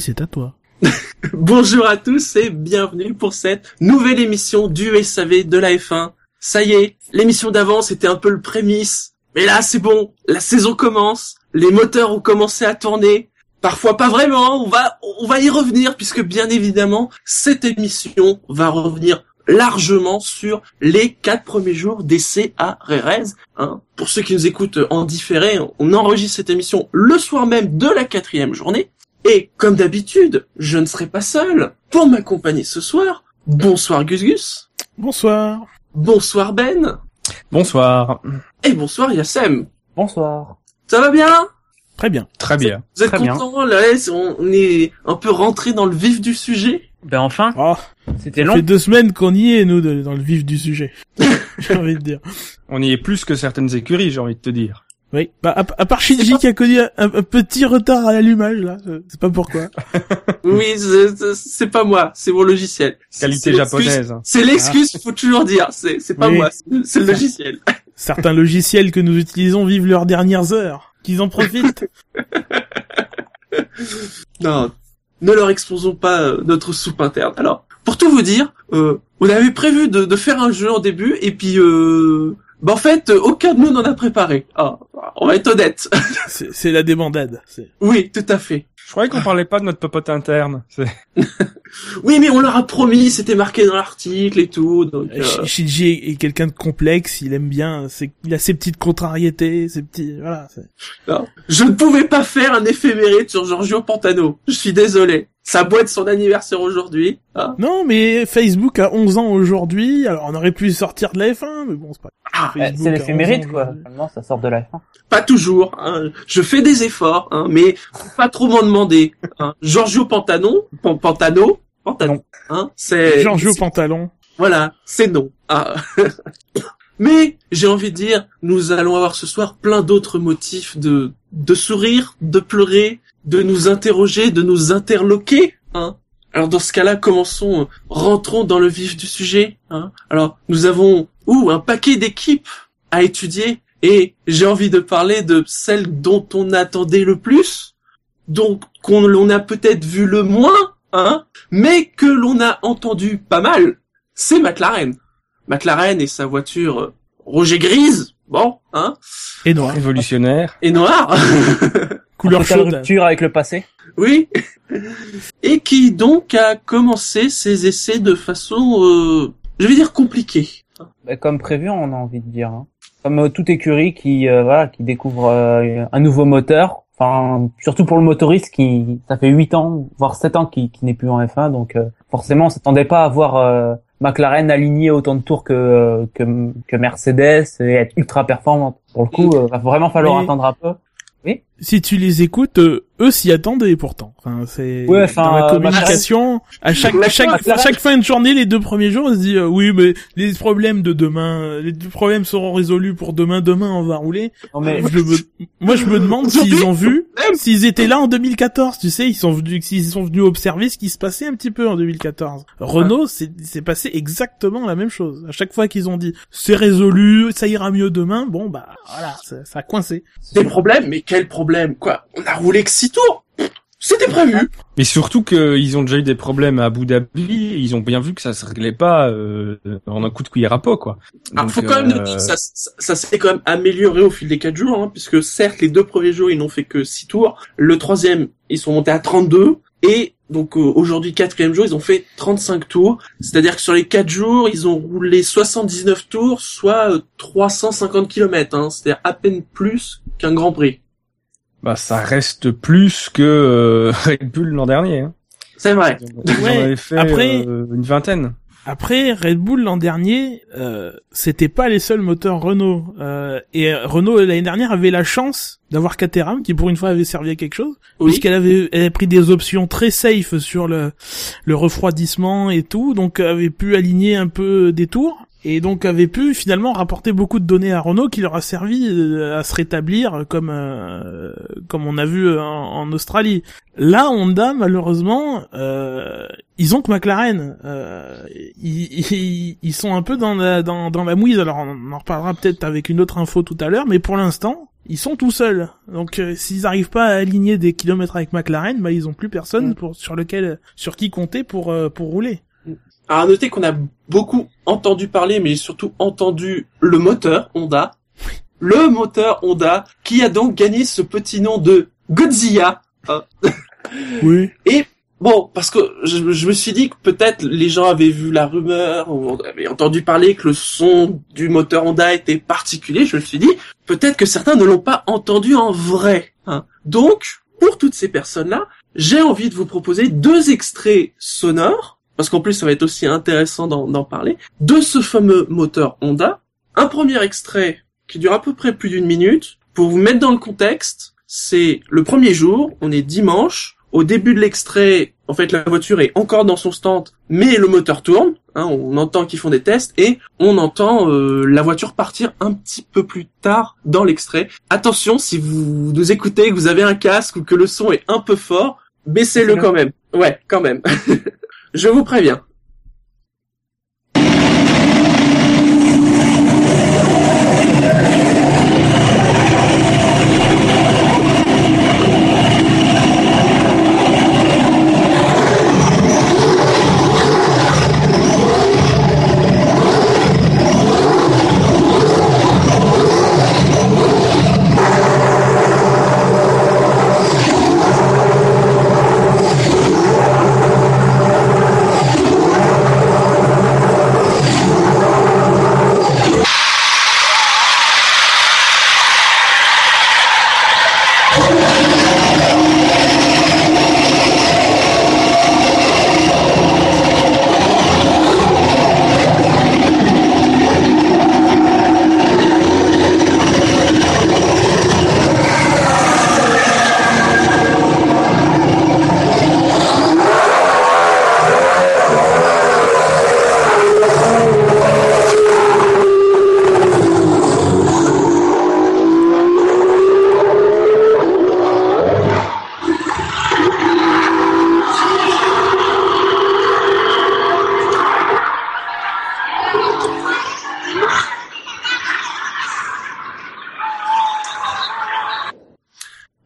C'est à toi. Bonjour à tous et bienvenue pour cette nouvelle émission du SAV de la F1. Ça y est, l'émission d'avant c'était un peu le prémisse, mais là c'est bon, la saison commence, les moteurs ont commencé à tourner, parfois pas vraiment, on va on va y revenir puisque bien évidemment cette émission va revenir largement sur les quatre premiers jours d'essai à Rérez. Hein. Pour ceux qui nous écoutent en différé, on enregistre cette émission le soir même de la quatrième journée. Et comme d'habitude, je ne serai pas seul. Pour m'accompagner ce soir, bonsoir Gus Gus. Bonsoir. Bonsoir Ben. Bonsoir. Et bonsoir Yassem. Bonsoir. Ça va bien? Très bien. Très bien. Vous êtes Très bien. content là On est un peu rentré dans le vif du sujet. Ben enfin, Oh, c'était ça long. fait deux semaines qu'on y est, nous, de- dans le vif du sujet. J'ai envie de dire. On y est plus que certaines écuries, j'ai envie de te dire. Oui. Bah, à, à part Shinji qui a connu un, un petit retard à l'allumage, là. euh, C'est pas pourquoi. Oui, c'est- pas moi, c'est mon logiciel. Qualité japonaise. C'est l'excuse, faut toujours dire. C'est c'est pas Oui. moi, c'est- c'est le logiciel. Certains logiciels que nous utilisons vivent leurs dernières heures. Qu'ils en profitent. Non, ne leur exposons pas euh, notre soupe interne. Alors, pour tout vous dire, euh, on avait prévu de, de faire un jeu en début, et puis, euh, bah en fait, euh, aucun de nous n'en a préparé. Ah, on va être honnête. C'est c'est la débandade. C'est- oui, tout à fait. Je croyais qu'on parlait pas de notre popote interne. C'est- Oui, mais on leur a promis, c'était marqué dans l'article et tout. Donc, euh, Sh- Shinji est, quelqu'un de complexe, il aime bien, c'est, il a ses petites contrariétés, ses petits, voilà. c'est- non. je ne pouvais pas faire un éphéméride sur Giorgio Pantano. Je suis désolé. Ça boîte son anniversaire aujourd'hui. hein. Non, mais Facebook a 11 ans aujourd'hui, alors on aurait pu sortir de la F1, mais bon, c'est pas Ah, c'est a l'éphéméride 11 ans quoi. Finalement, ça sort de la fin. Pas toujours. Hein. Je fais des efforts, hein, mais faut pas trop m'en demander. Hein. Giorgio Pantano, Pan- Pantano, Pantano, hein, c'est Giorgio Pantalon. voilà, c'est non. Ah. mais j'ai envie de dire, nous allons avoir ce soir plein d'autres motifs de de sourire, de pleurer, de nous interroger, de nous interloquer. Hein. Alors dans ce cas-là, commençons, euh, rentrons dans le vif du sujet. Hein. Alors nous avons ouh, un paquet d'équipes à étudier et j'ai envie de parler de celle dont on attendait le plus, donc qu'on l'on a peut-être vu le moins, hein, mais que l'on a entendu pas mal. C'est McLaren. McLaren et sa voiture euh, rouge et grise, bon, hein, Et noir. Révolutionnaire. et noir, Couleur chaude. rupture avec le passé. oui, et qui donc a commencé ses essais de façon, euh, je vais dire compliquée. Ben, comme prévu, on a envie de dire. hein. Comme euh, toute écurie qui euh, voilà, qui découvre euh, un nouveau moteur. Enfin, surtout pour le motoriste qui ça fait 8 ans, voire 7 ans qui, qui n'est plus en F1, donc euh, forcément, on s'attendait pas à voir euh, McLaren aligner autant de tours que, que que Mercedes et être ultra performante. Pour le coup, euh, va vraiment falloir Mais- attendre un peu. Si tu les écoutes, euh, eux s'y attendaient pourtant. Enfin, c'est Ouais, dans la euh, communication. À chaque, à chaque, à chaque fin de journée, les deux premiers jours, on se dit euh, oui, mais les problèmes de demain, euh, les problèmes seront résolus pour demain. Demain, on va rouler. Non mais Je me- moi, je me demande s'ils ont vu, s'ils étaient là en 2014. Tu sais, ils sont venus, s'ils sont venus observer ce qui se passait un petit peu en 2014. Renault, c'est, c'est passé exactement la même chose. À chaque fois qu'ils ont dit c'est résolu, ça ira mieux demain, bon bah voilà, ça, ça a coincé. Des problèmes, mais quel problème Quoi On a roulé que six tours C'était prévu Mais surtout qu'ils ont déjà eu des problèmes à Abu Dhabi. Ils ont bien vu que ça se réglait pas euh, en un coup de cuillère à peau, quoi. Alors, Donc, faut quand même euh, noter que ça, ça, ça s'est quand même amélioré au fil des quatre jours, hein, puisque certes, les deux premiers jours, ils n'ont fait que six tours. Le troisième, ils sont montés à 32. Et donc, euh, aujourd'hui, quatrième jour, ils ont fait 35 tours. C'est-à-dire que sur les quatre jours, ils ont roulé 79 tours, soit euh, 350 km. Hein, C'est-à-dire à peine plus qu'un Grand Prix. Bah, ça reste plus que euh, Red Bull l'an dernier. Hein. C'est vrai. Ils en Ouais, avaient fait après- euh, une vingtaine. Après, Red Bull l'an dernier, euh, c'était pas les seuls moteurs Renault. Euh, et Renault l'année dernière avait la chance d'avoir Caterham qui pour une fois avait servi à quelque chose, Oui. puisqu'elle avait, elle avait pris des options très safe sur le, le refroidissement et tout, donc avait pu aligner un peu des tours. Et donc avait pu finalement rapporter beaucoup de données à Renault qui leur a servi euh, à se rétablir comme euh, comme on a vu euh, en, en Australie. Là, Honda, malheureusement, euh, ils ont que McLaren. Euh, ils, ils, ils sont un peu dans la, dans, dans la mouise. Alors, on en reparlera peut-être avec une autre info tout à l'heure, mais pour l'instant, ils sont tout seuls. Donc euh, s'ils arrivent pas à aligner des kilomètres avec McLaren, bah ils ont plus personne Mm. pour sur lequel sur qui compter pour euh, pour rouler. Alors à noter qu'on a beaucoup entendu parler, mais surtout entendu le moteur Honda. Le moteur Honda, qui a donc gagné ce petit nom de Godzilla. Oui. Bon, parce que je, je me suis dit que peut-être les gens avaient vu la rumeur, ou avaient entendu parler que le son du moteur Honda était particulier. Je me suis dit, peut-être que certains ne l'ont pas entendu en vrai. hein. Donc, pour toutes ces personnes-là, j'ai envie de vous proposer deux extraits sonores, parce qu'en plus ça va être aussi intéressant d'en parler, de ce fameux moteur Honda. Un premier extrait qui dure à peu près plus d'une minute. Pour vous mettre dans le contexte, c'est le premier jour, on est dimanche, au début de l'extrait, en fait, la voiture est encore dans son stand, mais le moteur tourne. hein, on entend qu'ils font des tests et on entend euh, la voiture partir un petit peu plus tard dans l'extrait. Attention, si vous nous écoutez, que vous avez un casque ou que le son est un peu fort, Baissez-le. quand même. Ouais, quand même. Je vous préviens.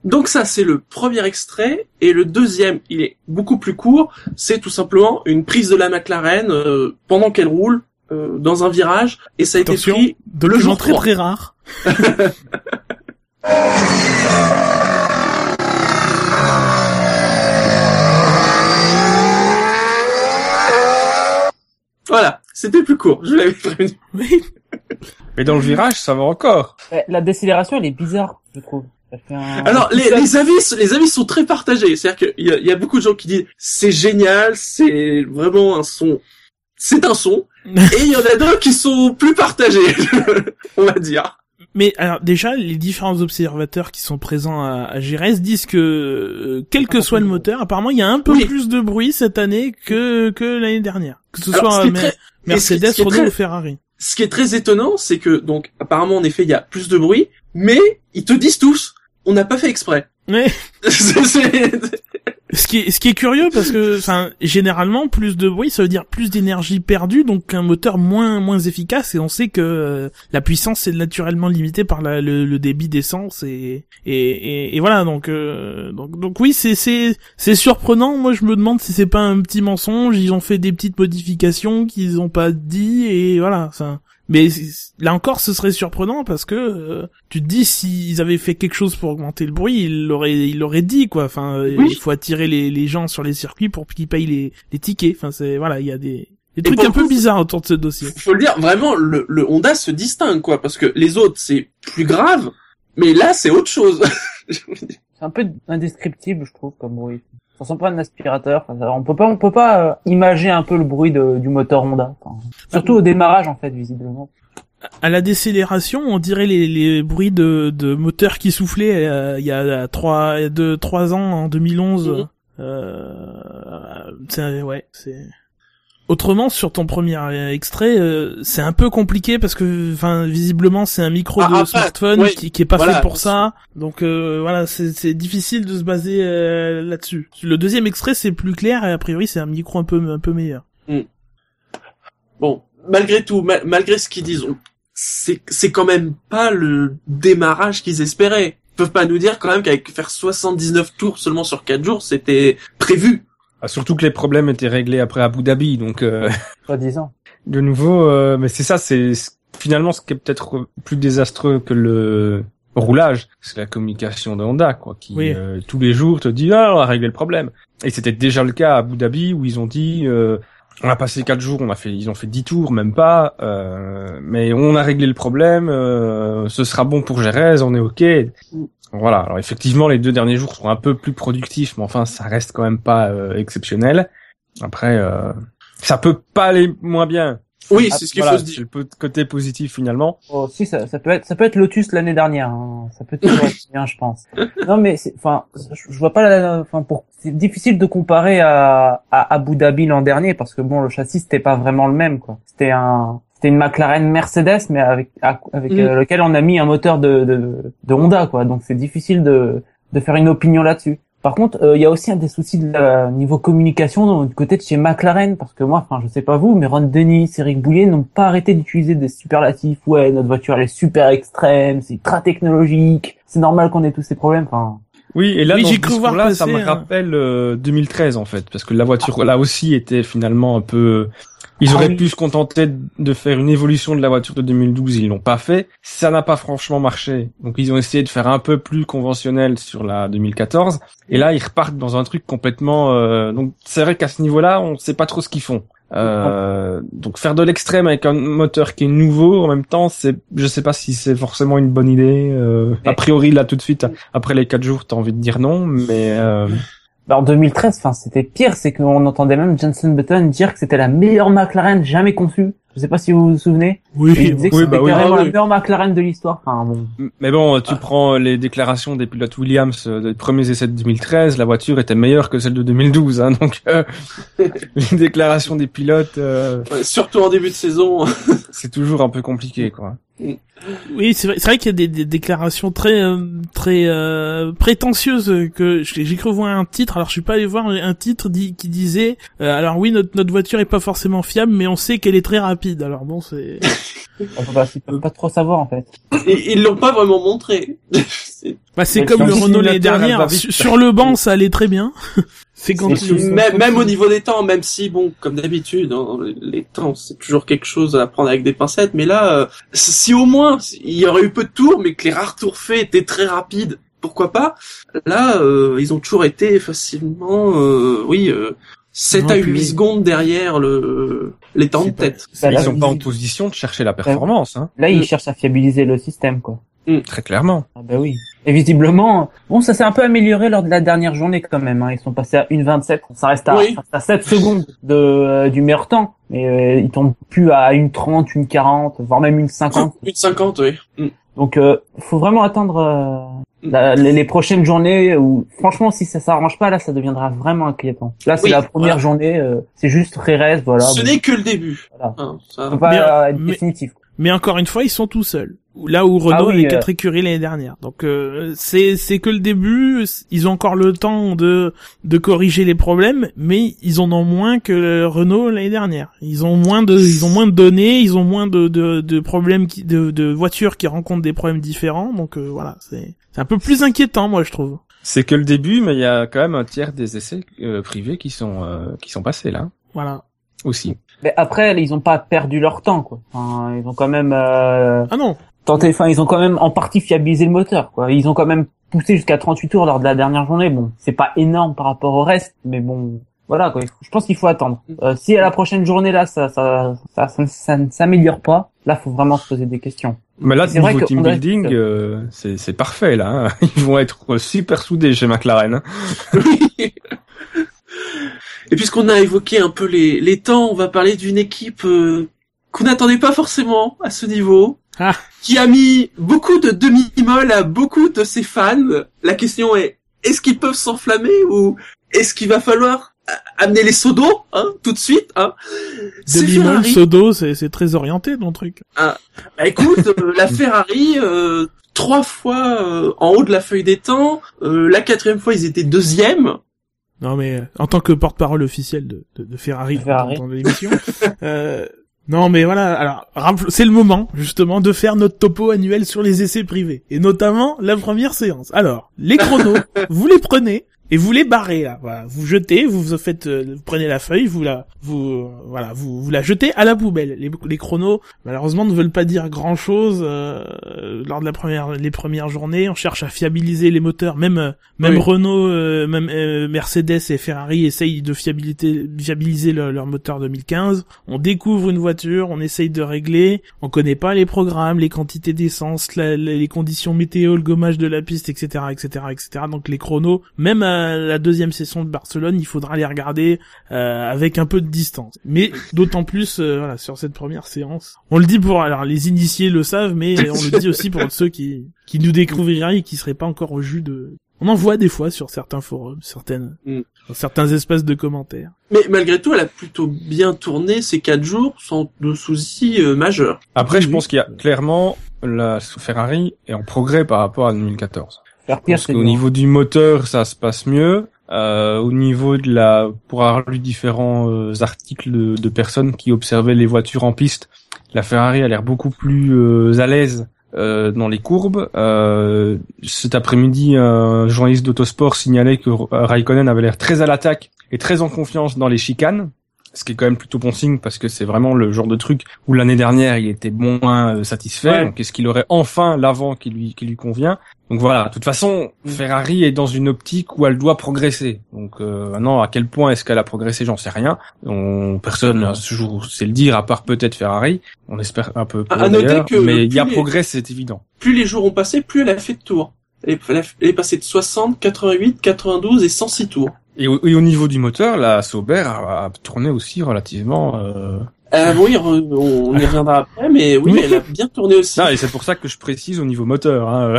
Donc ça, c'est le premier extrait. Et le deuxième, il est beaucoup plus court. C'est tout simplement une prise de la McLaren euh, pendant qu'elle roule euh, dans un virage. Et ça a Attention, été pris de le jour très 3. très rare. Voilà, c'était plus court, je l'avais prévenu. Oui. Mais dans le virage, ça va encore. Eh, La décélération, elle est bizarre, je trouve. Un- Alors, les, avis, les avis sont très partagés. C'est-à-dire qu'il y a, il y a beaucoup de gens qui disent c'est génial, c'est vraiment un son, c'est un son. Et il y en a d'autres qui sont plus partagés, on va dire. Mais alors déjà, les différents observateurs qui sont présents à, à Gérès disent que euh, quel que soit le moteur, apparemment il y a un peu Oui. plus de bruit cette année que que l'année dernière. Que ce Alors, soit ce euh, très- Mercedes, ce Renault très- ou Ferrari. Ce qui est très étonnant, c'est que donc apparemment en effet il y a plus de bruit, mais ils te disent tous on n'a pas fait exprès. C'est- Ce qui est, ce qui est curieux parce que, enfin, généralement, plus de bruit, ça veut dire plus d'énergie perdue, donc un moteur moins moins efficace. Et on sait que euh, la puissance est naturellement limitée par la- le, le débit d'essence et, et et et voilà. Donc euh, donc donc oui, c'est c'est c'est surprenant. Moi, je me demande si c'est pas un petit mensonge. Ils ont fait des petites modifications qu'ils ont pas dit et voilà. Ça. Mais là encore, ce serait surprenant parce que euh, tu te dis s'ils avaient fait quelque chose pour augmenter le bruit, ils l'auraient, ils l'auraient dit quoi. Enfin, euh, Oui. il faut attirer les, les gens sur les circuits pour qu'ils payent les, les tickets. Enfin, c'est voilà, il y a des, des trucs un peu bizarres autour de ce dossier. faut le dire vraiment le, le Honda se distingue quoi parce que les autres c'est plus grave, mais là c'est autre chose. C'est un peu indescriptible, je trouve, comme bruit. Ça ressemble pas un aspirateur. Enfin, on peut pas, on peut pas euh, imager un peu le bruit de- du moteur Honda. Enfin, surtout au démarrage, en fait, visiblement. À la décélération, on dirait les, les bruits de, de moteurs qui soufflaient euh, il y a trois, deux, trois ans en 2011. Mhm. Euh, c'est, ouais, c'est. Autrement, sur ton premier extrait, euh, c'est un peu compliqué parce que, enfin, visiblement, c'est un micro Ah, de enfin, smartphone ouais, qui, qui est pas voilà, fait pour ça. Donc euh, voilà, c'est difficile de se baser euh, là-dessus. Le deuxième extrait, c'est plus clair et a priori, c'est un micro un peu un peu meilleur. Bon, malgré tout, ma- malgré ce qu'ils disent, c'est c'est quand même pas le démarrage qu'ils espéraient. Ils peuvent pas nous dire quand même qu'avec faire 79 tours seulement sur 4 jours, c'était prévu. Ah, surtout que les problèmes étaient réglés après Abu Dhabi, donc euh, Soit disant. de nouveau, euh, mais c'est ça, c'est finalement ce qui est peut-être plus désastreux que le roulage, c'est la communication de Honda, quoi, qui Oui. euh, tous les jours te dit ah on a réglé le problème. Et c'était déjà le cas à Abu Dhabi où ils ont dit euh, on a passé quatre jours, on a fait, ils ont fait dix tours, même pas, euh, mais on a réglé le problème, euh, ce sera bon pour Jerez, on est ok. Voilà. Alors effectivement, les deux derniers jours sont un peu plus productifs, mais enfin, ça reste quand même pas euh, exceptionnel. Après, ça peut pas aller moins bien. Oui, Ah, c'est ce qu'il voilà, faut se c'est dire. le côté positif finalement. Oh, si, ça, ça peut être, ça peut être Lotus l'année dernière. hein. Ça peut toujours être bien, je pense. Non, mais c'est- enfin, je je vois pas la, enfin, pour, c'est difficile de comparer à, à Abu Dhabi l'an dernier parce que bon, le châssis c'était pas vraiment le même, quoi. C'était un, c'était une McLaren Mercedes, mais avec, avec Mm. euh, lequel on a mis un moteur de, de, de Honda, quoi. Donc c'est difficile de, de faire une opinion là-dessus. Par contre, euh, il y a aussi un des soucis de la, niveau communication du côté de chez McLaren, parce que moi, enfin, je sais pas vous, mais Ron Dennis, Eric Bouillet n'ont pas arrêté d'utiliser des superlatifs. Ouais, notre voiture elle est super extrême, c'est très technologique, c'est normal qu'on ait tous ces problèmes. Enfin, Oui, et là, Oui, dans j'ai ce cru voir discours-là, ça me hein. rappelle euh, 2013 en fait, parce que la voiture là aussi était finalement un peu. Ils Ah auraient oui. pu se contenter de faire une évolution de la voiture de 2012, ils l'ont pas fait. Ça n'a pas franchement marché, donc ils ont essayé de faire un peu plus conventionnel sur la 2014. Et là, ils repartent dans un truc complètement. euh, Donc c'est vrai qu'à ce niveau-là, on sait pas trop ce qu'ils font. Euh, donc faire de l'extrême avec un moteur qui est nouveau en même temps, c'est, je sais pas si c'est forcément une bonne idée. Euh, a priori là tout de suite après les quatre jours, t'as envie de dire non, mais euh, bah, en 2013, enfin, c'était pire, c'est qu'on entendait même Jensen Button dire que c'était la meilleure McLaren jamais conçue. Je sais pas si vous vous souvenez. Oui, il disait que oui, c'était bah oui. carrément Ah la oui. meilleure McLaren de l'histoire. Enfin, bon. mais bon, tu prends les déclarations des pilotes Williams euh, des premiers essais de 2013, la voiture était meilleure que celle de 2012, hein, donc euh, les déclarations des pilotes, euh, Ouais, surtout en début de saison. c'est toujours un peu compliqué, quoi. Oui, c'est vrai, qu'il y a des, des déclarations très euh, très euh, prétentieuses que j'ai j'ai cru voir un titre. Alors je suis pas allé voir un titre dit, qui disait euh, alors oui notre notre voiture est pas forcément fiable, mais on sait qu'elle est très rapide. Alors bon c'est On peut pas, ils peuvent pas trop savoir, en fait. Et ils l'ont pas vraiment montré. C'est- bah c'est Mais comme sur le Renault l'année dernière. Sur, le banc ça allait très bien. c'est quand même, même au niveau des temps, même si bon, comme d'habitude, hein, les temps c'est toujours quelque chose à prendre avec des pincettes. Mais là, euh, si au moins il y aurait eu peu de tours, mais que les rares tours faits étaient très rapides, pourquoi pas Là, euh, ils ont toujours été facilement, euh, oui, euh, 7 Non, à puis 8 oui. secondes derrière le les temps de C'est pas- tête. Bah, là, Ils sont pas en position de chercher la performance, hein, Là, ils Mm. cherchent à fiabiliser le système, quoi. très clairement. Ah bah oui. Et visiblement, bon, ça s'est un peu amélioré lors de la dernière journée quand même. Hein. Ils sont passés à 1,27. Ça reste à, Oui. ça reste à 7 secondes de, euh, du meilleur temps. Mais euh, ils tombent plus à 1,30, 1,40, voire même 1,50. Une 50, oui. Mm. Donc, euh, faut vraiment attendre euh, la- les, les prochaines journées où, franchement, si ça s'arrange pas, là, ça deviendra vraiment inquiétant. Là, c'est Oui, la première voilà. journée. euh, c'est juste Rérez, voilà. Ce Bon, n'est que le début. Voilà. Hein, ça- peut pas Mais, être mais- définitif. Mais encore une fois, ils sont tout seuls. Là où Renault Ah oui, avait euh. quatre écuries l'année dernière. Donc euh, c'est c'est que le début. Ils ont encore le temps de de corriger les problèmes, mais ils en ont moins que Renault l'année dernière. Ils ont moins de ils ont moins de données, ils ont moins de de, de problèmes qui, de de voitures qui rencontrent des problèmes différents. Donc euh, voilà, c'est c'est un peu plus inquiétant, moi je trouve. C'est que le début, mais il y a quand même un tiers des essais euh, privés qui sont euh, qui sont passés là Voilà. aussi. Mais après, ils ont pas perdu leur temps, quoi. Enfin, ils ont quand même euh, Ah non. Tenté, enfin, ils ont quand même en partie fiabilisé le moteur, quoi. Ils ont quand même poussé jusqu'à 38 tours lors de la dernière journée. Bon, c'est pas énorme par rapport au reste, mais bon, voilà, quoi. Je pense qu'il faut attendre. Euh, si à la prochaine journée là, ça, ça, ça, ça, ça ne s'améliore pas, là, faut vraiment se poser des questions. Mais là, C'est vrai niveau que team building, euh, c'est c'est parfait là. hein. Ils vont être super soudés chez McLaren. hein. Oui. Et puisqu'on a évoqué un peu les, les temps, on va parler d'une équipe euh, qu'on n'attendait pas forcément à ce niveau, Ah. qui a mis beaucoup de demi-molle à beaucoup de ses fans. La question est, est-ce qu'ils peuvent s'enflammer ou est-ce qu'il va falloir amener les seaux d'eau hein, tout de suite hein? C'est Demi-molle, Ferrari. Sodo, c'est très orienté ton truc. Bah écoute, euh, la Ferrari, euh, trois fois euh, en haut de la feuille des temps, euh, la quatrième fois ils étaient deuxième. Non mais euh, en tant que porte-parole officiel de, de, de Ferrari, Ferrari. dans l'émission, euh, Non, mais voilà, alors, c'est le moment, justement, de faire notre topo annuel sur les essais privés. Et notamment, la première séance. Alors, les chronos, vous les prenez, et vous les barrez, là. Voilà. Vous jetez, vous vous faites, euh, vous prenez la feuille, vous la, vous, euh, voilà, vous, vous la jetez à la poubelle. Les, les chronos, malheureusement, ne veulent pas dire grand chose, lors de la première, les premières journées. On cherche à fiabiliser les moteurs, même, euh, même Oui. Renault, euh, même euh, Mercedes et Ferrari essayent de fiabilité, fiabiliser leur, leur moteur 2015. On découvre une voiture, on essaye de régler, on connaît pas les programmes, les quantités d'essence, les conditions météo, le gommage de la piste, etc., etc., etc. Donc les chronos, même à la deuxième session de Barcelone, il faudra les regarder euh, avec un peu de distance. Mais d'autant plus, euh, voilà, sur cette première séance. On le dit pour, alors les initiés le savent, mais on le dit aussi pour ceux qui qui nous découvriraient et qui seraient pas encore au jus de. On en voit des fois sur certains forums, certaines, Mm. dans certains espaces de commentaires. Mais malgré tout, elle a plutôt bien tourné ces quatre jours sans de soucis euh, majeurs. Après, je pense qu'il y a clairement la Ferrari est en progrès par rapport à 2014. Faire pire, Parce c'est qu'au dur. niveau du moteur, ça se passe mieux. Euh, au niveau de la, pour avoir lu différents euh, articles de, de personnes qui observaient les voitures en piste, la Ferrari a l'air beaucoup plus euh, à l'aise euh, dans les courbes. Euh, cet après-midi, un journaliste d'Autosport signalait que Raikkonen avait l'air très à l'attaque et très en confiance dans les chicanes. Ce qui est quand même plutôt bon signe parce que c'est vraiment le genre de truc où l'année dernière il était moins euh, satisfait. Ouais. Donc est-ce qu'il aurait enfin l'avant qui lui qui lui convient? Donc voilà. De toute façon, Mm. Ferrari est dans une optique où elle doit progresser. Donc euh, maintenant, à quel point est-ce qu'elle a progressé J'en sais rien. On, personne à ce jour sait le dire, à part peut-être Ferrari. On espère un peu. pour À noter que mais il y a les- progrès, c'est évident. Plus les jours ont passé, plus elle a fait de tours. Elle est passée de 60, 88, 92 et 106 tours. Et au, et au niveau du moteur, la Sauber a, a tourné aussi relativement. Euh... Euh, oui, on y reviendra après, mais oui, Oui. elle a bien tourné aussi. Non, et c'est pour ça que je précise au niveau moteur hein,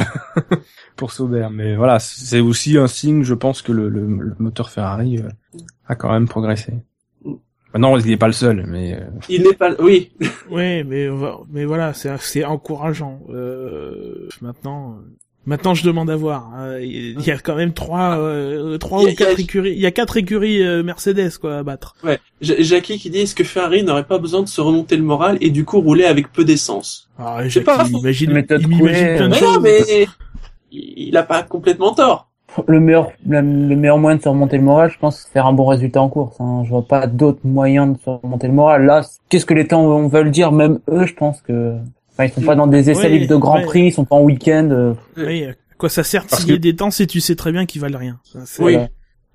euh, pour Sauber. Mais voilà, c'est aussi un signe, je pense, que le, le, le moteur Ferrari euh, a quand même progressé. Maintenant, il n'est pas le seul, mais euh, Il n'est pas, oui. Ouais, mais mais voilà, c'est c'est encourageant. Euh, maintenant, euh, maintenant je demande à voir. hein. Il y a quand même trois, euh, trois ou quatre a- écuries. Il y a quatre écuries euh, Mercedes quoi à battre. Ouais. Ja- Jackie qui dit est-ce que Ferrari n'aurait pas besoin de se remonter le moral et du coup rouler avec peu d'essence? Ah, C'est pas Jackie, il Méthode plein de Mais choses. non, mais il a pas complètement tort. Le meilleur, le meilleur moyen de se remonter le moral, je pense, c'est faire un bon résultat en course. Hein. Je vois pas d'autres moyens de se remonter le moral. Là, qu'est-ce que les temps vont- veulent dire? Même eux, je pense que, enfin, ils sont pas dans des essais Ouais, libres de Grand ouais. Prix, ils sont pas en week-end. euh, Oui, quoi ça sert de que- des temps si tu sais très bien qu'ils valent rien. Ça, Oui. voilà.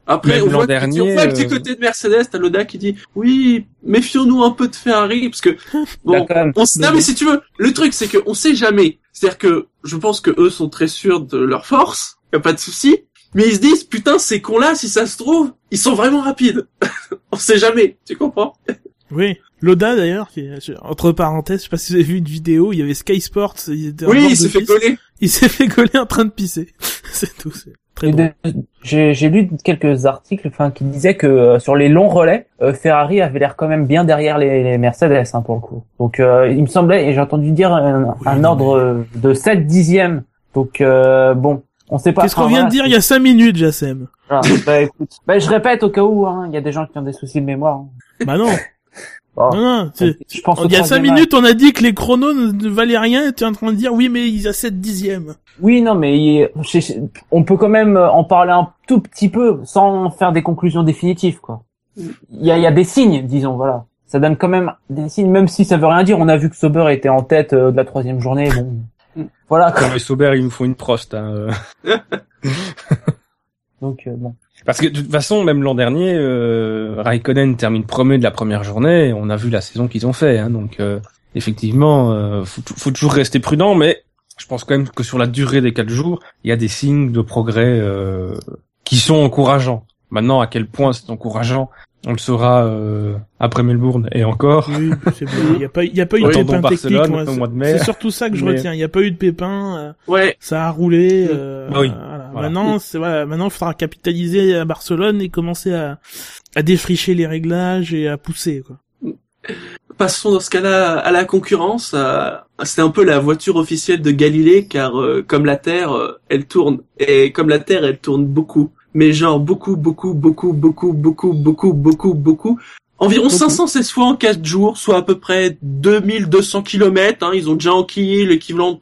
Après, Même on voit, que- dernier, on voit que du euh, côté de Mercedes, t'as Loda qui dit oui, méfions-nous un peu de Ferrari parce que bon, on mais si tu veux, le truc c'est que on sait jamais. C'est-à-dire que je pense que eux sont très sûrs de leur force, y a pas de souci. Mais ils se disent putain ces cons là, si ça se trouve, ils sont vraiment rapides. on sait jamais, tu comprends? Oui. Loda d'ailleurs, qui est- entre parenthèses, je sais pas si vous avez vu une vidéo, il y avait Sky Sports, il était Oui, il s'est fait coller. il s'est fait coller en train de pisser. c'est tout, c'est très de- J'ai j'ai lu quelques articles, enfin, qui disaient que euh, sur les longs relais, euh, Ferrari avait l'air quand même bien derrière les, les Mercedes, hein, pour le coup. Donc, euh, il me semblait, et j'ai entendu dire un, un ordre de 7 dixièmes. Donc, euh, bon, on sait pas. Qu'est-ce qu'on vient de dire il y a cinq minutes, Jassem? Voilà. Bah, écoute, bah, je répète au cas où, hein, il y a des gens qui ont des soucis de mémoire. hein. Bah non, Bon, non, non. c'est- je pense au Il y a cinq troisième minutes, on a dit que les chronos ne, valaient rien, et tu es en train de dire oui, mais il y a 7 dixièmes. Oui, non, mais on peut quand même euh, en parler un tout petit peu sans faire des conclusions définitives, quoi. Il y a, il y a des signes, disons, voilà. Ça donne quand même des signes, même si ça veut rien dire. On a vu que Sauber était en tête euh, de la troisième journée. Bon, voilà. quoi. comme les Sauber, ils nous font une prost. Hein, euh. Donc euh, bon. Parce que de toute façon, même l'an dernier, euh, Raikkonen termine premier de la première journée. et On a vu la saison qu'ils ont fait. Hein, donc euh, effectivement, euh, faut, faut toujours rester prudent, mais je pense quand même que sur la durée des quatre jours, il y a des signes de progrès euh, qui sont encourageants. Maintenant, à quel point c'est encourageant, on le saura euh, après Melbourne et encore. Oui, c'est bon. Il y a pas, il y a pas eu de pépin technique. Barcelone moi, au mois de c'est- mai. C'est surtout ça que je Mais- retiens. Il y a pas eu de pépin. euh, Ouais. ça a roulé. oui, Maintenant, c'est voilà, maintenant il faudra capitaliser à Barcelone et commencer à, à défricher les réglages et à pousser quoi. Passons dans ce cas-là à la concurrence. Euh, c'est un peu la voiture officielle de Galilée car euh, comme la Terre, euh, elle tourne et comme la Terre, elle tourne beaucoup. Mais genre beaucoup, beaucoup, beaucoup, beaucoup, beaucoup, beaucoup, beaucoup, beaucoup. Environ 516 fois en 4 jours, soit à peu près 2200 km. Hein. Ils ont déjà enquillé l'équivalent de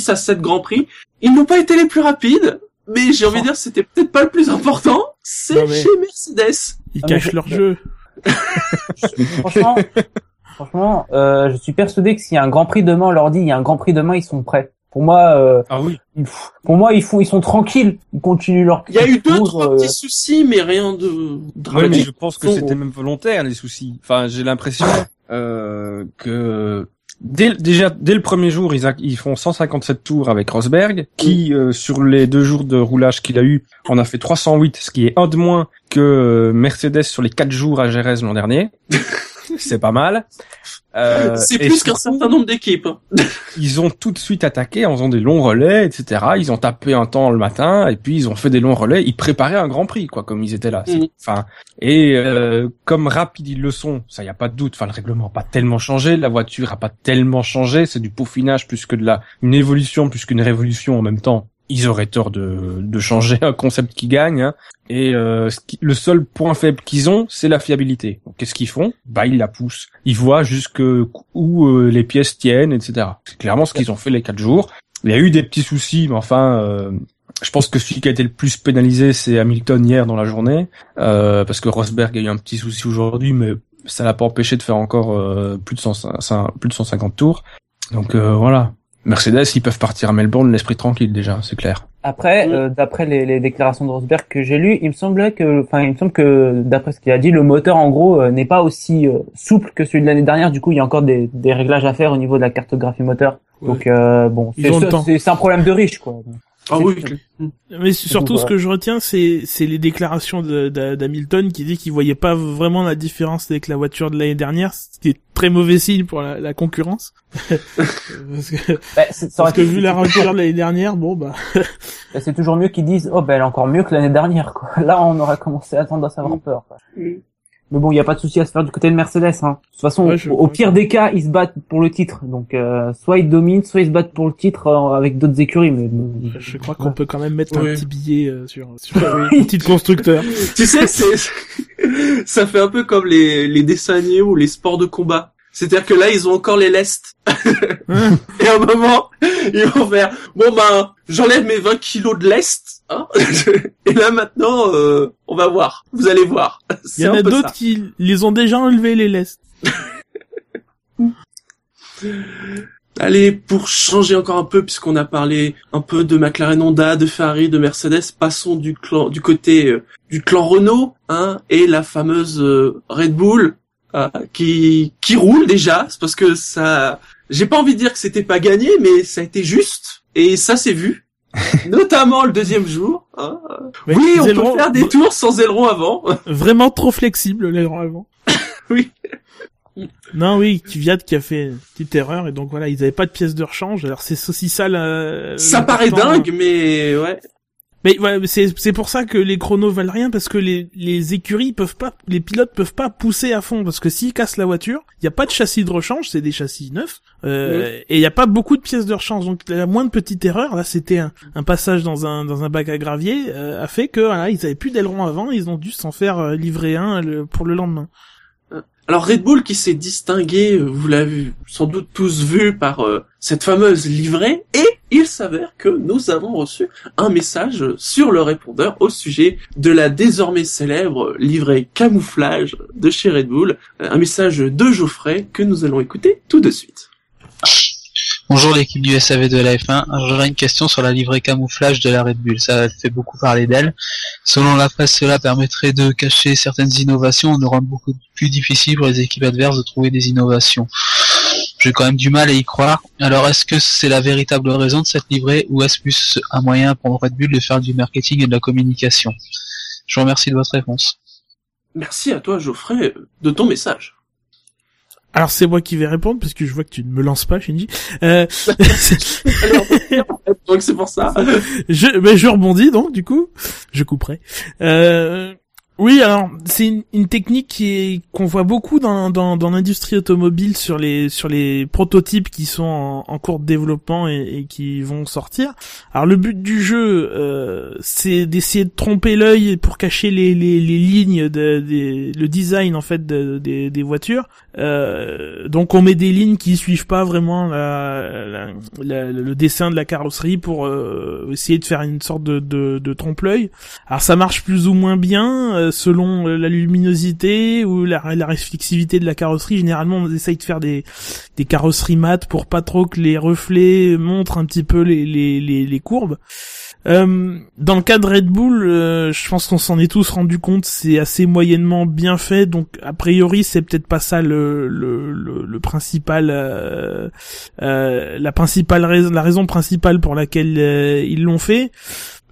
6 à 7 Grands Prix. Ils n'ont pas été les plus rapides, mais j'ai envie de dire c'était peut-être pas le plus important. C'est mais- chez Mercedes. Ils Ah, cachent leur jeu. Franchement, franchement, euh, je suis persuadé que s'il y a un Grand Prix demain, on leur dit il y a un Grand Prix demain, ils sont prêts. Pour moi, euh, Ah oui. pour moi, ils font, ils sont tranquilles, ils continuent leur. Il y a eu deux, trois euh, petits soucis, mais rien de Ouais, mais dramatique. je pense que c'était même volontaire les soucis. Enfin, j'ai l'impression euh, que dès, déjà dès le premier jour, ils, a- ils font 157 tours avec Rosberg, qui euh, sur les deux jours de roulage qu'il a eu, en a fait 308, ce qui est un de moins que euh, Mercedes sur les quatre jours à Jerez l'an dernier. C'est pas mal. Euh, C'est plus qu'un certain nombre d'équipes. hein. ils ont tout de suite attaqué en faisant des longs relais, etc. Ils ont tapé un temps le matin et puis ils ont fait des longs relais. Ils préparaient un Grand Prix, quoi, comme ils étaient là. Mhm. Enfin, et euh, comme rapide ils le sont, ça y a pas de doute. Enfin, le règlement a pas tellement changé, la voiture a pas tellement changé. C'est du peaufinage plus que de la une évolution plus qu'une révolution en même temps. Ils auraient tort de, de changer un concept qui gagne. hein. Et euh, le seul point faible qu'ils ont, c'est la fiabilité. Qu'est-ce qu'ils font? Bah, ils la poussent. Ils voient jusque où euh, les pièces tiennent, etc. C'est clairement ce qu'ils ont fait les quatre jours. Il y a eu des petits soucis, mais enfin, euh, je pense que celui qui a été le plus pénalisé, c'est Hamilton hier dans la journée, euh, parce que Rosberg a eu un petit souci aujourd'hui, mais ça l'a pas empêché de faire encore euh, plus de 100 plus de 150 tours. Donc voilà. Mercedes, ils peuvent partir à Melbourne l'esprit tranquille déjà, c'est clair. Après, Mm. euh, d'après les, les déclarations de Rosberg que j'ai lues, il me semblait que, enfin, il me semble que d'après ce qu'il a dit, le moteur en gros euh, n'est pas aussi euh, souple que celui de l'année dernière. Du coup, il y a encore des, des réglages à faire au niveau de la cartographie moteur. Donc euh, bon, c'est un problème de riche quoi. Ah oui. Mais surtout, ce que je retiens, c'est c'est les déclarations de- de- d'Hamilton qui dit qu'il voyait pas vraiment la différence avec la voiture de l'année dernière, ce qui est très mauvais signe pour la, la concurrence. parce que, Bah, parce que vu la voiture de l'année dernière, bon bah. bah, c'est toujours mieux qu'ils disent oh ben elle est encore mieux que l'année dernière quoi. Là, on aurait commencé à tendance à avoir peur. Quoi. Mm. Mais bon, il y a pas de souci à se faire du côté de Mercedes. Hein. De toute façon, Ouais, au, au pire des cas, ils se battent pour le titre. Donc, euh, soit ils dominent, soit ils se battent pour le titre euh, avec d'autres écuries. Mais Je crois qu'on peut quand même mettre Ouais. un petit billet euh, sur, sur le titre constructeur. Tu sais, c'est, ça fait un peu comme les, les dessins animés ou les sports de combat. C'est-à-dire que là, ils ont encore les lestes. Hein Et à un moment, ils vont faire, bon ben, j'enlève mes 20 kilos de lest, hein. Et là, maintenant, euh, on va voir. Vous allez voir. Il y en a d'autres qui les ont déjà enlevés les lestes. Allez, pour changer encore un peu, puisqu'on a parlé un peu de McLaren Honda, de Ferrari, de Mercedes, passons du clan, du côté euh, du clan Renault, hein, et la fameuse euh, Red Bull, euh, qui qui roule déjà, c'est parce que ça, j'ai pas envie de dire que c'était pas gagné, mais ça a été juste, et ça s'est vu, notamment le deuxième jour. hein. Oui, on ailerons- peut faire des tours sans aileron avant. Vraiment trop flexible l'aileron avant. Oui. Non, oui, Kvyat qui a fait une petite erreur et donc voilà, ils avaient pas de pièces de rechange. Alors c'est aussi ça la- ça paraît dingue, mais ouais. Mais voilà, c'est c'est pour ça que les chronos valent rien parce que les les écuries peuvent pas, les pilotes peuvent pas pousser à fond parce que s'ils cassent la voiture, il y a pas de châssis de rechange, c'est des châssis neufs euh, et il y a pas beaucoup de pièces de rechange donc la moindre petite erreur là c'était un, un passage dans un dans un bac à gravier euh, a fait que voilà ils avaient plus d'aileron avant, ils ont dû s'en faire euh, livrer un le- pour le lendemain. Alors Red Bull qui s'est distingué, vous l'avez sans doute tous vu par euh, cette fameuse livrée, et il s'avère que nous avons reçu un message sur le répondeur au sujet de la désormais célèbre livrée camouflage de chez Red Bull, Euh, un message de Geoffrey que nous allons écouter tout de suite. Bonjour l'équipe du SAV de la F1. Alors, J'aurais une question sur la livrée camouflage de la Red Bull. Ça fait beaucoup parler d'elle. Selon la presse, cela permettrait de cacher certaines innovations, de rendre beaucoup plus difficile pour les équipes adverses de trouver des innovations. J'ai quand même du mal à y croire. Alors est-ce que c'est la véritable raison de cette livrée ou est-ce plus un moyen pour Red Bull de faire du marketing et de la communication? Je vous remercie de votre réponse. Merci à toi Geoffrey de ton message. Alors c'est moi qui vais répondre parce que je vois que tu ne me lances pas, Shinji. Euh, donc c'est pour ça. je, ben, je rebondis donc du coup, je couperai. Euh, Oui, alors c'est une, une technique qui est qu'on voit beaucoup dans dans, dans l'industrie automobile sur les sur les prototypes qui sont en, cours de développement et, et qui vont sortir. Alors le but du jeu, euh, c'est d'essayer de tromper l'œil pour cacher les, les, les lignes de, des- le design en fait de- des, des voitures. Euh, donc on met des lignes qui suivent pas vraiment la, la- la- le dessin de la carrosserie pour euh, essayer de faire une sorte de, de, de trompe-l'œil. Alors ça marche plus ou moins bien euh, selon euh, la luminosité ou la, la réflexivité de la carrosserie. Généralement, on essaye de faire des, des carrosseries mates pour pas trop que les reflets montrent un petit peu les, les, les, les courbes. Euh, dans le cas de Red Bull, euh, je pense qu'on s'en est tous rendu compte, c'est assez moyennement bien fait, donc a priori c'est peut-être pas ça le le, le, le principal, euh, euh, la principale raison, la raison principale pour laquelle euh, ils l'ont fait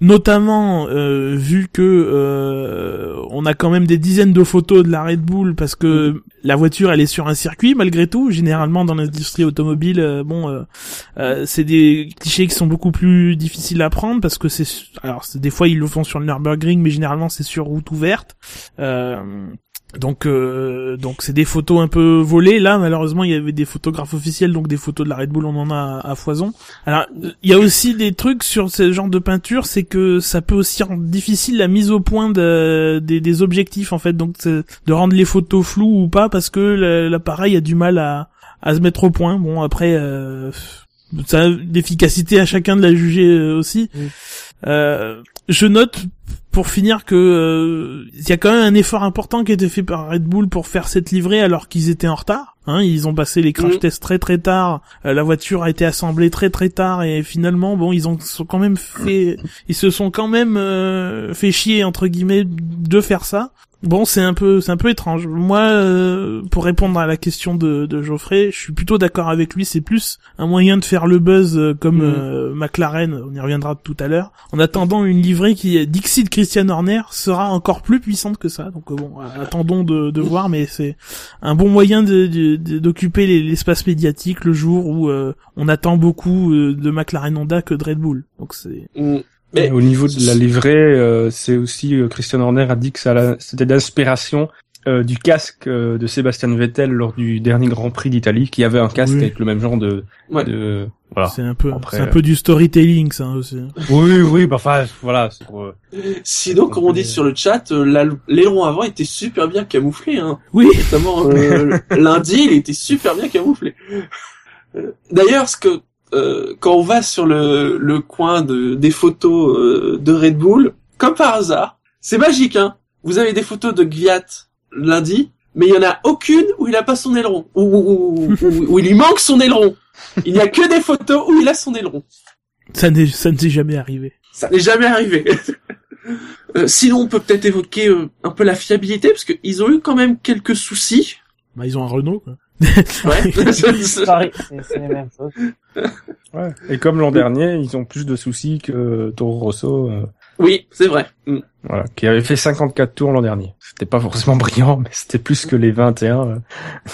notamment euh, vu que euh, on a quand même des dizaines de photos de la Red Bull parce que la voiture elle est sur un circuit malgré tout. Généralement dans l'industrie automobile euh, bon c'est des clichés qui sont beaucoup plus difficiles à prendre parce que c'est alors des fois ils le font sur le Nürburgring mais généralement c'est sur route ouverte. Euh, donc euh, donc c'est des photos un peu volées. Là malheureusement il y avait des photographes officiels donc des photos de la Red Bull on en a à, à foison. Alors il y a aussi des trucs sur ce genre de peinture c'est que ça peut aussi rendre difficile la mise au point de, des, des objectifs en fait. Donc de rendre les photos floues ou pas parce que l'appareil a du mal à à se mettre au point. Bon après euh, ça a l'efficacité à chacun de la juger euh, aussi. Oui. euh, je note pour finir que euh, il y a quand même un effort important qui a été fait par Red Bull pour faire cette livrée alors qu'ils étaient en retard. Hein, ils ont passé les crash Mhm. tests très très tard. euh, la voiture a été assemblée très très tard et finalement bon ils ont sont quand même fait ils se sont quand même euh, fait chier entre guillemets de faire ça. Bon, c'est un peu, c'est un peu étrange. Moi, euh, pour répondre à la question de, de Geoffrey, je suis plutôt d'accord avec lui. C'est plus un moyen de faire le buzz euh, comme Mhm. euh, McLaren. On y reviendra tout à l'heure. En attendant une livrée qui, Dixit Christian Horner, sera encore plus puissante que ça. Donc bon, attendons de, de voir. Mais c'est un bon moyen de- de- de- d'occuper les- l'espace médiatique le jour où euh, on attend beaucoup euh, de McLaren Honda que de Red Bull. Donc c'est Mm. Mais Au niveau de la livrée, euh, c'est aussi euh, Christian Horner a dit que ça c'était d'inspiration euh, du casque euh, de Sébastien Vettel lors du dernier Grand Prix d'Italie, qui avait un casque Oui. avec le même genre de, Ouais. de voilà. c'est un peu, Après, c'est un peu du storytelling ça aussi. Oui, oui, bah enfin voilà. pour, euh, sinon, comme on dit sur le chat, euh, la- l'aileron avant était super bien camouflé. Hein. Oui. Notamment euh, lundi, il était super bien camouflé. Euh, D'ailleurs, ce que euh, quand on va sur le, le coin de, des photos euh, de Red Bull, comme par hasard, c'est magique. Hein. Vous avez des photos de Gviat lundi, mais il y en a aucune où il a pas son aileron, où- où- où il lui manque son aileron. Il n'y a que des photos où il a son aileron. Ça n'est, ça ne s'est jamais arrivé. Ça n'est jamais arrivé. Euh, sinon, on peut peut-être évoquer euh, un peu la fiabilité, parce qu'ils ont eu quand même quelques soucis. Bah ils ont un Renault. Quoi. Ouais. Pareil, c'est les mêmes choses. ouais. Et comme l'an dernier, ils ont plus de soucis que Toro Rosso, euh, oui, c'est vrai. Mm. voilà, qui avait fait 54 tours l'an dernier. C'était pas forcément brillant, mais c'était plus que les 21 euh,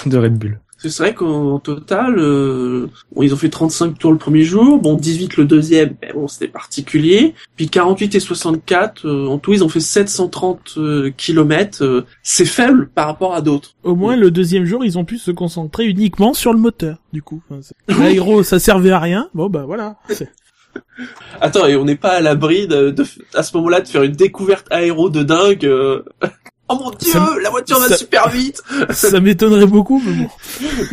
de Red Bull. C'est vrai qu'en total, euh, bon, ils ont fait 35 tours le premier jour, bon 18 le deuxième, mais bon c'était particulier. Puis 48 et 64, euh, en tout ils ont fait 730 euh, kilomètres. euh, c'est faible par rapport à d'autres. Au moins le deuxième jour ils ont pu se concentrer uniquement sur le moteur. Du coup, Enfin, l'aéro ça servait à rien. Bon bah voilà. Attends, et on n'est pas à l'abri de, de- à ce moment-là de faire une découverte aéro de dingue. Oh mon dieu, Ça la voiture va ça- super vite. ça m'étonnerait beaucoup, mais bon.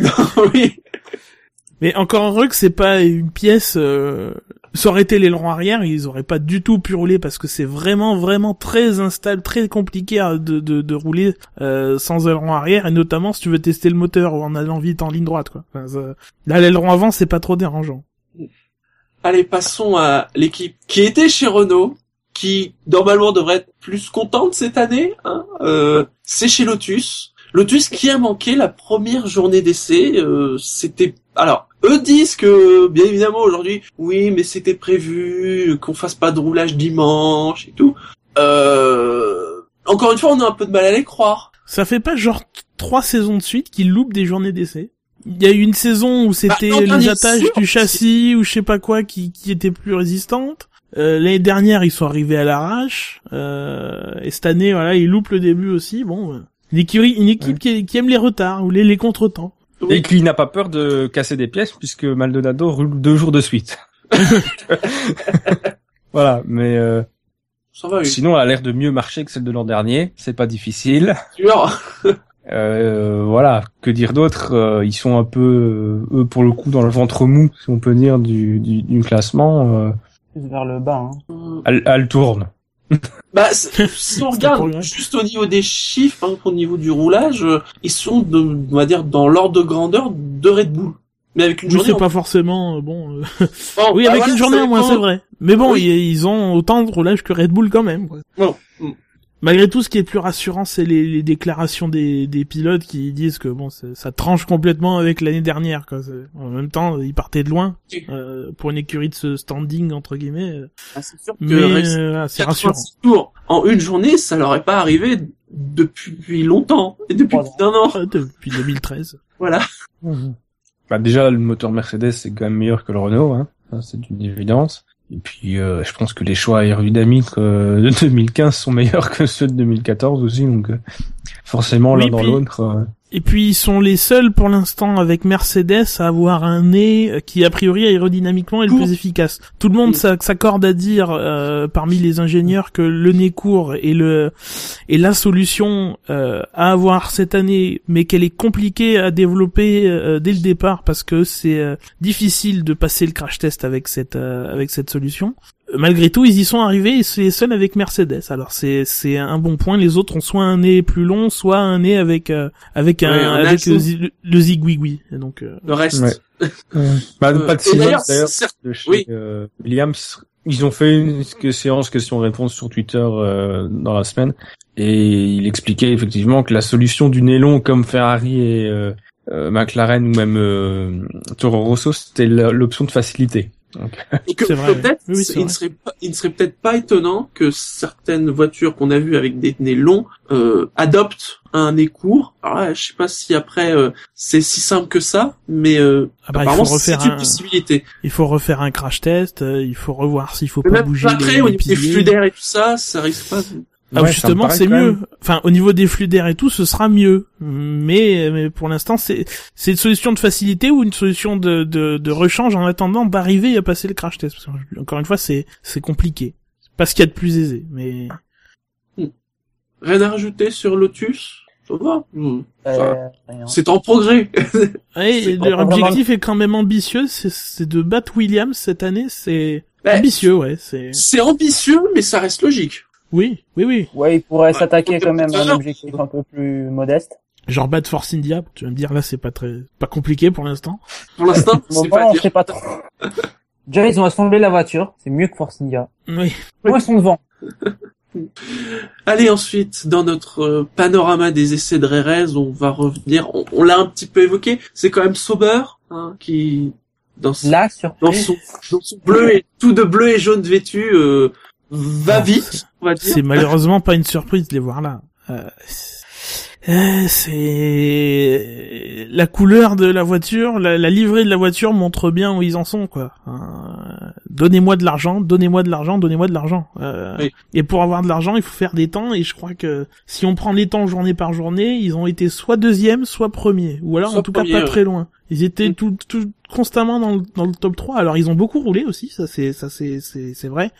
Non, oui. Mais encore heureux que c'est pas une pièce. Euh... Ça aurait été l'aileron arrière, ils auraient pas du tout pu rouler parce que c'est vraiment vraiment très instable, très compliqué de, de, de rouler euh, sans aileron arrière et notamment si tu veux tester le moteur ou en allant vite en ligne droite quoi. Enfin, ça- Là l'aileron avant c'est pas trop dérangeant. Allez, passons à l'équipe qui était chez Renault, qui normalement devrait être plus contente cette année. Hein euh, c'est chez Lotus. Lotus qui a manqué la première journée d'essai. euh, c'était alors eux disent que bien évidemment aujourd'hui, oui, mais c'était prévu qu'on fasse pas de roulage dimanche et tout. Euh, encore une fois, on a un peu de mal à les croire. Ça fait pas genre trois saisons de suite qu'ils loupent des journées d'essai. Il y a eu une saison où c'était Bah, non, les attaches sûr. du châssis ou je sais pas quoi qui, qui étaient plus résistantes. Euh, L'année dernière, ils sont arrivés à l'arrache. Euh, et cette année, voilà, ils loupent le début aussi. Bon, euh, une équipe, une équipe qui, qui aime les retards ou les, les contretemps. Et qui n'a pas peur de casser des pièces puisque Maldonado roule deux jours de suite. voilà, mais euh, Ça va, oui. sinon, elle a l'air de mieux marcher que celle de l'an dernier. C'est pas difficile. Sûr. Euh, voilà, que dire d'autre Euh, Ils sont un peu, euh, eux, pour le coup, dans le ventre mou, si on peut dire, du, du, du classement. Plus vers le bas. Hein. Euh, elle, elle tourne. Bah, si on regarde juste au niveau des chiffres, hein, au niveau du roulage, euh, ils sont, de, on va dire, dans l'ordre de grandeur de Red Bull. Mais avec une Oui, journée. c'est pas forcément euh, bon. euh, Bon, oui, bah avec voilà, une journée en moins, c'est vrai. Mais bon, Oui. ils, ils ont autant de roulage que Red Bull quand même. Quoi. Bon. Malgré tout, ce qui est plus rassurant, c'est les, les déclarations des, des pilotes qui disent que bon, c'est- ça tranche complètement avec l'année dernière. Quoi. En même temps, ils partaient de loin euh, pour une écurie de ce standing entre guillemets. euh, Ah, c'est sûr que Mais rester euh, c'est rassurant. 86 tours en une journée, ça leur est pas arrivé depuis longtemps et depuis Trois plus d'un an. Depuis 2013. Voilà. Bah, déjà, le moteur Mercedes, c'est quand même meilleur que le Renault. Hein. C'est une évidence. Et puis, euh, je pense que les choix aérodynamiques euh, de 2015 sont meilleurs que ceux de 2014 aussi. Donc, euh, forcément, Oui, l'un dans l'autre. Et puis ils sont les seuls pour l'instant avec Mercedes à avoir un nez euh, qui a priori aérodynamiquement est le Court. plus efficace. Tout le monde s'accorde à dire euh, parmi les ingénieurs que le nez court est le est la solution euh, à avoir cette année, mais qu'elle est compliquée à développer euh, dès le départ parce que c'est euh, difficile de passer le crash test avec cette euh, avec cette solution. Malgré tout, ils y sont arrivés et c'est les seuls avec Mercedes. Alors c'est c'est un bon point. Les autres ont soit un nez plus long, soit un nez avec euh, avec un, Ouais, un avec le, le, le zigouigoui. Et donc euh, Le reste. Ouais. Bah, Euh, pas de silence d'ailleurs, de chez oui. euh, Williams. Ils ont fait une séance questions-réponses sur Twitter euh, dans la semaine et il expliquait effectivement que la solution du nez long comme Ferrari et euh, euh, McLaren ou même euh, Toro Rosso c'était l'option de facilité. Donc, que vrai, peut-être, oui. Oui, il ne serait pas, il ne serait peut-être pas étonnant que certaines voitures qu'on a vues avec des nez longs euh, adoptent un nez court. Alors là, je sais pas si après euh, c'est si simple que ça, mais euh, ah bah, il faut apparemment c'est refaire une un possibilité. il faut refaire un crash test. euh, il faut revoir s'il faut Mais pas même bouger après, les, au les niveau des piliers. flux d'air et tout ça, ça risque pas. Ah, ouais, justement, c'est mieux. même- Enfin, au niveau des flux d'air et tout, ce sera mieux. Mais, mais pour l'instant, c'est c'est une solution de facilité ou une solution de de, de rechange en attendant d'arriver à passer le crash test? Parce que, encore une fois, c'est c'est compliqué. C'est pas ce qu'il y a de plus aisé. Mais Rien à rajouter sur Lotus? Ça va? Hmm. Euh. C'est en progrès. ouais, leur vraiment- objectif est quand même ambitieux. C'est c'est de battre Williams cette année. C'est Ben, ambitieux, ouais. C'est c'est ambitieux, mais ça reste logique. Oui, oui, oui. Ouais, il pourrait Ouais, s'attaquer quand même à un objectif un peu plus modeste. Genre battre Force India. Tu vas me dire là, c'est pas très pas compliqué pour l'instant. Pour l'instant, Bon, c'est bon, pas on dire. sait pas trop. Déjà, ils ont assemblé la voiture. C'est mieux que Force India. Oui. Moi, ils sont devant. Allez ensuite dans notre euh, panorama des essais de Rérez, on va revenir. On, on l'a un petit peu évoqué. C'est quand même Sauber hein, qui dans son, La dans son, dans son bleu et tout de bleu et jaune vêtu euh, va vite. C'est malheureusement pas une surprise de les voir là. Euh, euh, c'est la couleur de la voiture, la, la livrée de la voiture montre bien où ils en sont quoi. Euh, donnez-moi de l'argent, donnez-moi de l'argent, donnez-moi de l'argent. Euh, Oui. Et pour avoir de l'argent, il faut faire des temps et je crois que si on prend les temps journée par journée, ils ont été soit deuxième, soit premier, ou alors Soit en tout premier, cas pas ouais. très loin. Ils étaient Mm. tout, tout constamment dans le, dans le top 3. Alors ils ont beaucoup roulé aussi, ça c'est ça c'est c'est c'est vrai.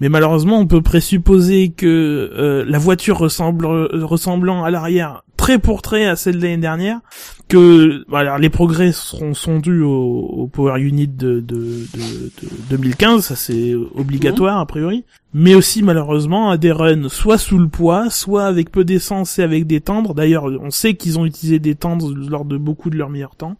Mais malheureusement, on peut présupposer que euh, la voiture ressemble ressemblant à l'arrière très pour trait à celle de l'année dernière, que voilà, les progrès seront sont dus au, au Power Unit de, de, de, de 2015, ça c'est obligatoire a priori, mais aussi malheureusement à des runs soit sous le poids, soit avec peu d'essence et avec des tendres. D'ailleurs, on sait qu'ils ont utilisé des tendres lors de beaucoup de leurs meilleurs temps.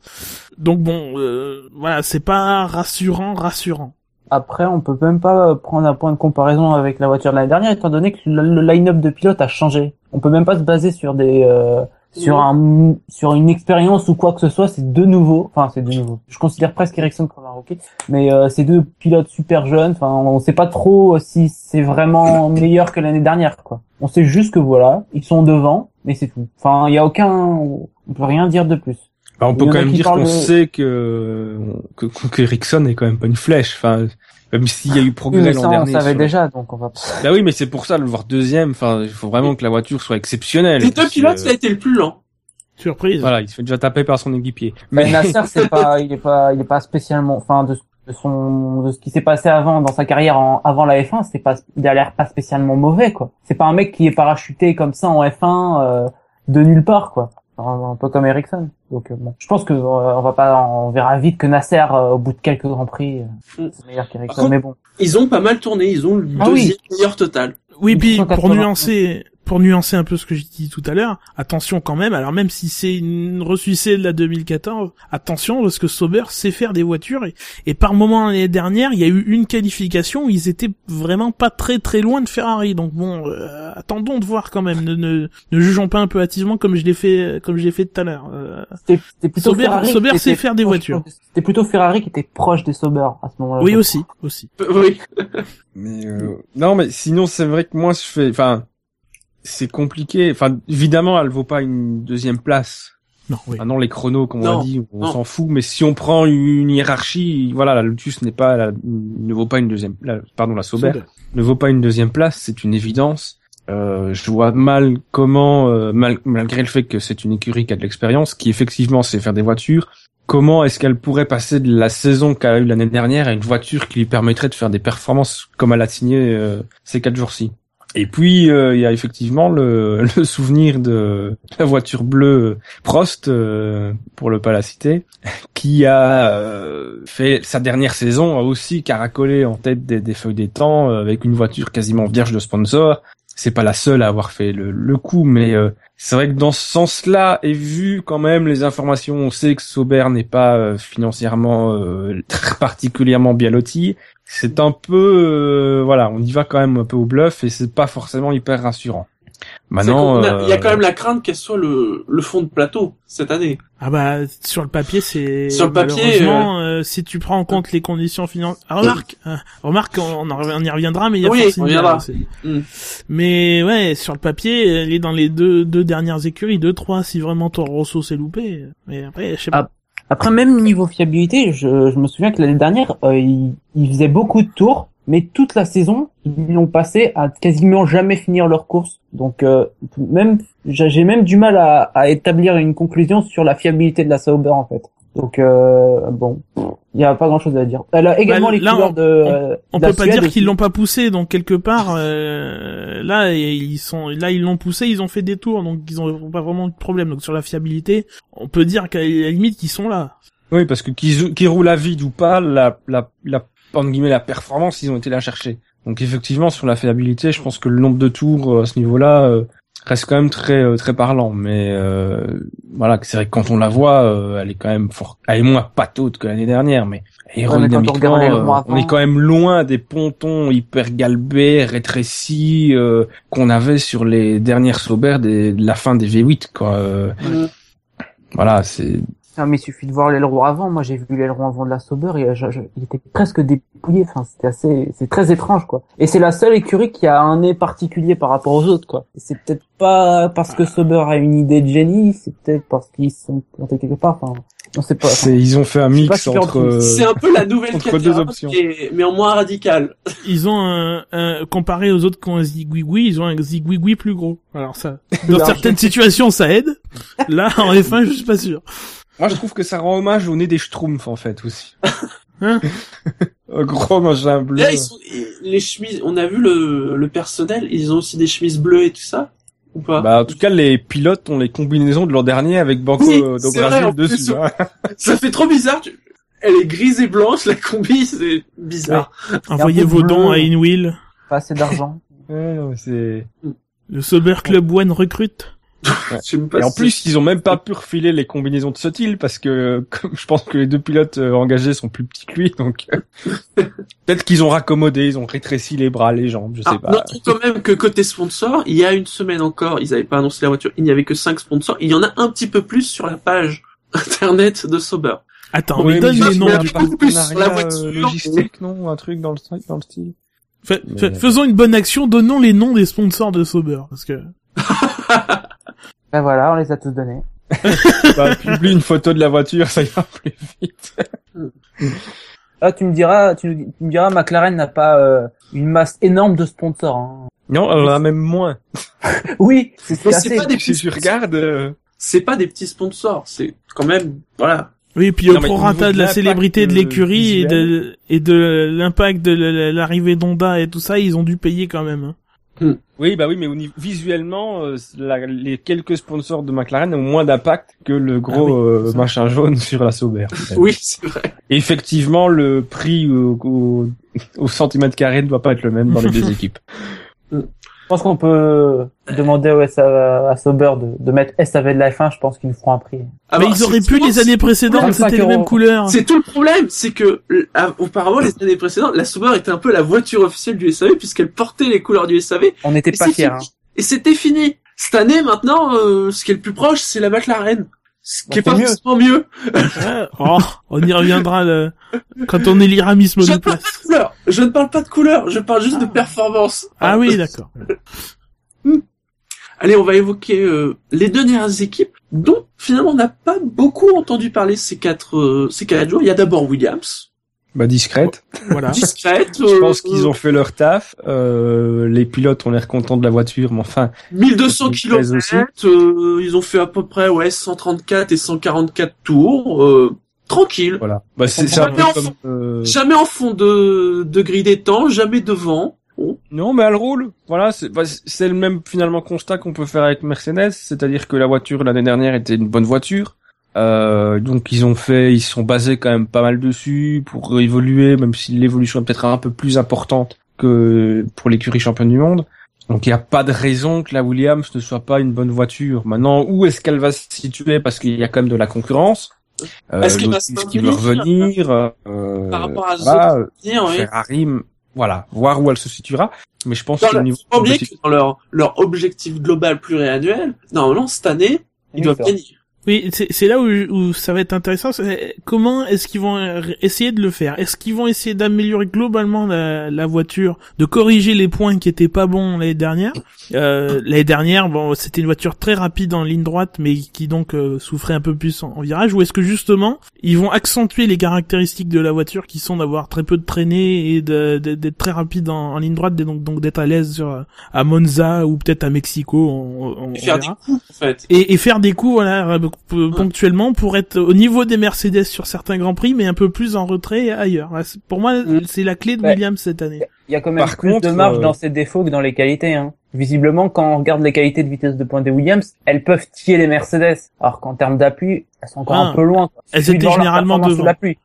Donc bon, euh, voilà, c'est pas rassurant, rassurant. Après, on peut même pas prendre un point de comparaison avec la voiture de l'année dernière, étant donné que le, le line-up de pilotes a changé. On peut même pas se baser sur des euh, sur un sur une expérience ou quoi que ce soit. C'est de nouveau, enfin c'est de nouveau. Je considère presque Ericsson comme un rookie, mais euh, c'est deux pilotes super jeunes. Enfin, on sait pas trop si c'est vraiment meilleur que l'année dernière, quoi. On sait juste que voilà, ils sont devant, mais c'est tout. Enfin, il y a aucun, on peut rien dire de plus. Bah, on peut quand même dire qu'on de- sait que que qu'Ericsson est quand même pas une flèche. Enfin, Même s'il y a eu Oui, progrès mais l'an ça, on dernier. savait sur déjà, donc on va. Bah oui, mais c'est pour ça, le voir deuxième, enfin, il faut vraiment que la voiture soit exceptionnelle. Les deux que, pilotes, il a été le plus lent. Surprise. Voilà, il se fait déjà taper par son équipier. Mais Mais Nasser, c'est pas, il est pas, il est pas spécialement, enfin, de, de son, de ce qui s'est passé avant dans sa carrière en, avant la F1, c'est pas, il a l'air pas spécialement mauvais, quoi. C'est pas un mec qui est parachuté comme ça en F1 euh, de nulle part, quoi. Un, un peu comme Ericsson. Donc euh, bon, je pense que euh, on va pas, on verra vite que Nasser, euh, au bout de quelques grands prix, euh, Mm. c'est meilleur qu'Ericsson. Mais bon, Ils ont pas mal tourné, ils ont le Ah oui. deuxième meilleur total. Oui, puis pour 180. nuancer, pour nuancer un peu ce que j'ai dit tout à l'heure, attention quand même. Alors même si c'est une ressucée de la 2014, attention parce que Sauber sait faire des voitures et, et par moment l'année dernière, il y a eu une qualification où ils étaient vraiment pas très très loin de Ferrari. Donc bon, euh, attendons de voir quand même. Ne, ne, ne jugeons pas un peu hâtivement comme je l'ai fait comme je l'ai fait tout à l'heure. Euh, Sauber-. Sauber sait faire des voitures. C'était plutôt Ferrari qui était proche des Sauber à ce moment-là. oui aussi, aussi. Oui. Mais euh, non, mais sinon c'est vrai que moi je fais, enfin, c'est compliqué. Enfin, évidemment, elle vaut pas une deuxième place. Non, oui. Maintenant, les chronos, comme on Non, l'a dit, on non. s'en fout. Mais si on prend une hiérarchie, voilà, la Lotus n'est pas, la- ne vaut pas une deuxième, la- pardon, la Sauber Sauber. ne vaut pas une deuxième place, c'est une évidence. Euh, je vois mal comment, euh, mal- malgré le fait que c'est une écurie qui a de l'expérience, qui effectivement sait faire des voitures, comment est-ce qu'elle pourrait passer de la saison qu'elle a eue l'année dernière à une voiture qui lui permettrait de faire des performances comme elle a signé euh, ces quatre jours-ci? Et puis euh, il y a effectivement le, souvenir de la voiture bleue Prost, euh, pour le pas qui a euh, fait sa dernière saison a aussi caracolé en tête des, feuilles des temps avec une voiture quasiment vierge de sponsor. C'est pas la seule à avoir fait le, le coup, mais euh, c'est vrai que dans ce sens-là, et vu quand même les informations, on sait que Sauber n'est pas euh, financièrement euh, très particulièrement bien loti. C'est un peu, euh, voilà, on y va quand même un peu au bluff et c'est pas forcément hyper rassurant. Maintenant, a- il y a euh, quand même la crainte qu'elle soit le, le fond de plateau cette année. Ah bah sur le papier c'est Sur le papier, malheureusement, euh, si tu prends en compte les conditions financières ah, remarque euh, remarque on, y reviendra mais il y a Oui, on reviendra. aussi. Mm. mais ouais sur le papier elle est dans les deux deux dernières écuries deux trois si vraiment Toro Rosso s'est loupé mais après je sais pas Après, même niveau fiabilité, je, je me souviens que l'année dernière, euh, il, il faisait beaucoup de tours, mais toute la saison, ils l'ont passé à quasiment jamais finir leur course. Donc, euh, même, j'ai j'ai même du mal à, à établir une conclusion sur la fiabilité de la Sauber, en fait. Donc, euh, bon, il n'y a pas grand-chose à dire. Elle a également Bah, les là, couleurs de. euh, on de la peut pas Suède dire qu'ils l'ont pas poussé donc quelque part euh, là ils sont là ils l'ont poussé ils ont fait des tours donc ils ont pas vraiment de problème donc sur la fiabilité on peut dire qu'à la limite qu'ils sont là Oui, parce que qu'ils qu'ils roulent à vide ou pas, la, la, la, entre guillemets, la performance, ils ont été la chercher. Donc effectivement, sur la fiabilité, je pense que le nombre de tours euh, à ce niveau-là euh, reste quand même très euh, très parlant. Mais euh, voilà, c'est vrai que quand on la voit, euh, elle est quand même fort. Elle est moins pataude que l'année dernière, mais on aérodynamiquement, euh, on est quand même loin des pontons hyper galbés, rétrécis euh, qu'on avait sur les dernières Sauber des, de la fin des V8. Quoi. Voilà, c'est Non, mais il suffit de voir l'aileron avant. Moi, j'ai vu l'aileron avant de la Sauber et je- je- il était presque dépouillé. Enfin, c'était assez, c'est très étrange, quoi. Et c'est la seule écurie qui a un nez particulier par rapport aux autres, quoi. C'est peut-être pas parce que Sauber a une idée de génie, c'est peut-être parce qu'ils se sont plantés quelque part. Enfin, on sait pas. c'est- ils ont fait un mix entre. euh, C'est un peu la nouvelle entre deux options. mais, mais en moins radical. Ils ont un, un- comparé aux autres qui ont un zigouigoui, ils ont un zigouigoui plus gros. Alors ça, dans certaines situations, ça aide. Là, en F1, je suis pas sûr. Moi, je trouve que ça rend hommage au nez des Schtroumpfs, en fait, aussi. Hein Un gros machin bleu. Là, ils sont, les chemises, on a vu le, le personnel, ils ont aussi des chemises bleues et tout ça Ou pas? Bah, en tout cas, les pilotes ont les combinaisons de l'an dernier avec Banco Oui, do vrai, plus, dessus. hein. Ça fait trop bizarre. tu- Elle est grise et blanche, la combi, c'est bizarre. Envoyez vos dons à InWheel. Pas assez d'argent. Ouais, c'est... Le Sauber Club One recrute. Et en plus, ils ont même pas pu refiler les combinaisons de Sotil parce que comme je pense que les deux pilotes euh, engagés sont plus petits que lui, donc euh, peut-être qu'ils ont raccommodé, ils ont rétréci les bras, les jambes, je sais Ah, pas. notons quand même que côté sponsor, il y a une semaine encore, ils avaient pas annoncé la voiture, il n'y avait que 5 sponsors. Il y en a un petit peu plus sur la page internet de Sauber. Attends, Ouais, mais donne les noms a du coup, plus la voiture. euh, logistique, non, un truc dans le dans le style. Mais- faisons une bonne action, donnons les noms des sponsors de Sauber, parce que Ben voilà, on les a tous donnés. bah, publie une photo de la voiture, ça ira plus vite. Ah, tu me diras, tu, tu me diras, McLaren n'a pas euh, une masse énorme de sponsors. Hein. Non, elle en a même moins. Oui, c'est Mais assez. c'est pas des Si petits tu regardes, euh, c'est pas des petits sponsors, c'est quand même voilà. Oui, puis Non, au prorata de la célébrité de l'écurie et de, visuel. et de l'impact de la- l'arrivée d'Honda et tout ça, ils ont dû payer quand même. hein. Oui, bah oui, mais au niveau, visuellement, euh, la- les quelques sponsors de McLaren ont moins d'impact que le gros Ah oui, euh, machin jaune sur la Sauber. Oui, c'est vrai. Effectivement, le prix au, au, au centimètre carré ne doit pas être le même dans les deux équipes. Je pense qu'on peut demander au SAV, à Sauber de, de mettre SAV de la F1. Je pense qu'ils nous feront un prix. Ah mais bah, ils auraient pu les années précédentes, 25 c'était les mêmes couleurs. C'est tout le problème, c'est que euh, ah, auparavant les années précédentes, la Sauber était un peu la voiture officielle du SAV puisqu'elle portait les couleurs du SAV. On n'était pas fiers. Hein. Et c'était fini. Cette année maintenant, euh, ce qui est le plus proche, c'est la McLaren. Ce qui Bah, est pas mieux. forcément mieux. Ouais. Oh, on y reviendra le... quand on élira Miss Je ne parle Monoplace. pas de couleur. Je ne parle pas de couleur. Je parle juste de performance. Ah oui, d'accord. Allez, on va évoquer euh, les deux dernières équipes dont finalement on n'a pas beaucoup entendu parler ces quatre euh, ces quatre jours. Il y a d'abord Williams, Bah discrète. Voilà. discrète. Je pense qu'ils ont fait leur taf. Euh, les pilotes ont l'air contents de la voiture, mais enfin, 1200 Ils plaisent aussi. km. euh, ils ont fait à peu près ouais 134 et 144 tours. euh, tranquille. voilà. Bah c'est Jamais comme. enfant. euh, Jamais en fond de de grille des temps, jamais devant. Non, mais elle roule. Voilà, c'est bah, c'est le même finalement constat qu'on peut faire avec Mercedes, c'est-à-dire que la voiture l'année dernière était une bonne voiture. Euh, donc ils ont fait, ils se sont basés quand même pas mal dessus pour évoluer, même si l'évolution est peut-être un peu plus importante que pour l'écurie championne du monde. Donc il n'y a pas de raison que la Williams ne soit pas une bonne voiture. Maintenant, où est-ce qu'elle va se situer? Parce qu'il y a quand même de la concurrence. Euh, Est-ce qu'elle va se qui veut revenir euh, Par rapport à voilà, dire. Ferrari, voilà, voir où elle se situera. Mais je pense leur- niveau faut pas oublier que dans leur, leur objectif global pluriannuel, normalement, cette année, ils Oui, doivent gagner. Oui, c'est là où, où ça va être intéressant. Comment est-ce qu'ils vont euh, essayer de le faire? Est-ce qu'ils vont essayer d'améliorer globalement la, la voiture, de corriger les points qui étaient pas bons l'année dernière? Euh, L'année dernière, bon, c'était une voiture très rapide en ligne droite, mais qui donc euh, souffrait un peu plus en, en virage. Ou est-ce que justement, ils vont accentuer les caractéristiques de la voiture, qui sont d'avoir très peu de traînée et d'être très rapide en, en ligne droite, et donc donc d'être à l'aise sur à Monza ou peut-être à Mexico. On, on- Et faire des coups, en fait. et, et faire des coups voilà euh, p- ponctuellement pour être au niveau des Mercedes sur certains grands prix mais un peu plus en retrait ailleurs pour moi Mm. c'est la clé de Ouais. Williams cette année Il y a quand même Par plus contre, de marge euh, dans ses défauts que dans les qualités. Hein. Visiblement, quand on regarde les qualités de vitesse de pointe des Williams, elles peuvent tirer les Mercedes. Alors qu'en termes d'appui, elles sont encore Ah. un peu loin. quoi. Elles de étaient généralement devant. la pluie.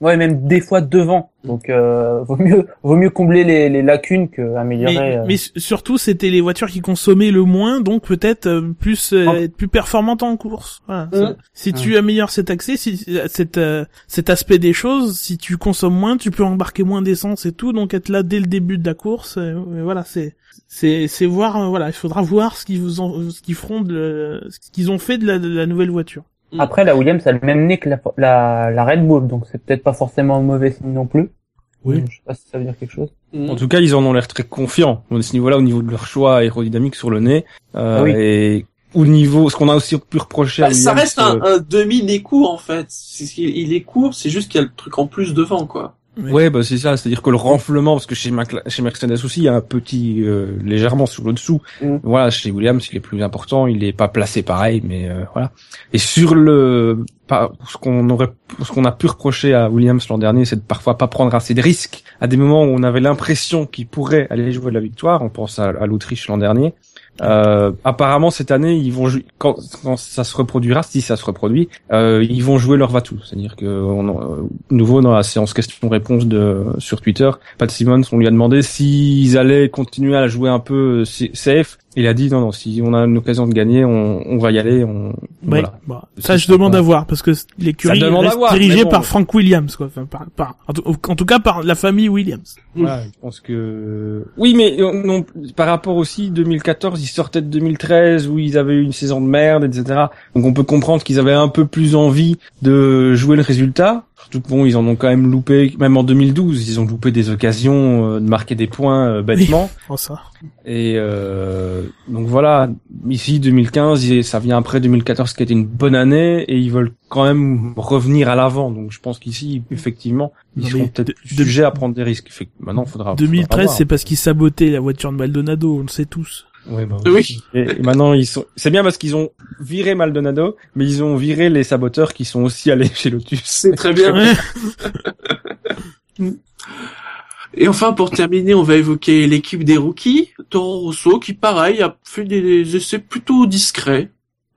Ouais, même des fois devant. Donc, euh, vaut mieux, vaut mieux combler les, les lacunes que améliorer. mais, euh, mais surtout c'était les voitures qui consommaient le moins donc peut-être euh, plus euh, être plus performantes en course voilà. Mm. si tu améliores cet accès si euh, cet euh, cet aspect des choses si tu consommes moins tu peux embarquer moins d'essence et tout donc être là dès le début de la course euh, voilà c'est c'est c'est voir euh, voilà il faudra voir ce qu'ils vous en, ce qu'ils feront de ce qu'ils ont fait de la, de la nouvelle voiture Après, la Williams a le même nez que la, la, la Red Bull, donc c'est peut-être pas forcément un mauvais signe non plus. Oui. Je sais pas si ça veut dire quelque chose. Mm. En tout cas, ils en ont l'air très confiants à ce niveau-là, au niveau de leur choix aérodynamique sur le nez. Euh, Ah oui. Et au niveau, ce qu'on a aussi pu reprocher à Bah, ça Williams, reste un, euh, un demi-nez court, en fait. Il est court, c'est juste qu'il y a le truc en plus devant, quoi. Oui. Ouais, bah c'est ça, c'est-à-dire que le renflement, parce que chez, Macla- chez Mercedes aussi, il y a un petit euh, légèrement sur le dessous. Mm. Voilà, chez Williams, il est plus important, il est pas placé pareil, mais euh, voilà. Et sur le, pas, ce qu'on aurait, ce qu'on a pu reprocher à Williams l'an dernier, c'est de parfois pas prendre assez de risques à des moments où on avait l'impression qu'il pourrait aller jouer la victoire. On pense à, à l'Autriche l'an dernier. Euh, apparemment cette année, ils vont quand, quand ça se reproduira, si ça se reproduit, euh, ils vont jouer leur va-tout. C'est-à-dire que euh, nouveau dans la séance questions-réponses de sur Twitter, Pat Simmons, on lui a demandé s'ils allaient continuer à jouer un peu euh, sa- safe. Il a dit non non, si on a une occasion de gagner, on, on va y aller. On, Ouais, voilà. ça je demande à voir parce que l'écurie reste voir, dirigée bon. par Frank Williams quoi, enfin, par, par- en, tout, en tout cas par la famille Williams. Voilà, je pense que oui, mais euh, non, par rapport aussi 2014, ils sortaient de 2013 où ils avaient eu une saison de merde, etc. Donc on peut comprendre qu'ils avaient un peu plus envie de jouer le résultat. Surtout que bon, ils en ont quand même loupé, même en 2012, ils ont loupé des occasions euh, de marquer des points euh, bêtement. Oh, ça. Et euh, donc voilà, ici 2015, il- ça vient après 2014 qui a été une bonne année et ils veulent quand même revenir à l'avant. Donc je pense qu'ici, effectivement, ils seront peut-être sujets à prendre des risques. Maintenant, faudra. 2013, faudra c'est parce qu'ils sabotaient la voiture de Maldonado, on le sait tous. Ouais, bah Oui. Et, et maintenant, ils sont. C'est bien parce qu'ils ont viré Maldonado, mais ils ont viré les saboteurs qui sont aussi allés chez Lotus. C'est très bien. Et enfin, pour terminer, on va évoquer l'équipe des rookies. Toro Rosso, qui pareil, a fait des essais plutôt discrets.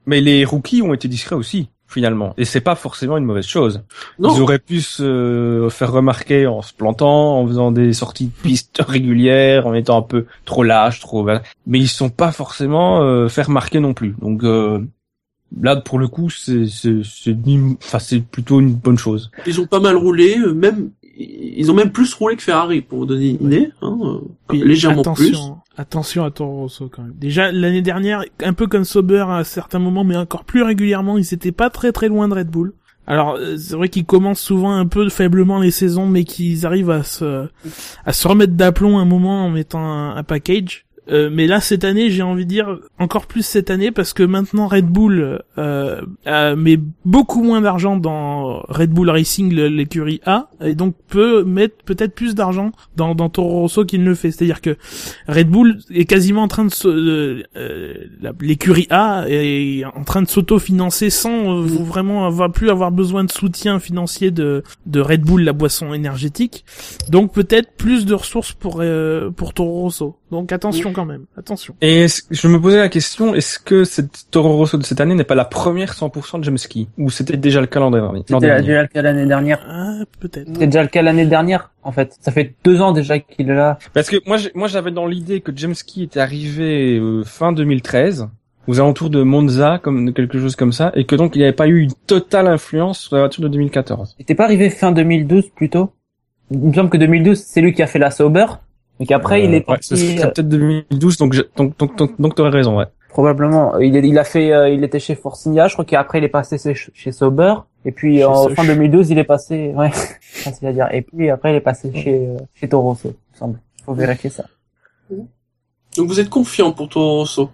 Mais les rookies ont été discrets aussi, finalement. Et c'est pas forcément une mauvaise chose. Non, Ils auraient pu se faire remarquer en se plantant, en faisant des sorties de piste régulières, en étant un peu trop lâches, trop. Mais ils sont pas forcément euh, fait remarquer non plus. Donc euh, là, pour le coup, c'est c'est c'est une- enfin c'est plutôt une bonne chose. ils ont pas mal roulé, euh, même ils ont même plus roulé que Ferrari, pour vous donner une idée. Hein, euh, Puis légèrement attention, Attention à Toro Rosso quand même. Déjà l'année dernière, un peu comme Sauber à certains moments, mais encore plus régulièrement, ils étaient pas très très loin de Red Bull. Alors euh, c'est vrai qu'ils commencent souvent un peu faiblement les saisons, mais qu'ils arrivent à se à se remettre d'aplomb un moment en mettant un, un package. Euh, mais là cette année, j'ai envie de dire encore plus cette année parce que maintenant Red Bull euh, euh, met beaucoup moins d'argent dans Red Bull Racing, l'écurie A, et donc peut mettre peut-être plus d'argent dans, dans Toro Rosso qu'il ne le fait. C'est-à-dire que Red Bull est quasiment en train de se, euh, euh, l'écurie A est en train de s'auto-financer sans euh, vraiment avoir plus avoir besoin de soutien financier de de Red Bull, la boisson énergétique. Donc peut-être plus de ressources pour euh, pour Toro Rosso. Donc attention quand même, attention. Et est-ce- je me posais la question, est-ce que cette Toro Rosso de cette année n'est pas la première 100% de James Ski Ou c'était déjà le cas l'an dernier C'était déjà le cas l'année dernière. Ah, peut-être. C'était déjà le cas l'année dernière, en fait. Ça fait deux ans déjà qu'il est là. Parce que moi, j'avais dans l'idée que James Key était arrivé euh, fin 2013, aux alentours de Monza, comme quelque chose comme ça, et que donc il n'y avait pas eu une totale influence sur la voiture de 2014. Il était pas arrivé fin 2012 plutôt? Il me semble que 2012, c'est lui qui a fait la Sauber. Et qu'après, il Euh, est ouais, parti, serait euh, peut-être 2012, donc je- donc donc donc, donc t'aurais raison, ouais. probablement. Il, est- il a fait, euh, il était chez Force India. Je crois qu'après, il est passé chez, chez Sauber. Et puis, Chez en Soch. fin 2012, il est passé, ouais, facile à dire. Et puis, après, il est passé chez, euh, chez Toro Rosso, il me semble. Faut vérifier ça. Donc vous êtes confiant pour Toro Rosso.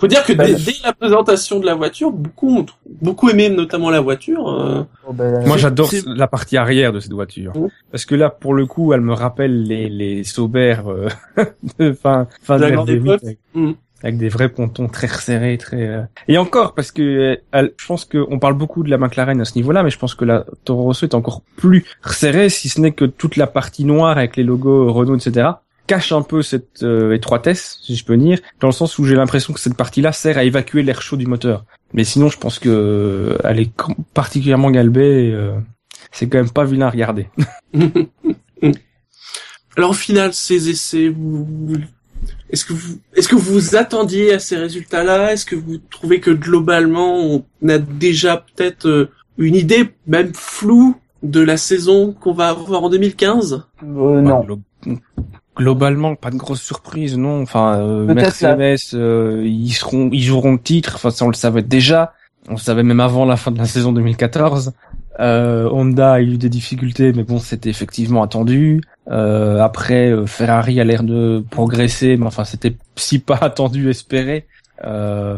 Faut dire que Bah, dès, bah. dès la présentation de la voiture, beaucoup ont beaucoup aimé notamment la voiture. euh, Bon, ben, Moi j'adore la partie arrière de cette voiture. Mhm. Parce que là, pour le coup, elle me rappelle les, les Sauber euh, de fin, fin De la de grande RB8, époque. avec, Mhm. avec des vrais pontons très resserrés, très... euh, Et encore, parce que elle- je pense qu'on parle beaucoup de la McLaren à ce niveau-là, mais je pense que la Toro Rosso est encore plus resserrée, si ce n'est que toute la partie noire avec les logos Renault, etc., cache un peu cette euh, étroitesse, si je peux dire, dans le sens où j'ai l'impression que cette partie-là sert à évacuer l'air chaud du moteur. Mais sinon, je pense que euh, elle est particulièrement galbée. euh, c'est quand même pas vilain à regarder. Alors au final, ces essais, vous, est-ce que vous, est-ce que vous vous attendiez à ces résultats-là? Est-ce que vous trouvez que globalement, on a déjà peut-être euh, une idée, même floue, de la saison qu'on va avoir en 2015 euh, non. Glo- globalement, pas de grosse surprise, non. Enfin, euh, Mercedes, euh, ils seront, ils joueront le titre. Enfin, ça on le savait déjà. On le savait même avant la fin de la saison 2014. Euh, Honda a eu des difficultés, mais bon, c'était effectivement attendu. Euh, après, euh, Ferrari a l'air de progresser, mais enfin, c'était si pas attendu, espéré. Euh,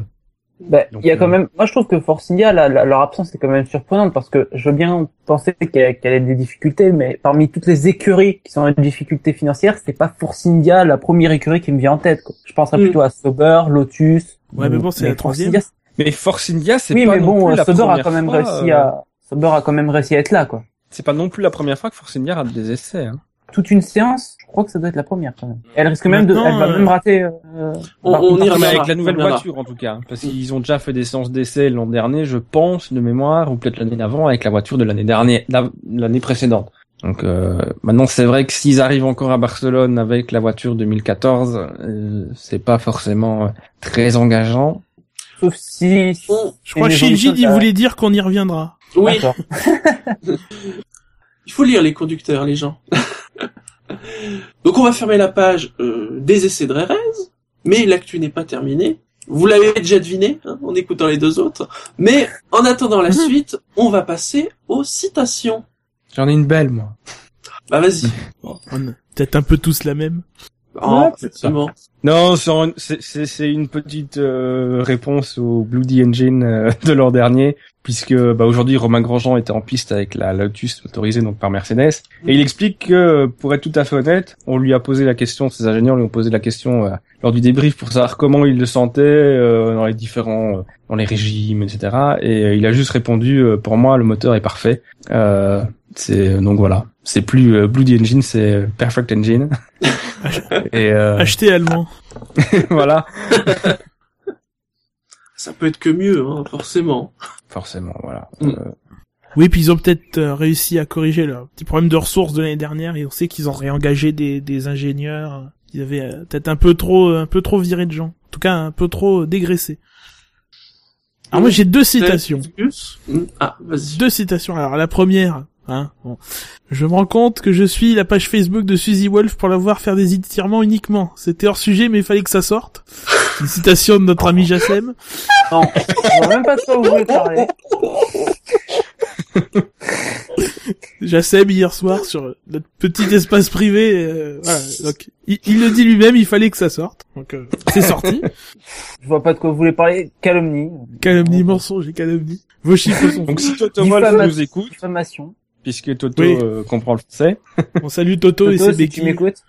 Ben, Donc, il y a quand euh, même, moi je trouve que Force India, la- la- leur absence est quand même surprenante parce que je veux bien penser qu'elle qu'elle ait des difficultés, mais parmi toutes les écuries qui sont en difficulté financière, c'est pas Force India la première écurie qui me vient en tête. Quoi. Je penserais Mm. plutôt à Sauber, Lotus. Ouais, mais bon, c'est la Force troisième. India, c'est- mais Force India, c'est oui, pas mais non bon, plus la Sauber a première quand même fois, réussi euh, à, Sauber a quand même réussi à être là, quoi. C'est pas non plus la première fois que Force India rate des essais. Hein. Toute une séance, crois que ça doit être la première quand même. Elle risque même de, elle va euh, même rater. Euh, On- on ira mais avec la nouvelle voiture en tout cas, parce qu'ils ont déjà fait des séances d'essai l'an dernier, je pense, de mémoire, ou peut-être l'année d'avant avec la voiture de l'année dernière, la- l'année précédente. Donc euh, maintenant c'est vrai que s'ils arrivent encore à Barcelone avec la voiture 2014, euh, c'est pas forcément euh, très engageant. Sauf si. Je crois que Shinji il la- voulait dire qu'on y reviendra. Oui, il faut lire les conducteurs, les gens. Donc on va fermer la page euh, des essais de Rérez, mais l'actu n'est pas terminée. Vous l'avez déjà deviné hein, en écoutant les deux autres. Mais en attendant la suite, on va passer aux citations. J'en ai une belle, moi. Bah vas-y. On a Peut-être un peu tous la même. Oh, effectivement. Non, c'est en- c'est- c'est c'est une petite euh, réponse au Bloody Engine euh, de l'an dernier, puisque bah, aujourd'hui Romain Grandjean était en piste avec la Lotus motorisée donc par Mercedes, et il explique que, pour être tout à fait honnête, on lui a posé la question, ses ingénieurs lui ont posé la question euh, lors du débrief pour savoir comment il le sentait euh, dans les différents, euh, dans les régimes, etc. Et euh, il a juste répondu, euh, pour moi le moteur est parfait. Euh, c'est donc voilà, c'est plus euh, Bloody Engine, c'est euh, Perfect Engine. et euh, Acheter allemand. voilà. Ça peut être que mieux, hein, forcément. Forcément, voilà. Mm. Euh, Oui, puis ils ont peut-être euh, réussi à corriger leur petit problème de ressources de l'année dernière et on sait qu'ils ont réengagé des, des ingénieurs. Ils avaient peut-être un peu trop, un peu trop viré de gens. En tout cas, un peu trop dégraissé. Alors moi, j'ai deux citations. Mm. Ah, vas-y. Deux citations. Alors la première, hein, bon. je me rends compte que je suis la page Facebook de Suzy Wolf pour la voir faire des étirements uniquement. C'était hors sujet, mais il fallait que ça sorte. Une citation de notre ami Jassem. Non, je vois même pas de quoi vous voulez parler. Jassem hier soir sur notre petit espace privé. euh, voilà, donc il, il le dit lui-même, il fallait que ça sorte. Donc euh, c'est sorti. Je vois pas de quoi vous voulez parler. Calomnie. Calomnie, mensonge et calomnie. Vos chiffres sont. Donc si Wolf Diffamation. nous écoute, Diffamation. Puisque Toto Oui. euh, comprend le français, On salue Toto, Toto, et ses si tu m'écoutes.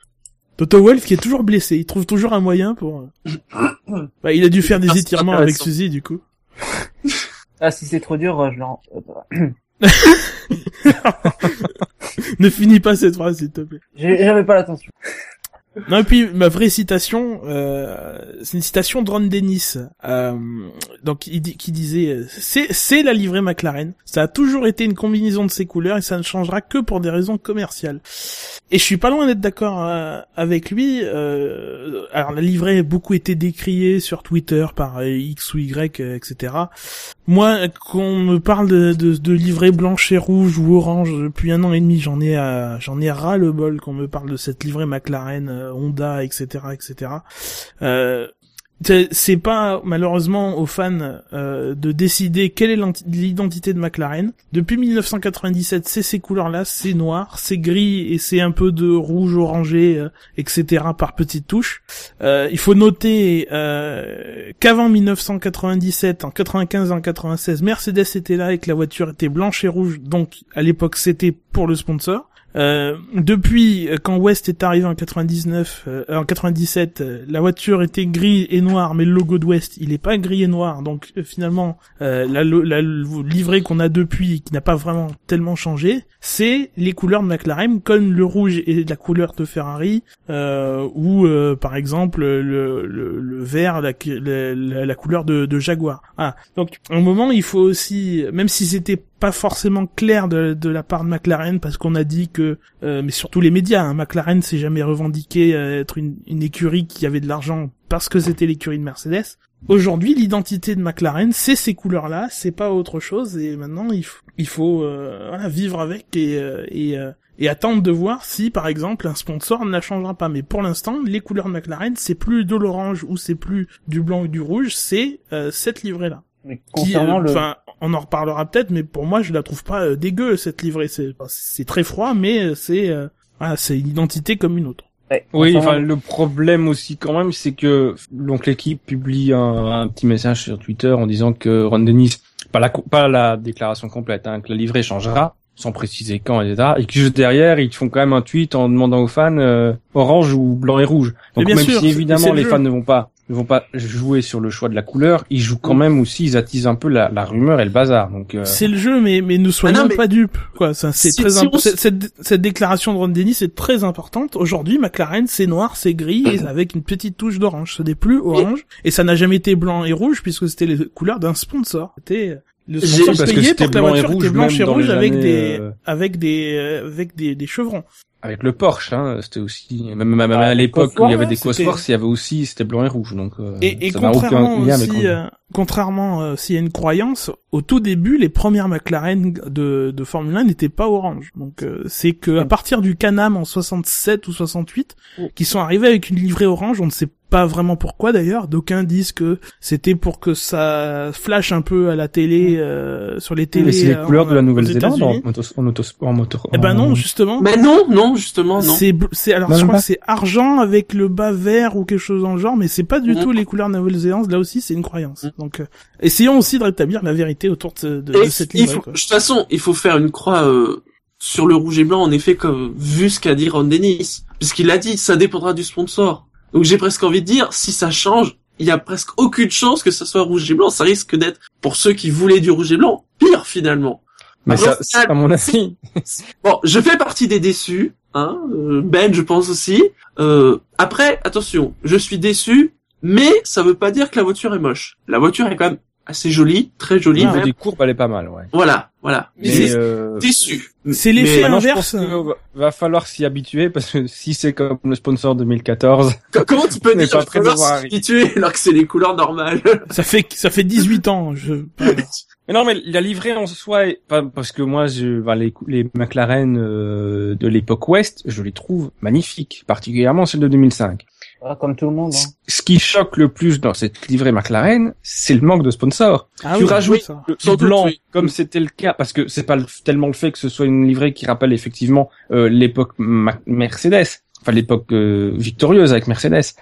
Toto Wolf qui est toujours blessé. Il trouve toujours un moyen pour. euh, Bah, il a dû faire des Ah, étirements avec. Suzy du coup. Ah, si c'est trop dur, euh, je l'en... euh, ne finis pas cette phrase s'il te plaît. J'avais pas l'attention. Non, et puis ma vraie citation, euh, c'est une citation de Ron Dennis, euh, donc qui disait euh, c'est c'est la livrée McLaren, ça a toujours été une combinaison de ces couleurs et ça ne changera que pour des raisons commerciales. Et je suis pas loin d'être d'accord euh, avec lui. euh, alors la livrée a beaucoup été décriée sur Twitter par euh, X ou Y, etc. Moi, qu'on me parle de, de, de livrée blanche et rouge ou orange depuis un an et demi, j'en ai j'en ai ras le bol qu'on me parle de cette livrée McLaren, Honda, etc., etc. Euh, c'est- pas malheureusement aux fans euh, de décider quelle est l'identité de McLaren. Depuis 1997, c'est ces couleurs-là, c'est noir, c'est gris et c'est un peu de rouge orangé, euh, etc. par petites touches. Euh, il faut noter euh, qu'avant 1997, en 95 et en 96, Mercedes était là et que la voiture était blanche et rouge, donc à l'époque c'était pour le sponsor. Euh, depuis euh, quand West est arrivé en 99, euh, en 97, euh, la voiture était gris et noire, mais le logo de West il est pas gris et noir, donc finalement euh, la, lo- la livrée qu'on a depuis, qui n'a pas vraiment tellement changé, c'est les couleurs de McLaren, comme le rouge est la couleur de Ferrari, ou par exemple le, le, le vert, la, la, la- la couleur de, de Jaguar. Ah, donc à un moment il faut aussi, même si c'était pas forcément clair de, de la part de McLaren parce qu'on a dit que, euh, mais surtout les médias, hein, McLaren s'est jamais revendiqué euh, être une, une écurie qui avait de l'argent parce que c'était l'écurie de Mercedes. Aujourd'hui, l'identité de McLaren, c'est ces couleurs-là, c'est pas autre chose, et maintenant il il faut euh, voilà, vivre avec et, euh, et, euh, et attendre de voir si, par exemple, un sponsor ne la changera pas. Mais pour l'instant, les couleurs de McLaren, c'est plus de l'orange ou c'est plus du blanc ou du rouge, c'est euh, cette livrée-là. Mais Qui, concernant euh, le... enfin, on en reparlera peut-être, mais pour moi, je la trouve pas euh, dégueu cette livrée. C'est, très froid, mais euh, c'est, euh, voilà, c'est une identité comme une autre. Ouais, Oui, enfin le problème aussi quand même, c'est que donc l'équipe publie un, un petit message sur Twitter en disant que Ron Dennis, pas la pas la déclaration complète, hein, que la livrée changera, sans préciser quand, etc. Et que juste derrière, ils font quand même un tweet en demandant aux fans euh, orange ou blanc et rouge. Donc bien même sûr, si évidemment le les jeu. fans ne vont pas ne vont pas jouer sur le choix de la couleur, ils jouent quand Mm. même aussi, ils attisent un peu la, la rumeur et le bazar. Donc euh, C'est le jeu, mais mais ne soyons Ah non, mais- pas dupes. Quoi, ça c'est Si- très si imp- on s- cette, cette, cette déclaration de Ron Dennis est très importante. Aujourd'hui, McLaren c'est noir, c'est gris et avec une petite touche d'orange. Ce n'est plus orange et ça n'a jamais été blanc et rouge puisque c'était les couleurs d'un sponsor. C'était parce que payé c'était pour que la voiture rouge était blanche et rouge les avec années, des euh, avec des euh, avec des, des chevrons. avec le Porsche, hein, c'était aussi même, même Ah, à l'époque où il y avait des Cosworth, il y avait aussi c'était blanc et rouge. Donc euh, Et, et aucun contrairement aussi, euh, contrairement euh, s'il y a une croyance, au tout début, les premières McLaren de, de Formule 1 n'étaient pas orange. Donc euh, c'est que à partir du Canam en 67 ou 68, Oh. qui sont arrivés avec une livrée orange, on ne sait pas vraiment pourquoi d'ailleurs. D'aucuns disent que c'était pour que ça flash un peu à la télé, euh, sur les télés. Mais c'est les euh, couleurs de la Nouvelle-Zélande en, en, autos- en moto- Eh ben en- non, justement. Mais non, non, justement, non. C'est, c'est, alors, Non, je crois pas. que c'est argent avec le bas vert ou quelque chose dans le genre, mais c'est pas du Non. tout les couleurs Nouvelle-Zélande. Là aussi, c'est une croyance. Mm. Donc, euh, essayons aussi de rétablir la vérité autour de, de, de cette il livrée. faut- quoi. de toute façon, il faut faire une croix euh, sur le rouge et blanc, en effet, comme vu ce qu'a dit Ron Dennis, puisqu'il a dit, ça dépendra du sponsor. Donc j'ai presque envie de dire, si ça change, il y a presque aucune chance que ça soit rouge et blanc. Ça risque d'être pour ceux qui voulaient du rouge et blanc, pire finalement. Mais Alors, ça, c'est à mon avis. Bon, je fais partie des déçus, hein. euh, Ben, je pense aussi. Euh, après, attention, je suis déçu, mais ça veut pas dire que la voiture est moche. La voiture est quand même assez jolie, très jolie Au niveau des courbes, elle est pas mal, ouais. Voilà, voilà. Mais Mais, c'est euh, déçu. C'est l'effet je inverse. pense que va- falloir s'y habituer parce que si c'est comme le sponsor 2014, Co- Comment tu peux dire pas prêt de falloir voir s'habituer alors que c'est les couleurs normales? Ça fait, ça fait 18 ans. Je, Mais non, mais la livrée en soi, est parce que moi, je, bah, les, les McLaren euh, de l'époque Ouest, je les trouve magnifiques, particulièrement celle de 2005. Ah, comme tout le monde. Hein. Ce qui choque le plus dans cette livrée McLaren, c'est le manque de sponsors. ah tu oui, rajoutes le blanc, oui. comme c'était le cas, parce que c'est pas le- tellement le fait que ce soit une livrée qui rappelle effectivement euh, l'époque Mercedes, enfin l'époque euh, victorieuse avec Mercedes.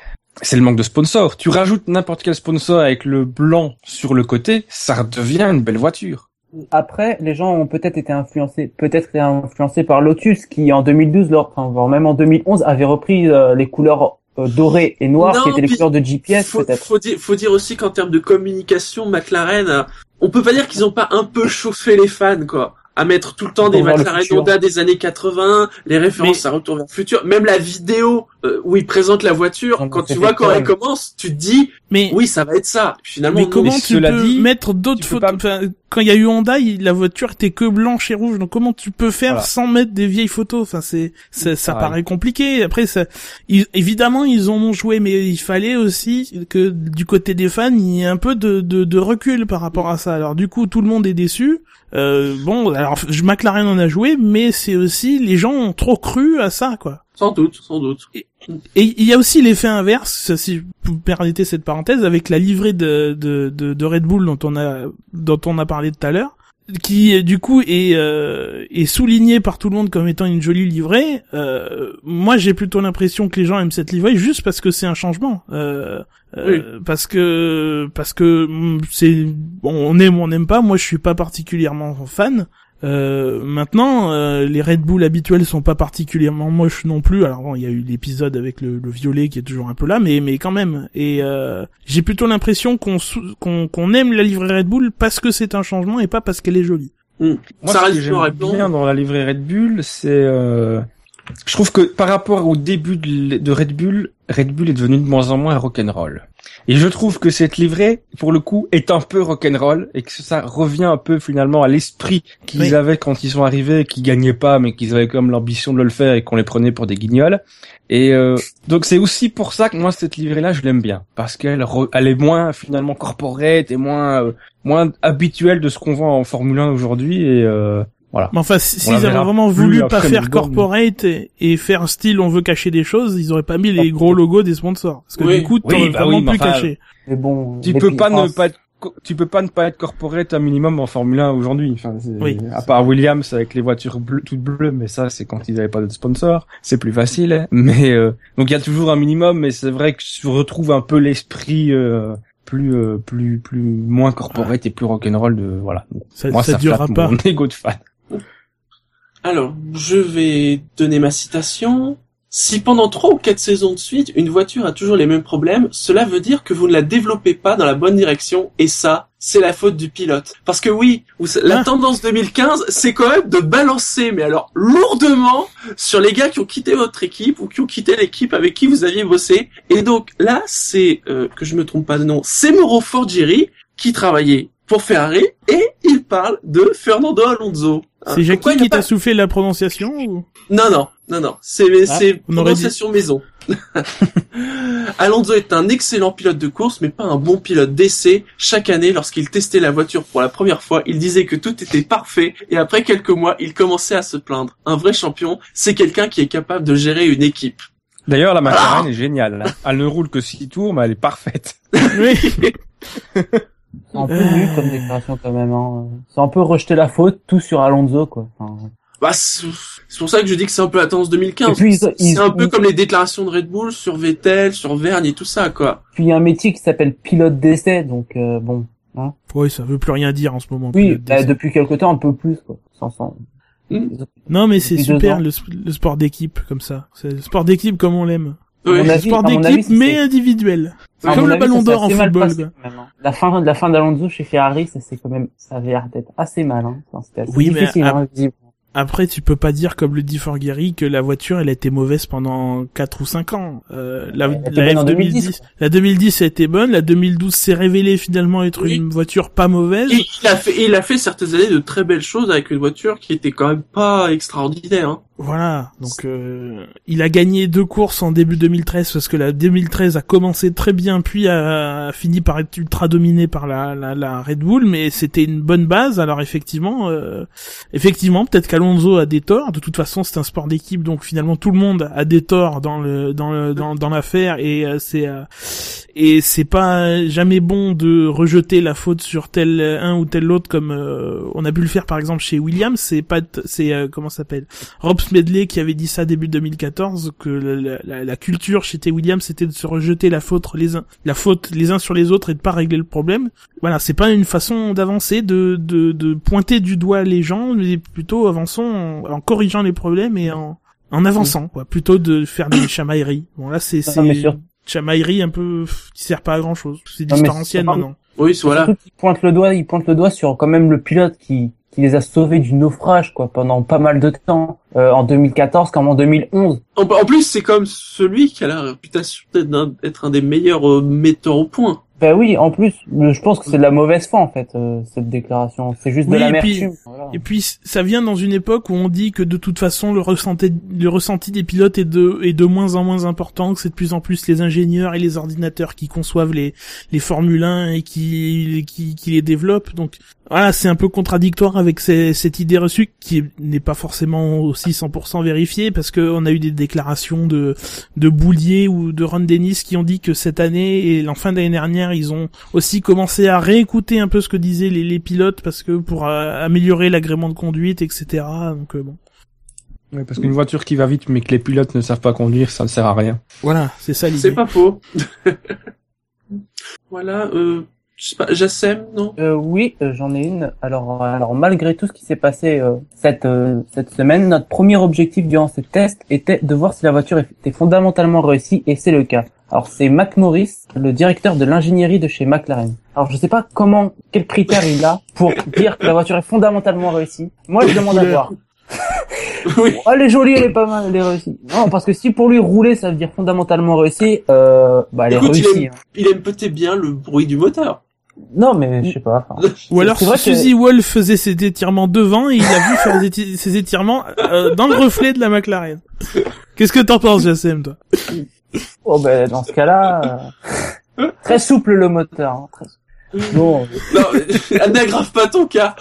C'est le manque de sponsors. Tu rajoutes n'importe quel sponsor avec le blanc sur le côté, ça devient une belle voiture. Après, les gens ont peut-être été influencés, peut-être été influencés par Lotus, qui en 2012, lors, enfin, voire même en 2011, avait repris euh, les couleurs euh, dorées et Non, qui étaient les couleurs de GPS, faut, peut-être. faut dire, faut dire aussi qu'en termes de communication, McLaren, euh, on peut pas dire qu'ils ont pas un peu chauffé les fans, quoi. À mettre tout le temps des McLaren. Honda des années 80, les références à Retour vers le futur, même la vidéo euh, où présentent la voiture, Donc, quand tu vois quand elle commence, tu te dis, Mais, oui, ça va être ça. Finalement, mais non. comment mais tu cela peux dit, mettre d'autres photos pas- Quand il y a eu Honda, il- la voiture était que blanche et rouge. Donc comment tu peux faire Voilà. sans mettre des vieilles photos Enfin, c'est ça, ça paraît compliqué. Après, ça, ils- évidemment, ils en ont joué, mais il fallait aussi que du côté des fans, il y ait un peu de, de, de recul par rapport à ça. Alors du coup, tout le monde est déçu. Euh, bon, alors je McLaren en a joué, mais c'est aussi les gens ont trop cru à ça, quoi. Sans doute, sans doute. Et il y a aussi l'effet inverse, si vous me permettez cette parenthèse, avec la livrée de, de, de, de Red Bull dont on a dont on a parlé tout à l'heure, qui du coup est euh, est soulignée par tout le monde comme étant une jolie livrée. Euh, moi, j'ai plutôt l'impression que les gens aiment cette livrée juste parce que c'est un changement. Euh, euh, Parce que parce que mm, c'est bon, on aime ou on n'aime pas. Moi, je suis pas particulièrement fan. Euh, maintenant, euh, les Red Bull habituels sont pas particulièrement moches non plus. Alors bon, il y a eu l'épisode avec le, le violet qui est toujours un peu là, mais mais quand même. Et euh, j'ai plutôt l'impression qu'on qu'on qu'on aime la livrée Red Bull parce que c'est un changement et pas parce qu'elle est jolie. Moi, Ça ce reste que j'aime bien dans la livrée Red Bull, c'est, euh, je trouve que par rapport au début de de Red Bull, Red Bull est devenu de moins en moins rock'n'roll. Et je trouve que cette livrée, pour le coup, est un peu rock'n'roll et que ça revient un peu finalement à l'esprit qu'ils Oui. avaient quand ils sont arrivés, qu'ils gagnaient pas, mais qu'ils avaient comme l'ambition de le faire et qu'on les prenait pour des guignols. Et euh, donc c'est aussi pour ça que moi cette livrée-là, je l'aime bien parce qu'elle elle est moins finalement corporate et moins euh, moins habituelle de ce qu'on voit en Formule 1 aujourd'hui et euh, voilà. Mais enfin, s'ils avaient vraiment voulu pas faire corporate et, et faire style on veut cacher des choses, ils auraient pas mis les gros logos des sponsors. Parce que Oui. du coup, Oui, t'aurais bah vraiment oui, plus enfin, caché. Mais bon. Tu peux pas ne pas être tu peux pas ne pas être corporate un minimum en Formule 1 aujourd'hui. Enfin, Oui. à part Williams avec les voitures bleues, toutes bleues, mais ça c'est quand ils avaient pas de sponsor, c'est plus facile. hein. Mais euh, donc il y a toujours un minimum, mais c'est vrai que je retrouve un peu l'esprit euh, plus euh, plus plus moins corporate et plus rock'n'roll de voilà. Ça, Moi ça ça, durera pas. mon ego de fan. Alors, je vais donner ma citation. Si pendant trois ou quatre saisons de suite, une voiture a toujours les mêmes problèmes, cela veut dire que vous ne la développez pas dans la bonne direction, et ça, c'est la faute du pilote. Parce que oui, la Ah. tendance 2015, c'est quand même de balancer, mais alors lourdement, sur les gars qui ont quitté votre équipe ou qui ont quitté l'équipe avec qui vous aviez bossé. Et donc là, c'est, euh, que je me trompe pas de nom, c'est Mauro Forgieri qui travaillait pour Ferrari, et il parle de Fernando Alonso. Hein, C'est Jackie qui pas- t'a soufflé la prononciation ou... non, non, non, non. C'est Ah, prononciation maison. Alonso est un excellent pilote de course, mais pas un bon pilote d'essai. Chaque année, lorsqu'il testait la voiture pour la première fois, il disait que tout était parfait, et après quelques mois, il commençait à se plaindre. Un vrai champion, c'est quelqu'un qui est capable de gérer une équipe. D'ailleurs, la McLaren est géniale. hein. Elle ne roule que 6 tours, mais elle est parfaite. Oui. C'est un peu nul comme déclaration quand même. Hein. C'est un peu rejeter la faute tout sur Alonso quoi. Enfin, Bah, c'est pour ça que je dis que c'est un peu la tendance 2015. Et puis, ils- ils- c'est un peu ils- comme les déclarations de Red Bull sur Vettel, sur Vergne et tout ça, quoi. Puis il y a un métier qui s'appelle pilote d'essai, donc euh, bon. Oui, ça veut plus rien dire en ce moment. Oui, bah, depuis quelque temps un peu plus quoi. Sans, sans... Non, mais c'est super le, sp- le sport d'équipe comme ça. C'est le sport d'équipe comme on l'aime. Ouais. avis- sport d'équipe, mais individuel. C'est comme le avis, ballon d'or en football. passé, hein. La fin, la fin d'Alonso chez Ferrari, ça c'est quand même, ça avait l'air d'être assez mal. Hein. Enfin, c'était assez Oui, mais difficile, à- hein. Après, tu peux pas dire, comme le dit Forgueri, que la voiture, elle a été mauvaise pendant 4 ou 5 ans. Euh, la, la bonne en F 2010, 2010, la 2010 a été bonne, la 2012 s'est révélée finalement être Oui. une voiture pas mauvaise. Et il a fait, et il a fait certaines années de très belles choses avec une voiture qui était quand même pas extraordinaire. Hein. Voilà, donc euh, il a gagné deux courses en début 2013 parce que la 2013 a commencé très bien puis a, a fini par être ultra dominé par la, la, la Red Bull, mais c'était une bonne base. Alors effectivement, euh, effectivement, peut-être qu'Alonso a des torts. De toute façon, c'est un sport d'équipe, donc finalement tout le monde a des torts dans le dans le dans, dans l'affaire et euh, c'est euh, et c'est pas jamais bon de rejeter la faute sur tel un ou tel autre comme euh, on a pu le faire par exemple chez Williams. C'est pas c'est euh, comment s'appelle Rob Smedley qui avait dit ça début 2014 que la, la- la culture chez T. Williams c'était de se rejeter la faute les uns la faute les uns sur les autres et de pas régler le problème. Voilà, c'est pas une façon d'avancer de, de de pointer du doigt les gens, mais plutôt avançons en, en corrigeant les problèmes et en en avançant quoi, plutôt de faire des chamailleries. Bon là c'est c'est sur- chamaillerie un peu pff, qui sert pas à grand chose. C'est d'histoire ancienne maintenant. Oui, voilà. Surtout qu'il pointe le doigt, il pointe le doigt sur quand même le pilote qui, qui les a sauvés du naufrage, quoi, pendant pas mal de temps, euh, en 2014 comme en 2011. En, en plus, c'est comme celui qui a la réputation d'être un, d'être un des meilleurs euh, metteurs au point. Ben oui, en plus, je pense que c'est de la mauvaise foi, en fait, euh, cette déclaration. C'est juste Oui, de et l'amertume. Voilà. Et puis ça vient dans une époque où on dit que de toute façon le ressenti, le ressenti des pilotes est de, est de moins en moins important, que c'est de plus en plus les ingénieurs et les ordinateurs qui conçoivent les, les Formule 1 et qui, qui, qui les développent. Donc voilà, c'est un peu contradictoire avec ces- cette idée reçue qui n'est pas forcément aussi 100% vérifiée parce que on a eu des déclarations de, de Boulier ou de Ron Dennis qui ont dit que cette année et en fin d'année dernière ils ont aussi commencé à réécouter un peu ce que disaient les, les pilotes parce que pour euh, améliorer l'agrément de conduite, etc. Donc euh, bon, Ouais, parce qu'une voiture qui va vite mais que les pilotes ne savent pas conduire, ça ne sert à rien. voilà, c'est ça l'idée. C'est pas faux. voilà, euh, Jassem, non? Euh, oui, euh, j'en ai une. Alors, alors malgré tout ce qui s'est passé euh, cette euh, cette semaine, notre premier objectif durant ces tests était de voir si la voiture était fondamentalement réussie, et c'est le cas. Alors, c'est Mac Morris, le directeur de l'ingénierie de chez McLaren. Alors, je sais pas comment, quels critères il a pour dire que la voiture est fondamentalement réussie. Moi, je demande à voir. Oui. Oh, elle est jolie, elle est pas mal, elle est réussie. Non, parce que si pour lui rouler, ça veut dire fondamentalement réussi, euh, bah, elle est Écoute, il réussie. aime, il aime peut-être bien le bruit du moteur. Non, mais je sais pas. enfin, Ou alors que- Suzy Wolf faisait ses étirements devant et il a vu faire éti- ses étirements euh, dans le reflet de la McLaren. Qu'est-ce que t'en penses, Jassem, toi? Oh ben dans ce cas-là, euh, très souple le moteur. Hein, très souple. Bon, Non, n'aggrave pas ton cas.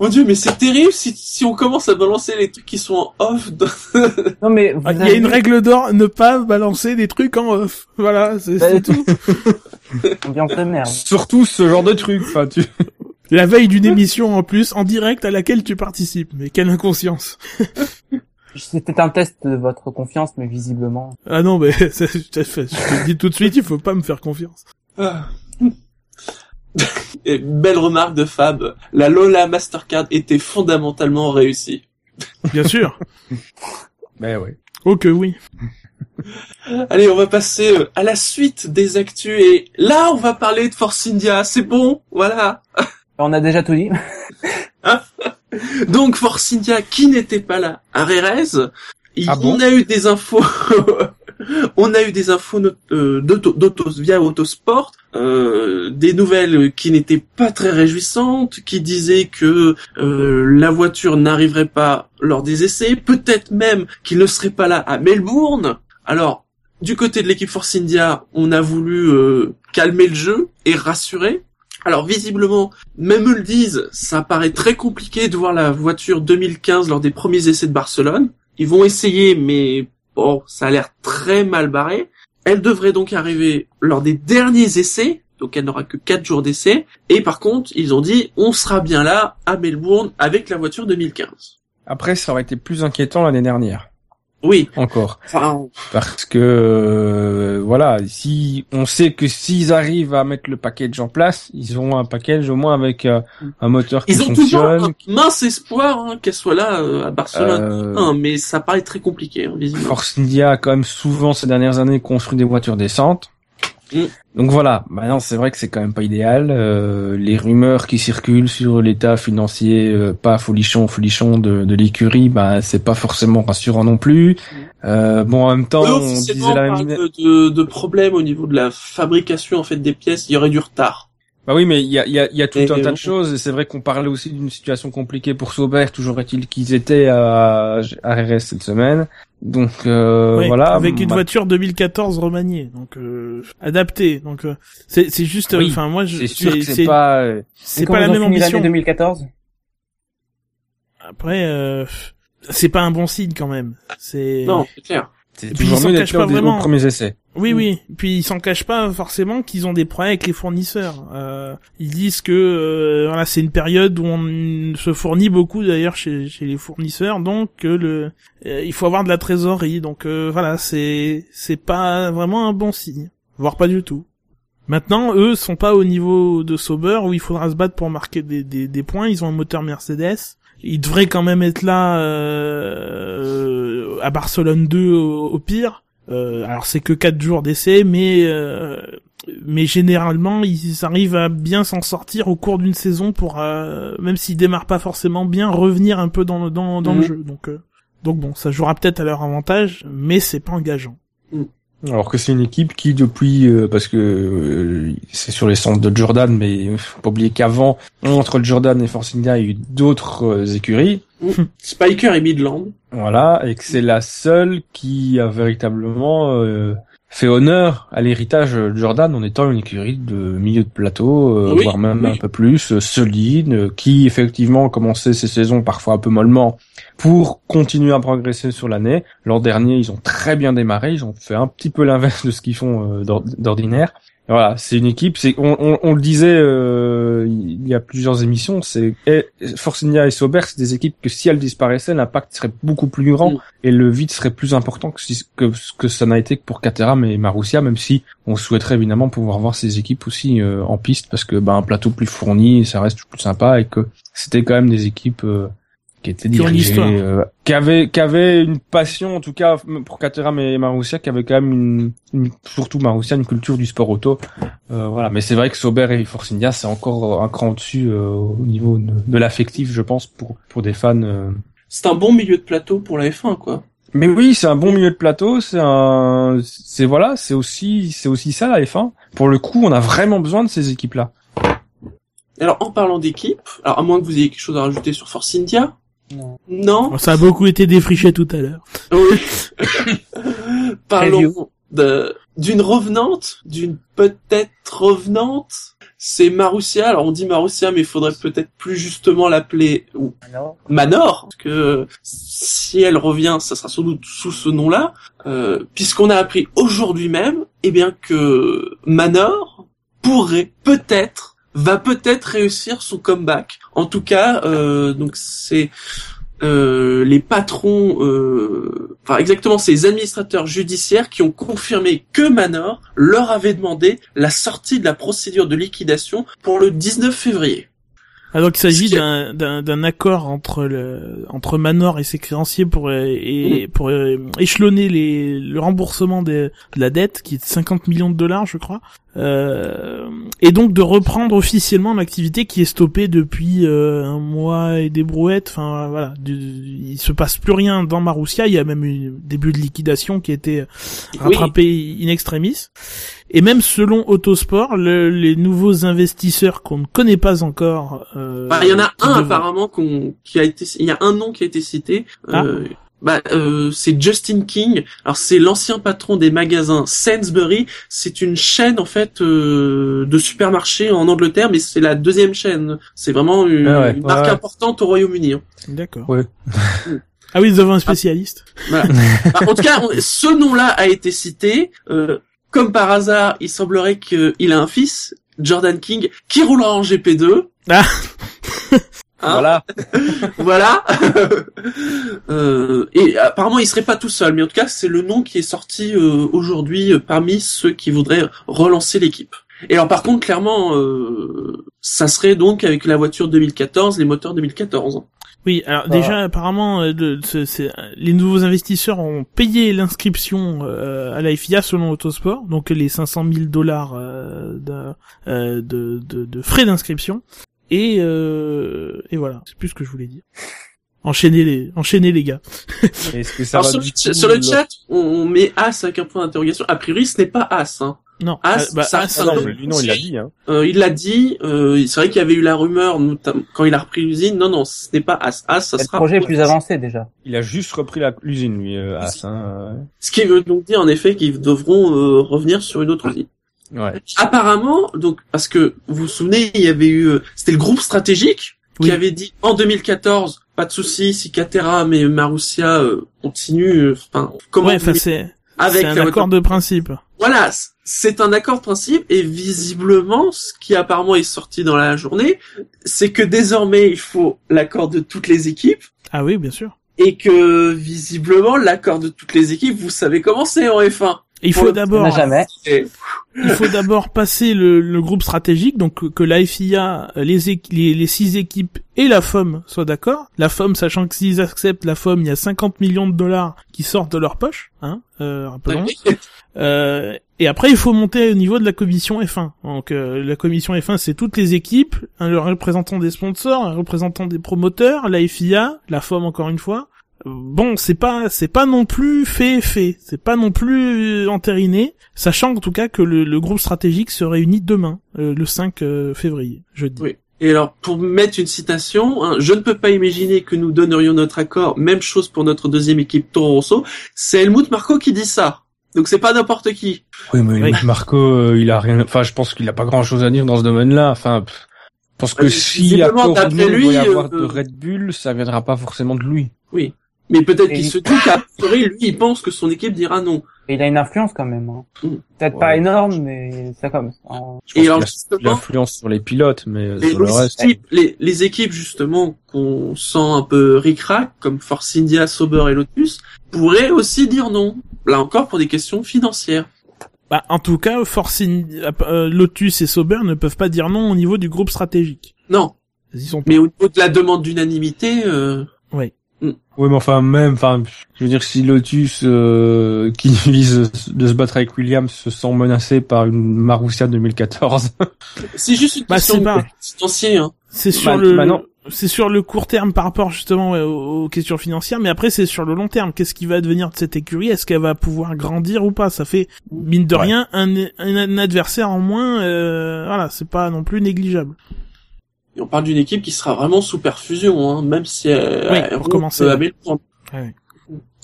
Mon dieu, mais c'est terrible si, si on commence à balancer les trucs qui sont en off. dans- non mais Ah, Il y a une règle d'or, ne pas balancer des trucs en off. Voilà, c'est Bah, tout. ambiance de merde. Surtout ce genre de truc, enfin, tu... La veille d'une émission en plus, en direct à laquelle tu participes. Mais quelle inconscience. C'était un test de votre confiance, mais visiblement. Ah non, mais je te je te le dis tout de suite, il faut pas me faire confiance. Ah. Et belle remarque de Fab. La Lola Mastercard était fondamentalement réussie. Bien sûr. Ben ouais. Oh que oui. Allez, on va passer euh, à la suite des actus et là, on va parler de Force India. C'est bon, voilà. On a déjà tout dit. Donc Force India qui n'était pas là à Rérez, il- Ah bon? on a eu des infos on a eu des infos euh, via Autosport, euh, des nouvelles qui n'étaient pas très réjouissantes, qui disaient que euh, la voiture n'arriverait pas lors des essais, peut-être même qu'il ne serait pas là à Melbourne. Alors, du côté de l'équipe Force India, on a voulu calmer le jeu et rassurer. Alors visiblement, même eux le disent, ça paraît très compliqué de voir la voiture 2015 lors des premiers essais de Barcelone. ils vont essayer, mais bon, ça a l'air très mal barré. Elle devrait donc arriver lors des derniers essais, donc elle n'aura que quatre jours d'essai. Et par contre, ils ont dit, on sera bien là à Melbourne avec la voiture 2015. Après, ça aurait été plus inquiétant l'année dernière. Oui, Encore. enfin, Parce que euh, voilà, si on sait que s'ils arrivent à mettre le package en place, ils auront un package au moins avec euh, un moteur qui ils ont toujours fonctionne. un mince espoir hein, qu'elle soit là euh, à Barcelone. Hein, mais ça paraît très compliqué, hein, visiblement. Force India a quand même souvent ces dernières années construit des voitures décentes. Mm. Donc voilà, maintenant c'est vrai que c'est quand même pas idéal. Euh, les rumeurs qui circulent sur l'état financier euh, pas folichon folichon de, de l'écurie, bah c'est pas forcément rassurant non plus. Euh, bon en même temps, on disait la même. de, de, de problèmes au niveau de la fabrication en fait des pièces. Il y aurait du retard. Bah oui, mais il y a, il y, a, il y a tout Et- un tas de choses. Et c'est vrai qu'on parlait aussi d'une situation compliquée pour Sauber. Toujours est-il qu'ils étaient à, à RS cette semaine. Donc euh, Ouais, voilà. avec une Bah, voiture 2014 remaniée, donc euh, adaptée. Donc euh, c'est c'est juste, Oui, enfin moi je C'est sûr que c'est c'est pas. c'est pas la même ambition. 2014 Après euh, c'est pas un bon signe quand même. C'est Non, c'est clair. C'est puis, toujours ils s'en mieux cachent d'être pas aux vraiment. premiers essais. Oui, Mm. oui. Puis ils s'en cachent pas forcément qu'ils ont des problèmes avec les fournisseurs. Euh, ils disent que euh, voilà, c'est une période où on se fournit beaucoup d'ailleurs chez, chez les fournisseurs, donc que le euh, il faut avoir de la trésorerie. Donc euh, voilà, c'est c'est pas vraiment un bon signe, voire pas du tout. Maintenant, eux sont pas au niveau de Sauber où il faudra se battre pour marquer des, des, des points. Ils ont un moteur Mercedes. Ils devraient quand même être là euh, à Barcelone 2 au, au pire. Euh, alors c'est que quatre jours d'essai, mais euh, mais généralement ils arrivent à bien s'en sortir au cours d'une saison pour euh, même s'ils démarrent pas forcément bien revenir un peu dans le dans, le Mhm. jeu. Donc euh, donc bon, ça jouera peut-être à leur avantage, mais c'est pas engageant. Alors que c'est une équipe qui depuis euh, parce que euh, c'est sur les centres de Jordan, mais faut pas oublier qu'avant entre Jordan et Force India, il y a eu d'autres euh, écuries. Spiker et Midland. Voilà, et que c'est la seule qui a véritablement euh, fait honneur à l'héritage de Jordan en étant une écurie de milieu de plateau, euh, Oui, voire même oui. un peu plus, euh, solide, euh, qui effectivement commençait ses saisons parfois un peu mollement pour continuer à progresser sur l'année. L'an dernier, ils ont très bien démarré, ils ont fait un petit peu l'inverse de ce qu'ils font d'ord- d'ordinaire. Voilà, c'est une équipe. C'est on, on, on le disait euh, il y a plusieurs émissions. C'est et Force India et Sauber, c'est des équipes que si elles disparaissaient, l'impact serait beaucoup plus grand Mm. et le vide serait plus important que, si- que ce que ça n'a été que pour Caterham et Marussia. Même si on souhaiterait évidemment pouvoir voir ces équipes aussi euh, en piste parce que ben un plateau plus fourni, ça reste plus sympa et que c'était quand même des équipes euh, qui dirigées, histoire. euh, qui avaient qui avaient une passion en tout cas pour Caterham et Marussia, qui avaient quand même une, une- surtout Marussia une culture du sport auto. Euh, voilà, mais c'est vrai que Sauber et Force India c'est encore un cran au-dessus euh, au niveau de, de l'affectif, je pense, pour pour des fans. euh. C'est un bon milieu de plateau pour la F1, quoi. Mais oui, c'est un bon milieu de plateau, c'est un, c'est voilà, c'est aussi, c'est aussi ça la F1. Pour le coup, on a vraiment besoin de ces équipes-là. Alors, en parlant d'équipe, alors à moins que vous ayez quelque chose à rajouter sur Force India. Non. Non. Ça a beaucoup été défriché tout à l'heure. Oui. Parlons de d'une revenante, d'une peut-être revenante. C'est Marussia. Alors on dit Marussia, mais il faudrait peut-être plus justement l'appeler ou Alors Manor, parce que si elle revient, ça sera sans doute sous ce nom-là, euh, puisqu'on a appris aujourd'hui même, eh bien que Manor pourrait peut-être, va peut-être réussir son comeback. En tout cas, euh, donc c'est euh, les patrons, euh, enfin exactement, les administrateurs judiciaires qui ont confirmé que Manor leur avait demandé la sortie de la procédure de liquidation pour le 19 février. Alors qu'il s'agit d'un, accord entre le, entre Manor et ses créanciers pour, euh, et, pour euh, échelonner les, le remboursement des- de la dette, qui est de 50 millions de dollars, je crois. Euh, et donc de reprendre officiellement l'activité qui est stoppée depuis euh, un mois et des brouettes. Enfin voilà, du, il se passe plus rien dans Marussia. Il y a même eu un début de liquidation qui a été rattrapé in extremis. Et même selon Autosport, le- les nouveaux investisseurs qu'on ne connaît pas encore. euh, Bah, il y en a un apparemment qu'on, qui a été, il y a un nom qui a été cité. Ah. Euh, bah, euh, c'est Justin King. Alors c'est l'ancien patron des magasins Sainsbury. C'est une chaîne en fait euh, de supermarchés en Angleterre, mais c'est la deuxième chaîne. C'est vraiment une, Ah ouais, une marque ouais. importante au Royaume-Uni. hein. D'accord. Ouais. Ah oui, nous avons un spécialiste. Voilà. Bah, en tout cas, on- ce nom-là a été cité. Euh, comme par hasard, il semblerait qu'il a un fils, Jordan King, qui roulera en GP2. Ah. Hein Voilà. voilà. Euh, et apparemment, il serait pas tout seul, mais en tout cas, c'est le nom qui est sorti euh, aujourd'hui euh, parmi ceux qui voudraient relancer l'équipe. Et alors, par contre, clairement, euh, ça serait donc avec la voiture 2014, les moteurs 2014. Oui, alors déjà apparemment euh, de- c'est- les nouveaux investisseurs ont payé l'inscription euh, à la FIA selon Autosport, donc les 500 000 dollars euh, de, euh, de, de, de frais d'inscription. Et, euh, et voilà, c'est plus ce que je voulais dire. Enchaînez les, enchaînez les gars. Est-ce que ça Alors, va sur, du le, coup, sur le chat, on, on met As avec un point d'interrogation. A priori, ce n'est pas As. Hein. Non, Ah, euh, bah, ça- ah, ça- non, non, mais lui, non, il l'a dit. Hein. Euh, il l'a dit. Euh, c'est vrai qu'il y avait eu la rumeur quand il a repris l'usine. Non, non, ce n'est pas As. As, ça Le sera. projet est plus avancé déjà. Il a juste repris l'usine, lui, euh, As, hein, Ce qui veut donc dire en effet qu'ils devront euh, revenir sur une autre usine. ouais. Apparemment, donc parce que vous vous souvenez, il y avait eu, euh, c'était le groupe stratégique Oui. qui avait dit en 2014, pas de souci si Caterham et Marussia euh, continuent, euh, enfin comment ouais, c'est, un accord de principe. Voilà, c'est un accord de principe et visiblement, ce qui apparemment est sorti dans la journée, c'est que désormais il faut l'accord de toutes les équipes Ah oui, bien sûr. et que visiblement l'accord de toutes les équipes, vous savez comment c'est en F1. Il faut d'abord, il faut d'abord passer le, le groupe stratégique, donc que- la FIA, les, les, les six équipes et la FOM soient d'accord. La FOM, sachant que s'ils acceptent la FOM, il y a 50 millions de dollars qui sortent de leur poche, hein, euh, rappelons. Euh, et après, il faut monter au niveau de la commission F1. Donc, euh, la commission F1, c'est toutes les équipes, un représentant des sponsors, un représentant des promoteurs, la FIA, la FOM encore une fois. Bon, c'est pas, c'est pas non plus fait, fait. C'est pas non plus euh, entériné, sachant en tout cas que le, le groupe stratégique se réunit demain, euh, le 5 euh, février, jeudi. Oui. Et alors, pour mettre une citation, hein, je ne peux pas imaginer que nous donnerions notre accord. Même chose pour notre deuxième équipe Toro Rosso. C'est Helmut Marko qui dit ça. Donc c'est pas n'importe qui. Oui, mais Oui. Marco, euh, il a rien. Enfin, je pense qu'il a pas grand-chose à dire dans ce domaine-là. Enfin, pff, je pense que Euh, si non, il lui, doit y avoir euh, de Red Bull, ça viendra pas forcément de lui. Oui. Mais peut-être qu'il il- se dit qu'à priori, lui, il pense que son équipe dira non. Et il a une influence quand même. Hein. Mm. Peut-être Ouais. pas énorme, mais ça comme. en- Et alors, l'influence sur les pilotes, mais les, sur le les reste. équipes, les, les équipes, justement, qu'on sent un peu ric-rac, comme Force India, Sauber et Lotus, pourraient aussi dire non. Là encore, pour des questions financières. Bah, en tout cas, Force In- euh, Lotus et Sauber ne peuvent pas dire non au niveau du groupe stratégique. Non. Ils y sont pas. Mais au niveau de la demande d'unanimité, euh, Oui, mais enfin, même, enfin, je veux dire, si Lotus, euh, qui vise de se battre avec Williams, se sent menacé par une Marussia 2014. c'est juste une Bah, question c'est pas- financière. Hein. C'est sur Bah, le, bah c'est sur le court terme par rapport justement ouais, aux, aux questions financières, mais après c'est sur le long terme. Qu'est-ce qui va devenir de cette écurie? Est-ce qu'elle va pouvoir grandir ou pas? Ça fait mine de Ouais. rien un adversaire en moins. Euh, voilà, c'est pas non plus négligeable. Et on parle d'une équipe qui sera vraiment sous perfusion, hein, même si elle, Oui, elle pour commencer. roule à Melbourne.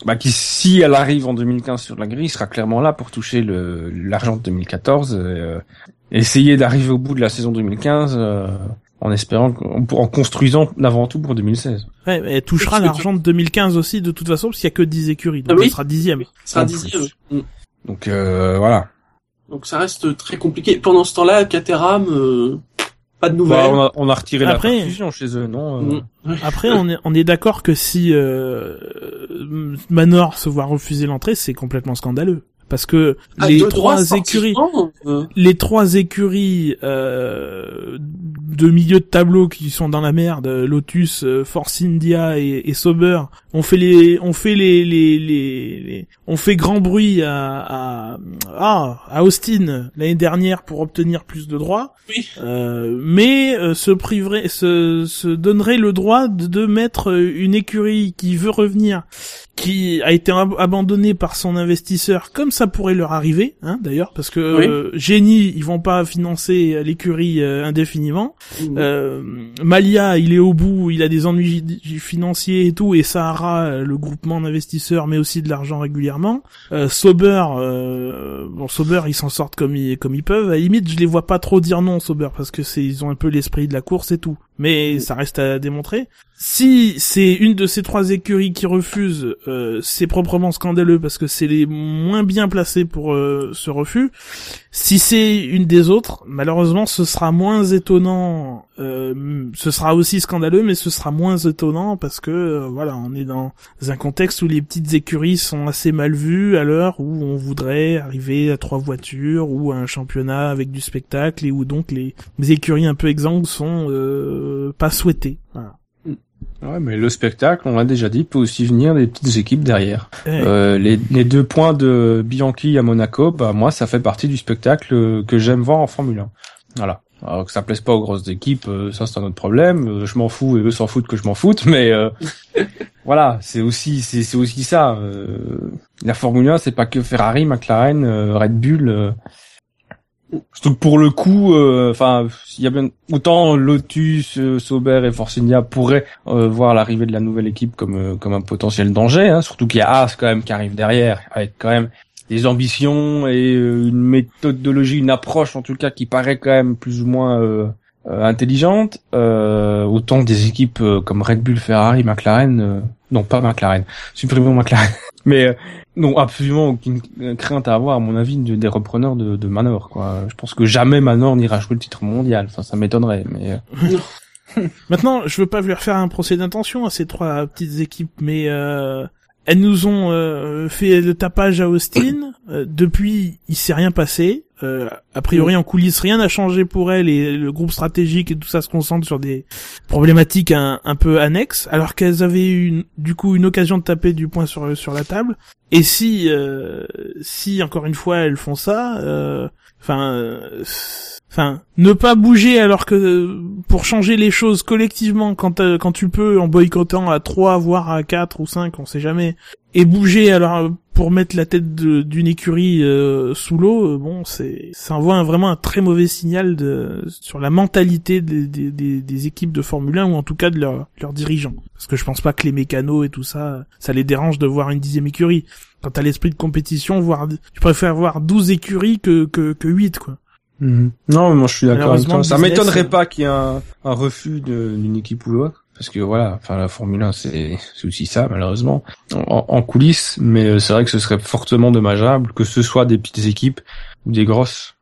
bah, qui, si elle arrive en 2015 sur la grille, sera clairement là pour toucher le, l'argent de 2014, et, euh, essayer d'arriver au bout de la saison 2015, euh, en espérant, en construisant avant tout pour 2016. Ouais, elle touchera l'argent de 2015 aussi de toute façon parce qu'il y a que 10 écuries, donc Ah oui. elle sera dixième. Sera dixième. plus. Mm. Donc, euh, voilà. Donc ça reste très compliqué. Pendant ce temps-là, Caterham, euh, pas de Bah, nouvelles. on, a, on a retiré Après- la perfusion chez eux, non euh, Mm. Après, on est on est d'accord que si euh, Manor se voit refuser l'entrée, c'est complètement scandaleux parce que Ah, les trois écuries. euh, les trois écuries euh, de milieu de tableau qui sont dans la merde, Lotus, euh, Force India et, et Sauber, ont fait les, ont fait les, les, les, les- ont fait grand bruit à, à, ah, à Austin l'année dernière pour obtenir plus de droits, Oui. euh, mais euh, se priverait, se, se donnerait le droit de, de mettre une écurie qui veut revenir qui a été ab- abandonné par son investisseur, comme ça pourrait leur arriver, hein, d'ailleurs, parce que Oui. euh, Génie, ils vont pas financer l'écurie euh, indéfiniment. mm. Euh, Malia, il est au bout, il a des ennuis financiers et tout, et Sahara, euh, le groupement d'investisseurs, met aussi de l'argent régulièrement. Euh, Sauber, euh, bon, Sauber, ils s'en sortent comme ils, comme ils peuvent. À la limite, je les vois pas trop dire non, Sauber, parce que c'est, ils ont un peu l'esprit de la course et tout. mais ça reste à démontrer. Si c'est une de ces trois écuries qui refuse, euh, c'est proprement scandaleux parce que c'est les moins bien placés pour euh, ce refus. Si c'est une des autres, malheureusement, ce sera moins étonnant. euh, ce sera aussi scandaleux, mais ce sera moins étonnant parce que euh, voilà, on est dans un contexte où les petites écuries sont assez mal vues à l'heure où on voudrait arriver à trois voitures ou à un championnat avec du spectacle et où donc les, les écuries un peu exsangues sont euh, pas souhaitées. Voilà. Ouais, mais le spectacle, on l'a déjà dit, peut aussi venir des petites équipes derrière. Euh, les, les deux points de Bianchi à Monaco, bah moi, ça fait partie du spectacle que j'aime voir en Formule 1. Voilà. Alors que ça plaise pas aux grosses équipes, euh, ça c'est un autre problème. Euh, je m'en fous et eux s'en foutent que je m'en foute, mais euh, voilà, c'est aussi c'est c'est aussi ça. euh, la Formule 1, c'est pas que Ferrari, McLaren, Red Bull. Euh. Surtout que pour le coup, euh, enfin, il y a bien autant Lotus, euh, Sauber et Force India pourraient euh, voir l'arrivée de la nouvelle équipe comme euh, comme un potentiel danger. Hein, surtout qu'il y a As quand même qui arrive derrière avec quand même des ambitions et euh, une méthodologie, une approche en tout cas qui paraît quand même plus ou moins euh, euh, intelligente. Euh, autant des équipes euh, comme Red Bull, Ferrari, McLaren, euh, non pas McLaren, supprimons McLaren, mais euh, non absolument aucune crainte à avoir à mon avis de- des repreneurs de, de Manor. Quoi. Je pense que jamais Manor n'ira jouer le titre mondial. Enfin, ça m'étonnerait, mais euh, Maintenant, je veux pas leur faire un procès d'intention à ces trois petites équipes, mais euh, elles nous ont euh, fait le tapage à Austin. Euh, depuis, il s'est rien passé. Euh, a priori, en coulisses, rien n'a changé pour elles et le groupe stratégique et tout ça se concentre sur des problématiques un, peu annexes, alors qu'elles avaient eu du coup une occasion de taper du poing sur sur la table. Et si, euh, si encore une fois elles font ça, euh, enfin, euh, enfin, ne pas bouger alors que euh, pour changer les choses collectivement quand euh, quand tu peux en boycottant à 3 voire à 4 ou 5, on sait jamais, et bouger alors pour mettre la tête d'une écurie euh, sous l'eau, euh, bon, c'est ça envoie un- vraiment un très mauvais signal de sur la mentalité des, des, des, des équipes de Formule 1 ou en tout cas de leurs leurs dirigeants. Parce que je pense pas que les mécanos et tout ça, ça les dérange de voir une dixième écurie. Quand t'as l'esprit de compétition, voir, tu préfères voir 12 écuries que, que, que 8, quoi. non, moi je suis d'accord avec Malheureusement, toi. Ça m'étonnerait euh, pas qu'il y ait un, un refus d'une équipe ou l'autre. Parce que voilà, enfin la Formule 1 c'est aussi ça malheureusement en, en coulisses, mais euh, c'est vrai que ce serait fortement dommageable que ce soit des petites équipes ou des grosses.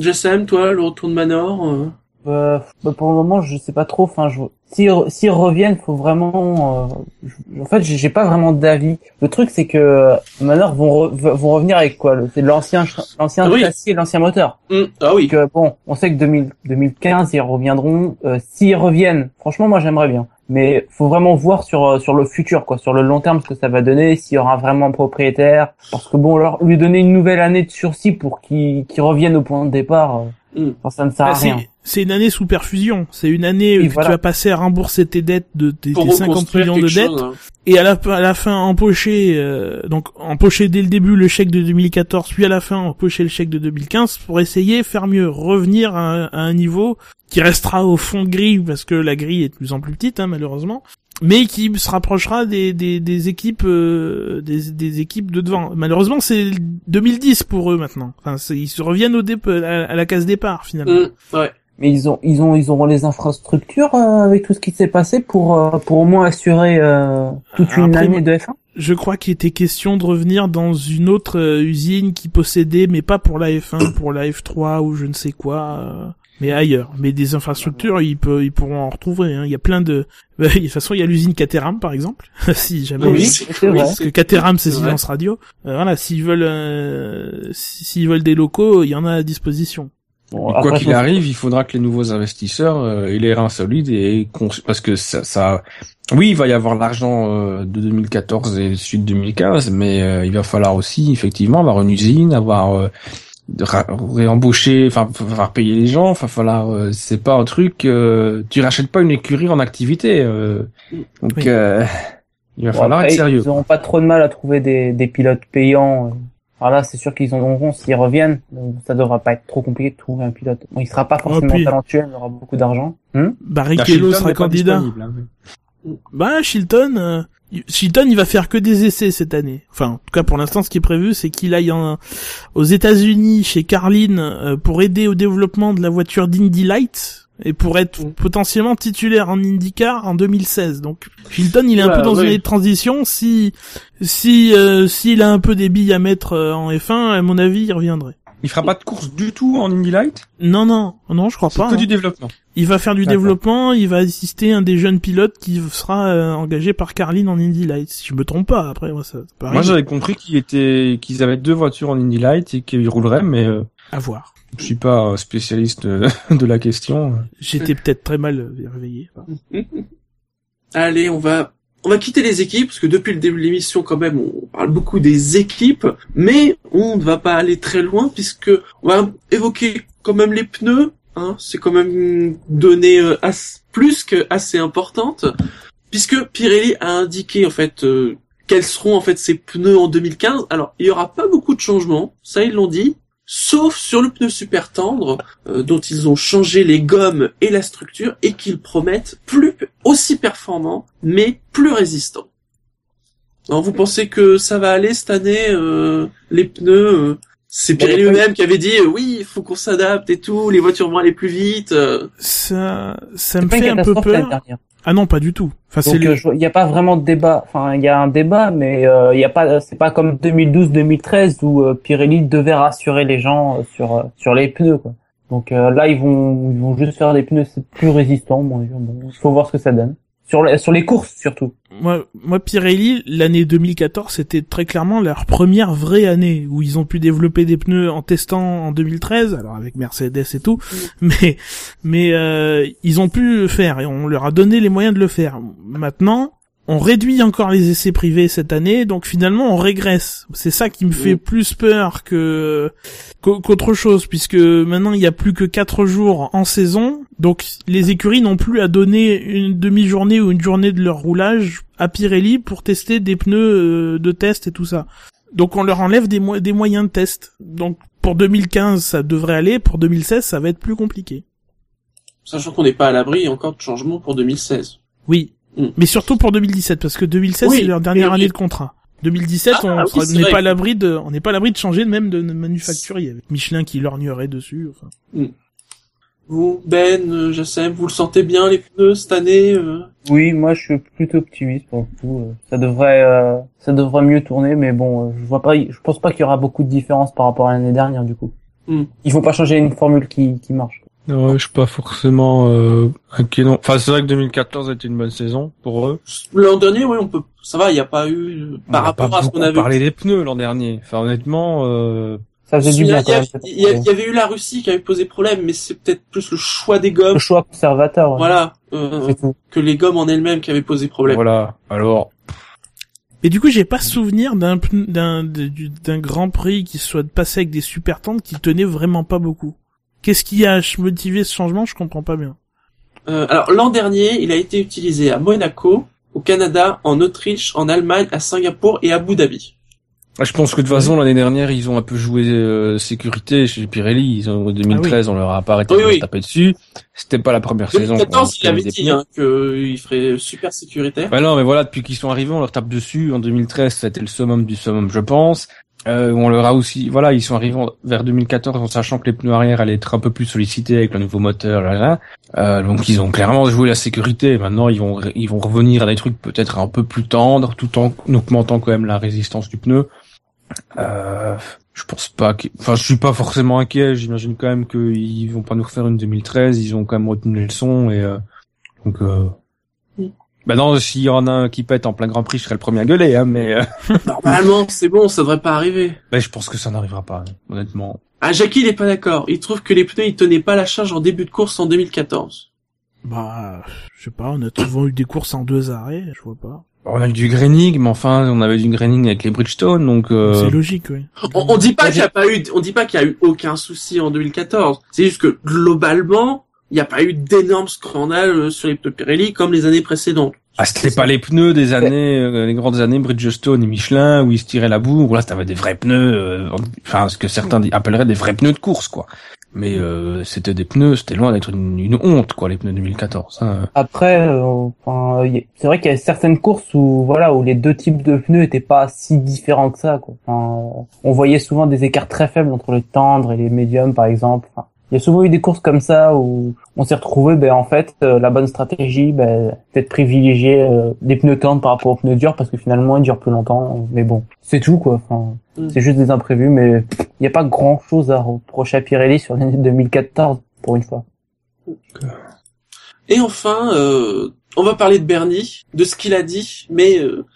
JSM, toi, le retour de Manor euh, Euh, bah, pour le moment, je sais pas trop. Enfin, je... s'ils re- s'ils reviennent, faut vraiment. euh, je- En fait, j'ai pas vraiment d'avis. Le truc, c'est que Manor vont re- vont revenir avec quoi le- C'est l'ancien l'ancien oui. châssis et l'ancien moteur. hum, Ah oui. Donc euh, bon, on sait que 2000, 2015 ils reviendront. Euh, S'ils reviennent, franchement, moi j'aimerais bien. Mais faut vraiment voir sur euh, sur le futur, quoi, sur le long terme, ce que ça va donner, s'il y aura vraiment un propriétaire. Parce que bon, alors lui donner une nouvelle année de sursis pour qu'il qu'il revienne au point de départ, euh, Mm. enfin, ça ne sert à Bah, rien. C'est une année sous perfusion. C'est une année Oui, que voilà. tu vas passer à rembourser tes dettes de tes, Pour tes 50 reconstruire millions de dettes. chose, hein. Et à la, à la fin, empocher, euh, donc empocher dès le début le chèque de 2014, puis à la fin empocher le chèque de 2015 pour essayer faire mieux, revenir à, un- à un niveau qui restera au fond de grille parce que la grille est de plus en plus petite, hein, malheureusement, mais qui se rapprochera des, des, des équipes, euh, des, des équipes de devant. Malheureusement, c'est 2010 pour eux maintenant. Enfin, ils se reviennent au dép à, à la case départ finalement. Hum, ouais. Mais ils ont, ils ont, ils auront les infrastructures euh, avec tout ce qui s'est passé pour, euh, pour au moins assurer euh, toute Après, une année de F1. je crois qu'il était question de revenir dans une autre euh, usine qui possédait, mais pas pour la F1, pour la F3 ou je ne sais quoi, euh, mais ailleurs. Mais des infrastructures, ils, peuvent, ils pourront en retrouver. hein. Il y a plein de... De toute façon, il y a l'usine Caterham, par exemple. si jamais... Oui, c'est- vrai. Parce que Caterham, c'est silence radio. Euh, voilà, s'ils veulent, euh, s'ils veulent des locaux, il y en a à disposition. Bon, quoi qu'il arrive, il faudra que les nouveaux investisseurs euh, aient les reins solides et parce que ça, ça, oui, il va y avoir l'argent euh, de 2014 et celui de 2015, mais euh, il va falloir aussi effectivement avoir une usine, avoir euh, réembaucher, enfin, fa- falloir payer les gens, enfin, falloir, euh, c'est pas un truc, euh, tu rachètes pas une écurie en activité, euh, donc Oui. euh, il va Bon, falloir après, être sérieux. Ils auront pas trop de mal à trouver des, des pilotes payants. Alors là, c'est sûr qu'ils en auront s'ils reviennent. Donc, ça devra pas être trop compliqué de trouver un pilote. Bon, il sera pas forcément puis- talentueux, il aura beaucoup d'argent. Hum Barrichello Shilton sera candidat. hein. Bah, Shilton, euh, Shilton, il va faire que des essais cette année. Enfin, en tout cas, pour l'instant, ce qui est prévu, c'est qu'il aille en- aux États-Unis chez Carlin euh, pour aider au développement de la voiture d'Indy Light. Et pour être Mm. potentiellement titulaire en IndyCar en 2016. Donc Chilton, il est un peu dans oui. une année de transition. Si si euh, s'il a un peu des billes à mettre euh, en F1, à mon avis, il reviendrait. Il fera pas de course du tout en Indy Light. Non, non, non, je crois C'est pas. que hein. du développement. Il va faire du développement, il va assister un des jeunes pilotes qui sera euh, engagé par Carlin en Indy Light. Si je me trompe pas, après, moi, ça, ça Moi, j'avais compris qu'ils étaient, qu'ils avaient deux voitures en Indy Light et qu'ils rouleraient, mais euh, à voir. Je suis pas spécialiste de, de la question. J'étais peut-être très mal euh, réveillé. Allez, on va on va quitter les équipes parce que depuis le début de l'émission quand même on parle beaucoup des équipes, mais on ne va pas aller très loin puisque on va évoquer quand même les pneus. Hein, c'est quand même une donnée euh, as- plus que assez importante puisque Pirelli a indiqué en fait euh, quels seront en fait ses pneus en 2015. Alors il y aura pas beaucoup de changements, ça ils l'ont dit, sauf sur le pneu super tendre euh, dont ils ont changé les gommes et la structure et qu'ils promettent plus aussi performants mais plus résistants. Alors vous pensez que ça va aller cette année euh, les pneus euh, c'est Pirelli eux-mêmes qui avait dit euh, oui il faut qu'on s'adapte et tout les voitures vont aller plus vite. euh. Ça, ça me fait un peu peur. Ah non, pas du tout. Enfin, Donc euh, il n'y a pas vraiment de débat. Enfin, il y a un débat, mais euh, il y a pas. C'est pas comme 2012-2013 où euh, Pirelli devait rassurer les gens sur sur les pneus. Quoi. Donc là, ils vont ils vont juste faire des pneus plus résistants. Bon, bon, faut voir ce que ça donne. Sur les sur les courses surtout. moi, moi, Pirelli, l'année 2014, c'était très clairement leur première vraie année où ils ont pu développer des pneus en testant en 2013, alors avec Mercedes et tout, mais mais euh, ils ont pu le faire et on leur a donné les moyens de le faire. Maintenant, on réduit encore les essais privés cette année, donc finalement on régresse. C'est ça qui me fait plus peur que qu'au- qu'autre chose, puisque maintenant il y a plus que quatre jours en saison, donc les écuries n'ont plus à donner une demi-journée ou une journée de leur roulage à Pirelli pour tester des pneus euh, de test et tout ça. Donc on leur enlève des, mo- des moyens de test. Donc pour 2015 ça devrait aller, pour 2016 ça va être plus compliqué. Sachant qu'on n'est pas à l'abri encore de changements pour 2016. Oui, Mm. mais surtout pour 2017 parce que 2016 Oui, c'est leur dernière oui, année de contrat. 2017 Ah, on oui, c'est n'est pas à l'abri de on n'est pas à l'abri de changer même de, manufacturier avec Michelin qui lorgnerait dessus. Enfin. Vous Ben, euh, Jassem, vous le sentez bien les pneus cette année euh Oui, moi je suis plutôt optimiste pour le coup. euh, Ça devrait euh, ça devrait mieux tourner, mais bon, je vois pas. Je pense pas qu'il y aura beaucoup de différence par rapport à l'année dernière du coup. Hmm. Ils vont pas changer une formule qui qui marche. Ouais, je suis pas forcément euh, inquiet non. Enfin, c'est vrai que 2014 a été une bonne saison pour eux. L'an dernier, oui, on peut. Ça va, il n'y a pas eu On par a rapport pas à ce qu'on avait. parlé des pneus l'an dernier. Enfin, honnêtement, euh, Ça faisait du Il y, bien. il y a- il y avait eu la Russie qui avait posé problème, mais c'est peut-être plus le choix des gommes, le choix conservateur. ouais. voilà, euh, C'est tout. que les gommes en elles-mêmes qui avaient posé problème. voilà. Alors, Et du coup, j'ai pas souvenir d'un pn- d'un d'un Grand Prix qui soit passé avec des super tentes qui tenaient vraiment pas beaucoup. Qu'est-ce qui a motivé ce changement? Je comprends pas bien. Euh, alors l'an dernier, il a été utilisé à Monaco, au Canada, en Autriche, en Allemagne, à Singapour et à Abu Dhabi. je pense que de toute façon l'année dernière ils ont un peu joué euh, sécurité chez Pirelli. Ils ont en 2013, on leur a pas arrêté Oui, de oui. taper dessus. C'était pas la première saison. qu'on 2014, il avait dit hein, qu'il ferait super sécuritaire. Ouais, non, mais voilà, depuis qu'ils sont arrivés, on leur tape dessus. En 2013, c'était le summum du summum, je pense. Euh, on leur a aussi, voilà, ils sont arrivés vers 2014 en sachant que les pneus arrière allaient être un peu plus sollicités avec le nouveau moteur, là, là. Euh, donc ils ont clairement joué la sécurité. Maintenant, ils vont, ils vont revenir à des trucs peut-être un peu plus tendres, tout en augmentant quand même la résistance du pneu. Euh, je pense pas enfin, je suis pas forcément inquiet. J'imagine quand même qu'ils vont pas nous refaire une 2013. Ils ont quand même retenu les leçons et euh, donc. Bah non, s'il y en a un qui pète en plein Grand Prix, je serais le premier à gueuler, hein, mais euh, Normalement, c'est bon, ça devrait pas arriver. bah, je pense que ça n'arrivera pas, honnêtement. Ah, Jackie, il est pas d'accord. Il trouve que les pneus, ils tenaient pas la charge en début de course en 2014. Bah, je sais pas. On a souvent eu des courses en deux arrêts. Je vois pas. On a eu du graining, mais enfin, on avait du graining avec les Bridgestone, donc euh, C'est logique, oui. On, on dit pas qu'il y a pas eu, on dit pas qu'il y a eu aucun souci en 2014. C'est juste que globalement, il n'y a pas eu d'énormes scandales euh, sur les pneus Pirelli comme les années précédentes. ah, c'était pas les pneus des années, euh, les grandes années Bridgestone et Michelin où ils se tiraient la boue. Où là, t'avais des vrais pneus, euh, enfin, ce que certains appelleraient des vrais pneus de course, quoi. Mais euh, c'était des pneus, c'était loin d'être une, une honte, quoi, les pneus 2014. Hein. Après, euh, enfin, c'est vrai qu'il y a certaines courses où voilà où les deux types de pneus étaient pas si différents que ça. Quoi. Enfin, on voyait souvent des écarts très faibles entre les tendres et les médiums, par exemple. Enfin, il y a souvent eu des courses comme ça où on s'est retrouvé, ben en fait, euh, la bonne stratégie, ben peut-être privilégier euh, des pneus tendres par rapport aux pneus durs parce que finalement ils durent plus longtemps. Mais bon, c'est tout quoi. Enfin, Mm. c'est juste des imprévus, mais il n'y a pas grand chose à reprocher à Pirelli sur l'année 2014 pour une fois. Et enfin, euh, on va parler de Bernie, de ce qu'il a dit, mais euh,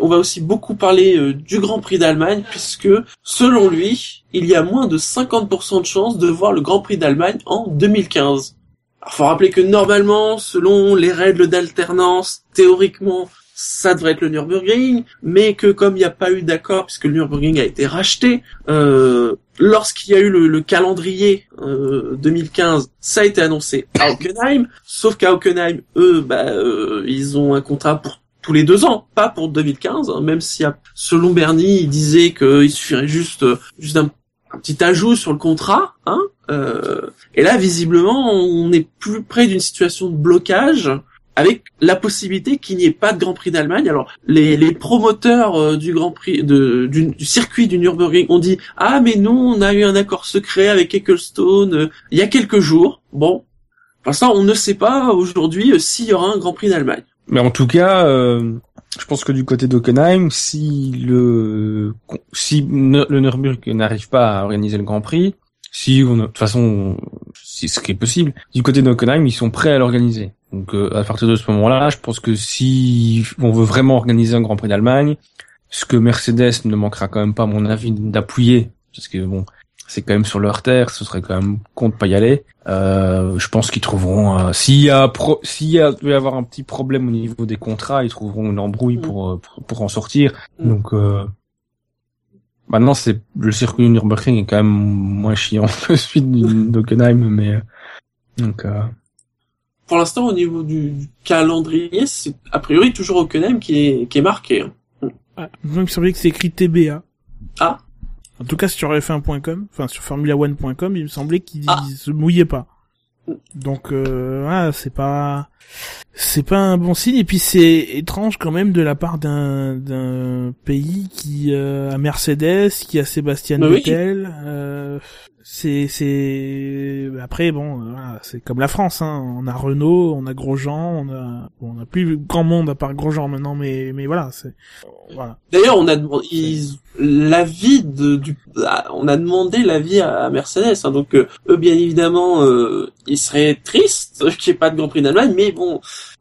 on va aussi beaucoup parler euh, du Grand Prix d'Allemagne, puisque selon lui, il y a moins de 50% de chances de voir le Grand Prix d'Allemagne en 2015. Alors, faut rappeler que normalement, selon les règles d'alternance, théoriquement, ça devrait être le Nürburgring, mais que comme il n'y a pas eu d'accord, puisque le Nürburgring a été racheté, euh, lorsqu'il y a eu le, le calendrier euh, 2015, ça a été annoncé à Hockenheim, sauf qu'à Hockenheim, eux, bah, euh, ils ont un contrat pour tous les deux ans, pas pour 2015, hein, même si selon Bernie, il disait qu'il suffirait juste, euh, juste un, un petit ajout sur le contrat, hein, euh, et là, visiblement, on est plus près d'une situation de blocage avec la possibilité qu'il n'y ait pas de Grand Prix d'Allemagne. Alors, les, les promoteurs euh, du Grand Prix, du, du circuit du Nürburgring ont dit « Ah, mais nous, on a eu un accord secret avec Ecclestone euh, il y a quelques jours. » Bon, pour l'instant, on ne sait pas aujourd'hui s'il y aura un Grand Prix d'Allemagne. Mais en tout cas, euh, je pense que du côté d'Hockenheim, si le si le Nürburgring n'arrive pas à organiser le Grand Prix, si on de toute façon, c'est ce qui est possible, du côté d'Hockenheim, ils sont prêts à l'organiser. Donc euh, à partir de ce moment-là, je pense que si on veut vraiment organiser un Grand Prix d'Allemagne, ce que Mercedes ne manquera quand même pas, à mon avis, d'appuyer, parce que bon, c'est quand même sur leur terre, ce serait quand même con de pas y aller. Euh, je pense qu'ils trouveront, euh, s'il y a, pro- s'il y a, doit y avoir un petit problème au niveau des contrats, ils trouveront une embrouille Mm. pour, euh, pour, pour en sortir. Mm. Donc, euh, maintenant, c'est, le circuit du Nürburgring est quand même moins chiant que celui d'Hockenheim, mais, euh, donc, euh, Pour l'instant, au niveau du, du calendrier, c'est a priori toujours Hockenheim qui est, qui est marqué. hein. Ouais. Il me semblait que c'est écrit TBA. Ah. En tout cas, sur F1.com, enfin sur Formula1.com, il me semblait qu'il Ah. se mouillait pas. Donc, euh, ouais, c'est pas, c'est pas un bon signe. Et puis c'est étrange quand même de la part d'un d'un pays qui euh, a Mercedes, qui a Sébastien Bah oui. Vettel. Euh, c'est c'est après bon, euh, voilà, c'est comme la France. Hein. On a Renault, on a Grosjean, on a bon, on a plus grand monde à part Grosjean maintenant, mais mais voilà, c'est voilà. D'ailleurs, on a ils- l'avis de du ah, on a demandé l'avis à, Mercedes hein, donc euh, eux bien évidemment euh, ils seraient tristes qu'il n'y ait pas de Grand Prix d'Allemagne mais bon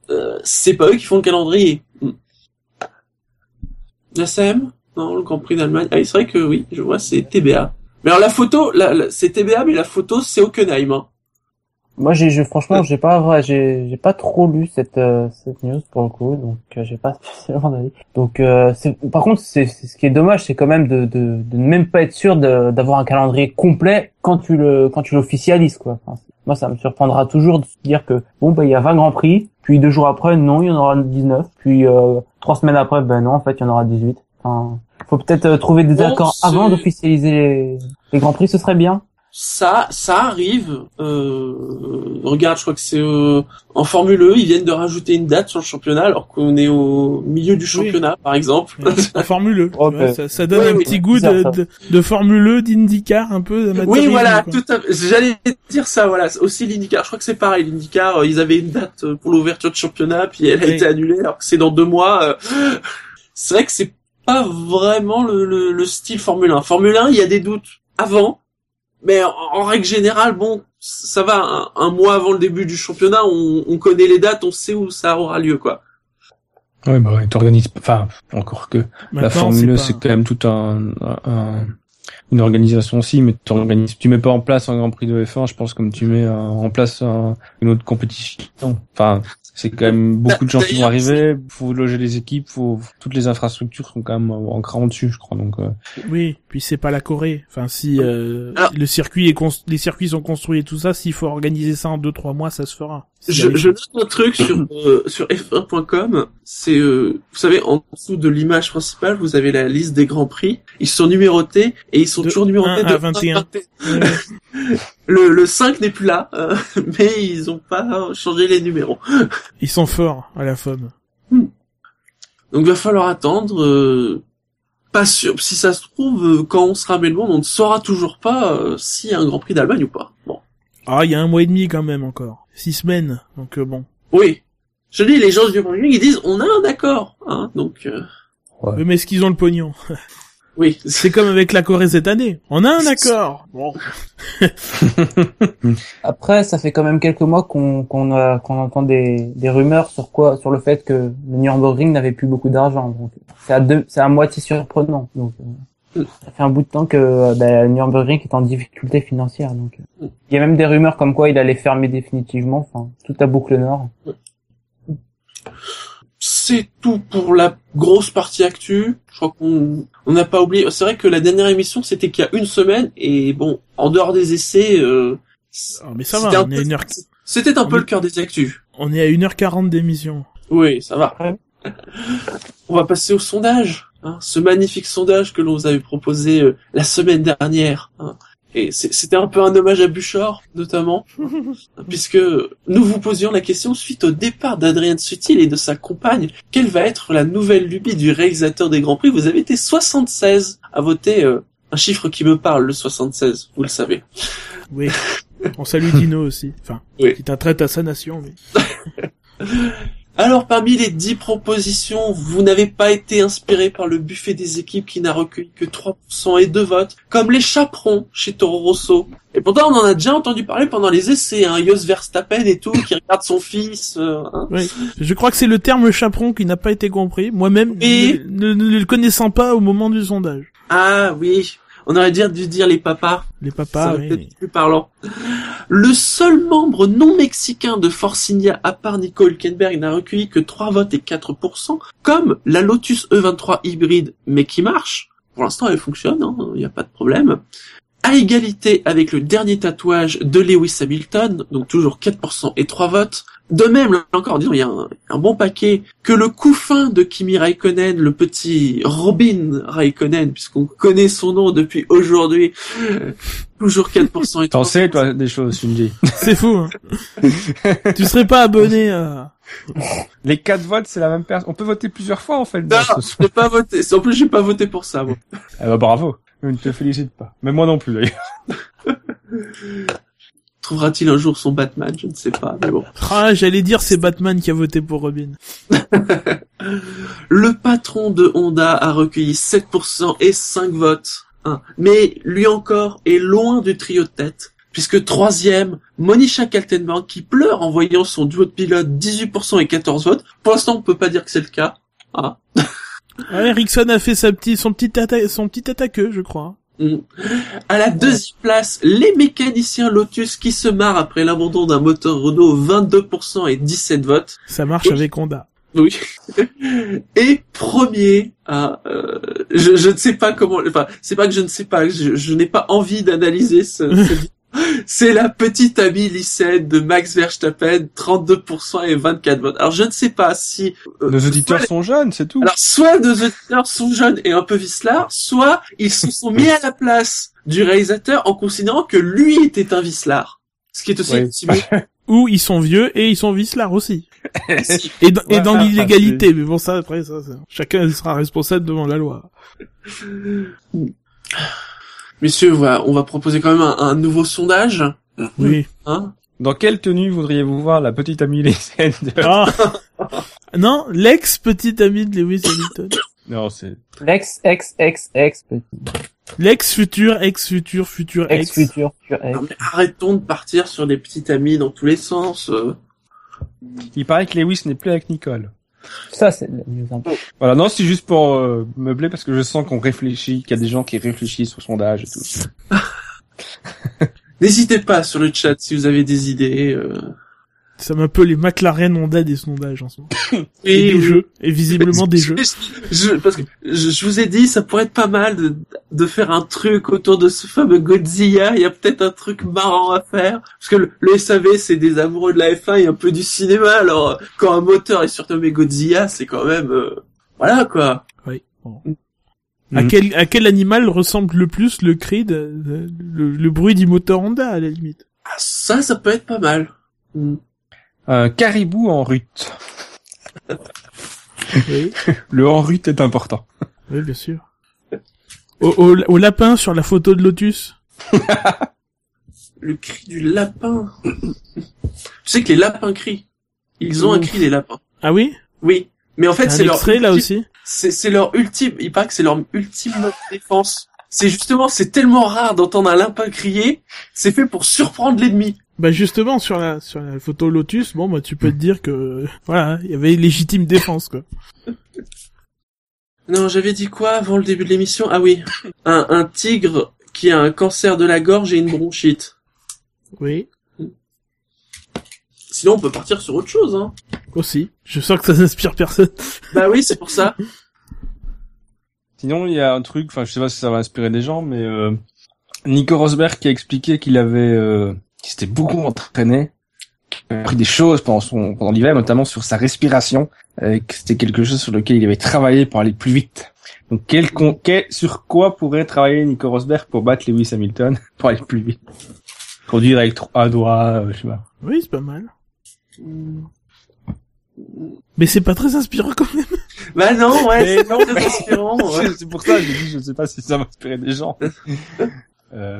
euh, c'est pas eux qui font le calendrier. Hmm. La SAM Non, le Grand Prix d'Allemagne. Ah, c'est vrai que oui, je vois c'est TBA. Mais alors la photo, la, la- c'est TBA mais la photo c'est Hockenheim. Hein. Moi, j'ai, j'ai- franchement, j'ai pas, j'ai, j'ai pas trop lu cette, euh, cette news pour le coup, donc euh, j'ai pas spécialement d'avis. Donc, euh, c'est, par contre, c'est, c'est- ce qui est dommage, c'est quand même de, de, de ne même pas être sûr d'avoir un calendrier complet quand tu le, quand tu l'officialises, quoi. Enfin, moi, ça me surprendra toujours de se dire que bon, bah, il y a 20 grands prix, puis deux jours après, non, il y en aura 19, puis euh, trois semaines après, ben non, en fait, il y en aura 18. Enfin, faut peut-être euh, trouver des Bon, accords avant d'officialiser les, les grands prix, ce serait bien. Ça, ça arrive. Euh, regarde, je crois que c'est euh, en Formule E, ils viennent de rajouter une date sur le championnat alors qu'on est au milieu du championnat, par exemple. En Formule E. vois, ça, ça donne Oui, un oui, petit goût bizarre, de, de, de Formule E, d'IndyCar, un peu. Oui, voilà, quoi. tout à fait. J'allais dire ça, voilà. Aussi l'IndyCar. Je crois que c'est pareil. L'IndyCar, euh, ils avaient une date euh, pour l'ouverture du championnat, puis elle a Oui. été annulée alors que c'est dans deux mois. euh. C'est vrai que c'est pas vraiment le, le, le style Formule 1. Formule 1, il y a des doutes avant, mais en, en règle générale, bon, ça va. Un, un mois avant le début du championnat, on, on connaît les dates, on sait où ça aura lieu, quoi. ouais, bah ouais, t'organises, enfin, encore que, la Formule E, pas- c'est quand même tout un, un- une organisation aussi, mais t'organises, tu mets pas en place un Grand Prix de F1, je pense, comme tu mets euh, en place un- une autre compétition. Enfin, c'est quand même beaucoup de gens qui vont arriver, faut loger les équipes, faut, toutes les infrastructures sont quand même en cran dessus, je crois, donc, euh, Oui, puis c'est pas la Corée. Enfin, si euh, Alors- le circuit est les circuits sont construits et tout ça, s'il faut organiser ça en deux trois mois, ça se fera. Si Je, note un truc sur euh, sur f1.com. C'est euh, vous savez en dessous de l'image principale, vous avez la liste des grands prix. Ils sont numérotés et ils sont De toujours numérotés 1 de à 21. 1 Le le 5 n'est plus là, euh, mais ils ont pas changé les numéros. Ils sont forts à la FOM. Donc va falloir attendre. euh, pas sûr. Si ça se trouve, quand on sera à Melbourne, on ne saura toujours pas s'il y a un Grand Prix d'Allemagne ou pas. Bon. Ah, il y a un mois et demi quand même encore. Six semaines. Donc euh, bon. Oui. Je dis, les gens du Nürburgring, ils disent, on a un accord, hein, donc, euh, Oui, Mais est-ce qu'ils ont le pognon? Oui. C'est comme avec la Corée cette année. On a un accord. Bon. Après, ça fait quand même quelques mois qu'on qu'on a- qu'on entend des, des rumeurs sur quoi, sur le fait que le Nürburgring n'avait plus beaucoup d'argent. Donc, c'est à deux, c'est à moitié surprenant. Donc, euh, ça fait un bout de temps que euh, le Nürburgring est en difficulté financière. Donc, euh, il y a même des rumeurs comme quoi il allait fermer définitivement. Enfin, toute la boucle nord. C'est tout pour la grosse partie actu. Je crois qu'on on n'a pas oublié. C'est vrai que la dernière émission, c'était qu'il y a une semaine, et bon, en dehors des essais, euh, Ah, mais ça c'était va, un on est peu- à une heure, C'était un peu le cœur des actus. on est à 1h40 d'émission. Oui, ça va. Ouais. On va passer au sondage. Hein, ce magnifique sondage que l'on vous avait proposé euh, la semaine dernière. hein. Et c'était un peu un hommage à Buchor, notamment, puisque nous vous posions la question suite au départ d'Adrien Sutil et de sa compagne, quelle va être la nouvelle lubie du réalisateur des Grands Prix? Vous avez été 76 à voter, euh, un chiffre qui me parle, le 76, vous le savez. Oui. On salue Dino aussi. Enfin, Oui. qui traite à sa nation, mais. Alors, parmi les dix propositions, vous n'avez pas été inspiré par le buffet des équipes qui n'a recueilli que 3% et deux votes, comme les chaperons chez Toro Rosso. Et pourtant, on en a déjà entendu parler pendant les essais, hein, Jos Verstappen et tout, qui regarde son fils. euh, hein. Oui. Je crois que c'est le terme chaperon qui n'a pas été compris. Moi-même, Et- ne, ne- ne le connaissant pas au moment du sondage. Ah oui, on aurait dû dire les papas. Les papas, oui. plus parlant. Le seul membre non mexicain de Forcinia, à part Nico Hülkenberg, n'a recueilli que 3 votes et 4%, comme la Lotus E23 hybride, mais qui marche. Pour l'instant, elle fonctionne, il n'y a pas de problème. À égalité avec le dernier tatouage de Lewis Hamilton, donc toujours 4% et 3 votes. De même, là encore, disons, il y a un, un bon paquet que le couffin de Kimi Raikkonen, le petit Robin Raikkonen, puisqu'on connaît son nom depuis aujourd'hui, toujours 4% et 3%. T'en sais, toi, des choses, tu me dis. C'est fou. Hein. tu serais pas abonné à... Les quatre votes, c'est la même personne. On peut voter plusieurs fois, en fait. Non, j'ai pas voté. En plus, j'ai pas voté pour ça, moi. Eh ben, bravo. Je ne te félicite pas. Mais moi non plus, d'ailleurs. Trouvera-t-il un jour son Batman? Je ne sais pas, mais bon. Ah, j'allais dire c'est Batman qui a voté pour Robin. Le patron de Honda a recueilli 7% et 5 votes. hein. Mais lui encore est loin du trio de tête. Puisque troisième, Monisha Kaltenborn qui pleure en voyant son duo de pilote 18% et 14 votes. Pour l'instant, on peut pas dire que c'est le cas. Ah. Ah, Ericsson a fait sa petite, son petit atta- son petit attaqueux, je crois. Mm. À la deuxième place, les mécaniciens Lotus qui se marrent après l'abandon d'un moteur Renault 22% et 17 votes. Ça marche avec Honda. Oui. Et premier, euh, je, je ne sais pas comment, enfin, c'est pas que je ne sais pas, je, je n'ai pas envie d'analyser ce, ce- c'est la petite amie lycéenne de Max Verstappen, 32% et 24 votes. Alors je ne sais pas si euh, Nos auditeurs soit sont jeunes, c'est tout. alors, soit nos auditeurs sont jeunes et un peu vislards, soit ils se sont mis à la place du réalisateur en considérant que lui était un vislard. Ce qui est aussi Oui. possible. Ou ils sont vieux et ils sont vislards aussi. Et, dans- et dans l'illégalité, mais bon ça après ça, ça- chacun sera responsable devant la loi. Messieurs, voilà, on va proposer quand même un, un nouveau sondage. Oui. Hein Dans quelle tenue voudriez-vous voir la petite amie de... Ah non, l'ex petite amie de Lewis Hamilton. Non, c'est... L'ex, ex, ex, ex, petit. L'ex futur, ex futur, futur Ex ex. futur, futur ex. Non, mais arrêtons de partir sur des petites amies dans tous les sens. euh. Il paraît que Lewis n'est plus avec Nicole. Ça, c'est la news un peu. Voilà, non, c'est juste pour euh, meubler parce que je sens qu'on réfléchit, qu'il y a des gens qui réfléchissent au sondage et tout. N'hésitez pas sur le chat si vous avez des idées. euh. Ça un peu les McLaren Honda des sondages en ce moment. Et, Et des jeux. Et visiblement des jeux. Je, parce que je, je vous ai dit, ça pourrait être pas mal de, de faire un truc autour de ce fameux Godzilla. Il y a peut-être un truc marrant à faire. Parce que le, le SAV, c'est des amoureux de la F1 et un peu du cinéma. Alors, quand un moteur est surnommé Godzilla, c'est quand même... euh, voilà, quoi. Oui. Bon. Mm. À Mhm. quel, à quel animal ressemble le plus le cri de, de- le, le bruit du moteur Honda à la limite? Ah, ça, ça peut être pas mal. Hmm. Un caribou en rut. Oui. Le en rut est important. Oui, bien sûr. Au, au, au lapin sur la photo de Lotus. Le cri du lapin. tu sais que les lapins crient. Ils ont un cri les lapins. Ah oui? Oui. Mais en fait, c'est un leur extrait là aussi c'est leur ultime, il paraît que c'est leur ultime défense. C'est justement, c'est tellement rare d'entendre un lapin crier, c'est fait pour surprendre l'ennemi. Bah justement sur la sur la photo Lotus, bon bah tu peux te dire que voilà, il y avait légitime défense quoi. Non, j'avais dit quoi avant le début de l'émission? Ah oui, un, un tigre qui a un cancer de la gorge et une bronchite. Oui, Sinon, on peut partir sur autre chose, hein. aussi. Je sens que ça n'inspire personne. Bah oui, c'est pour ça. Sinon, il y a un truc, enfin, je sais pas si ça va inspirer des gens, mais euh, Nico Rosberg qui a expliqué qu'il avait, euh, qu'il s'était beaucoup entraîné, qu'il avait appris des choses pendant son pendant l'hiver, notamment sur sa respiration, euh, que c'était quelque chose sur lequel il avait travaillé pour aller plus vite. Donc, quel, con- quel sur quoi pourrait travailler Nico Rosberg pour battre Lewis Hamilton pour aller plus vite? Conduire avec trois doigts, euh, je sais pas. Oui, c'est pas mal. Mais c'est pas très inspirant quand même. Bah non, ouais, c'est pas très inspirant. ouais. C'est pour ça que j'ai dit, je sais pas si ça va inspirer des gens. Euh,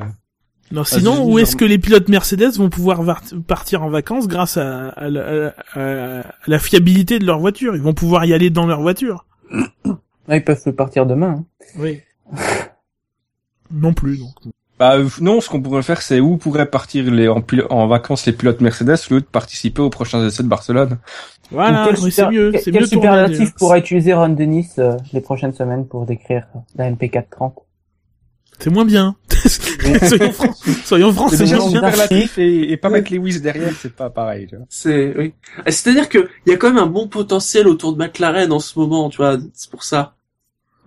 Non, Ah, sinon, où est-ce que les pilotes Mercedes vont pouvoir partir en vacances grâce à, à la- à- à la fiabilité de leur voiture? Ils vont pouvoir y aller dans leur voiture. Ah, ils peuvent partir demain. hein. Oui. non plus, donc. Bah euh, non, ce qu'on pourrait faire, c'est où pourraient partir les en, vacances les pilotes Mercedes au lieu de participer aux prochains essais de Barcelone. Voilà, c'est mieux. quel- mieux superlatif déjà. pourra utiliser Ron Dennis euh, les prochaines semaines pour décrire la MP430 C'est moins bien. soyons, fran- soyons francs, C'est c'est déjà superlatif et, et pas mettre Lewis derrière, c'est pas pareil. Tu vois. C'est, oui. Ah, C'est-à-dire que il y a quand même un bon potentiel autour de McLaren en ce moment, tu vois. C'est pour ça.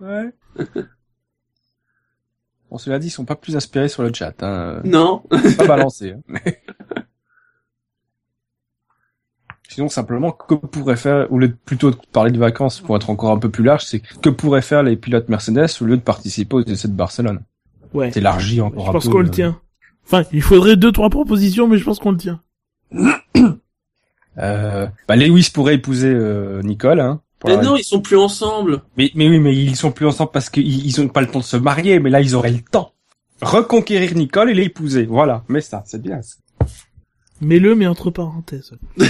Ouais. Bon, cela dit, ils sont pas plus inspirés sur le chat. Hein. Non. pas balancés. hein. Sinon, simplement, que pourraient faire, au lieu de plutôt de parler de vacances pour être encore un peu plus large, c'est que pourraient faire les pilotes Mercedes au lieu de participer aux essais de Barcelone? Ouais. C'est élargi encore Je un pense peu. qu'on le euh. tient. Enfin, il faudrait deux, trois propositions, mais je pense qu'on le tient. Euh, bah, Lewis pourrait épouser euh, Nicole. Hein, pour Mais non, ils sont plus ensemble. mais, mais oui, mais ils sont plus ensemble parce qu'ils ils ont pas le temps de se marier, mais là, ils auraient le temps. Reconquérir Nicole et l'épouser. Voilà, mais ça, c'est bien. ça. Mets-le, mais entre parenthèses.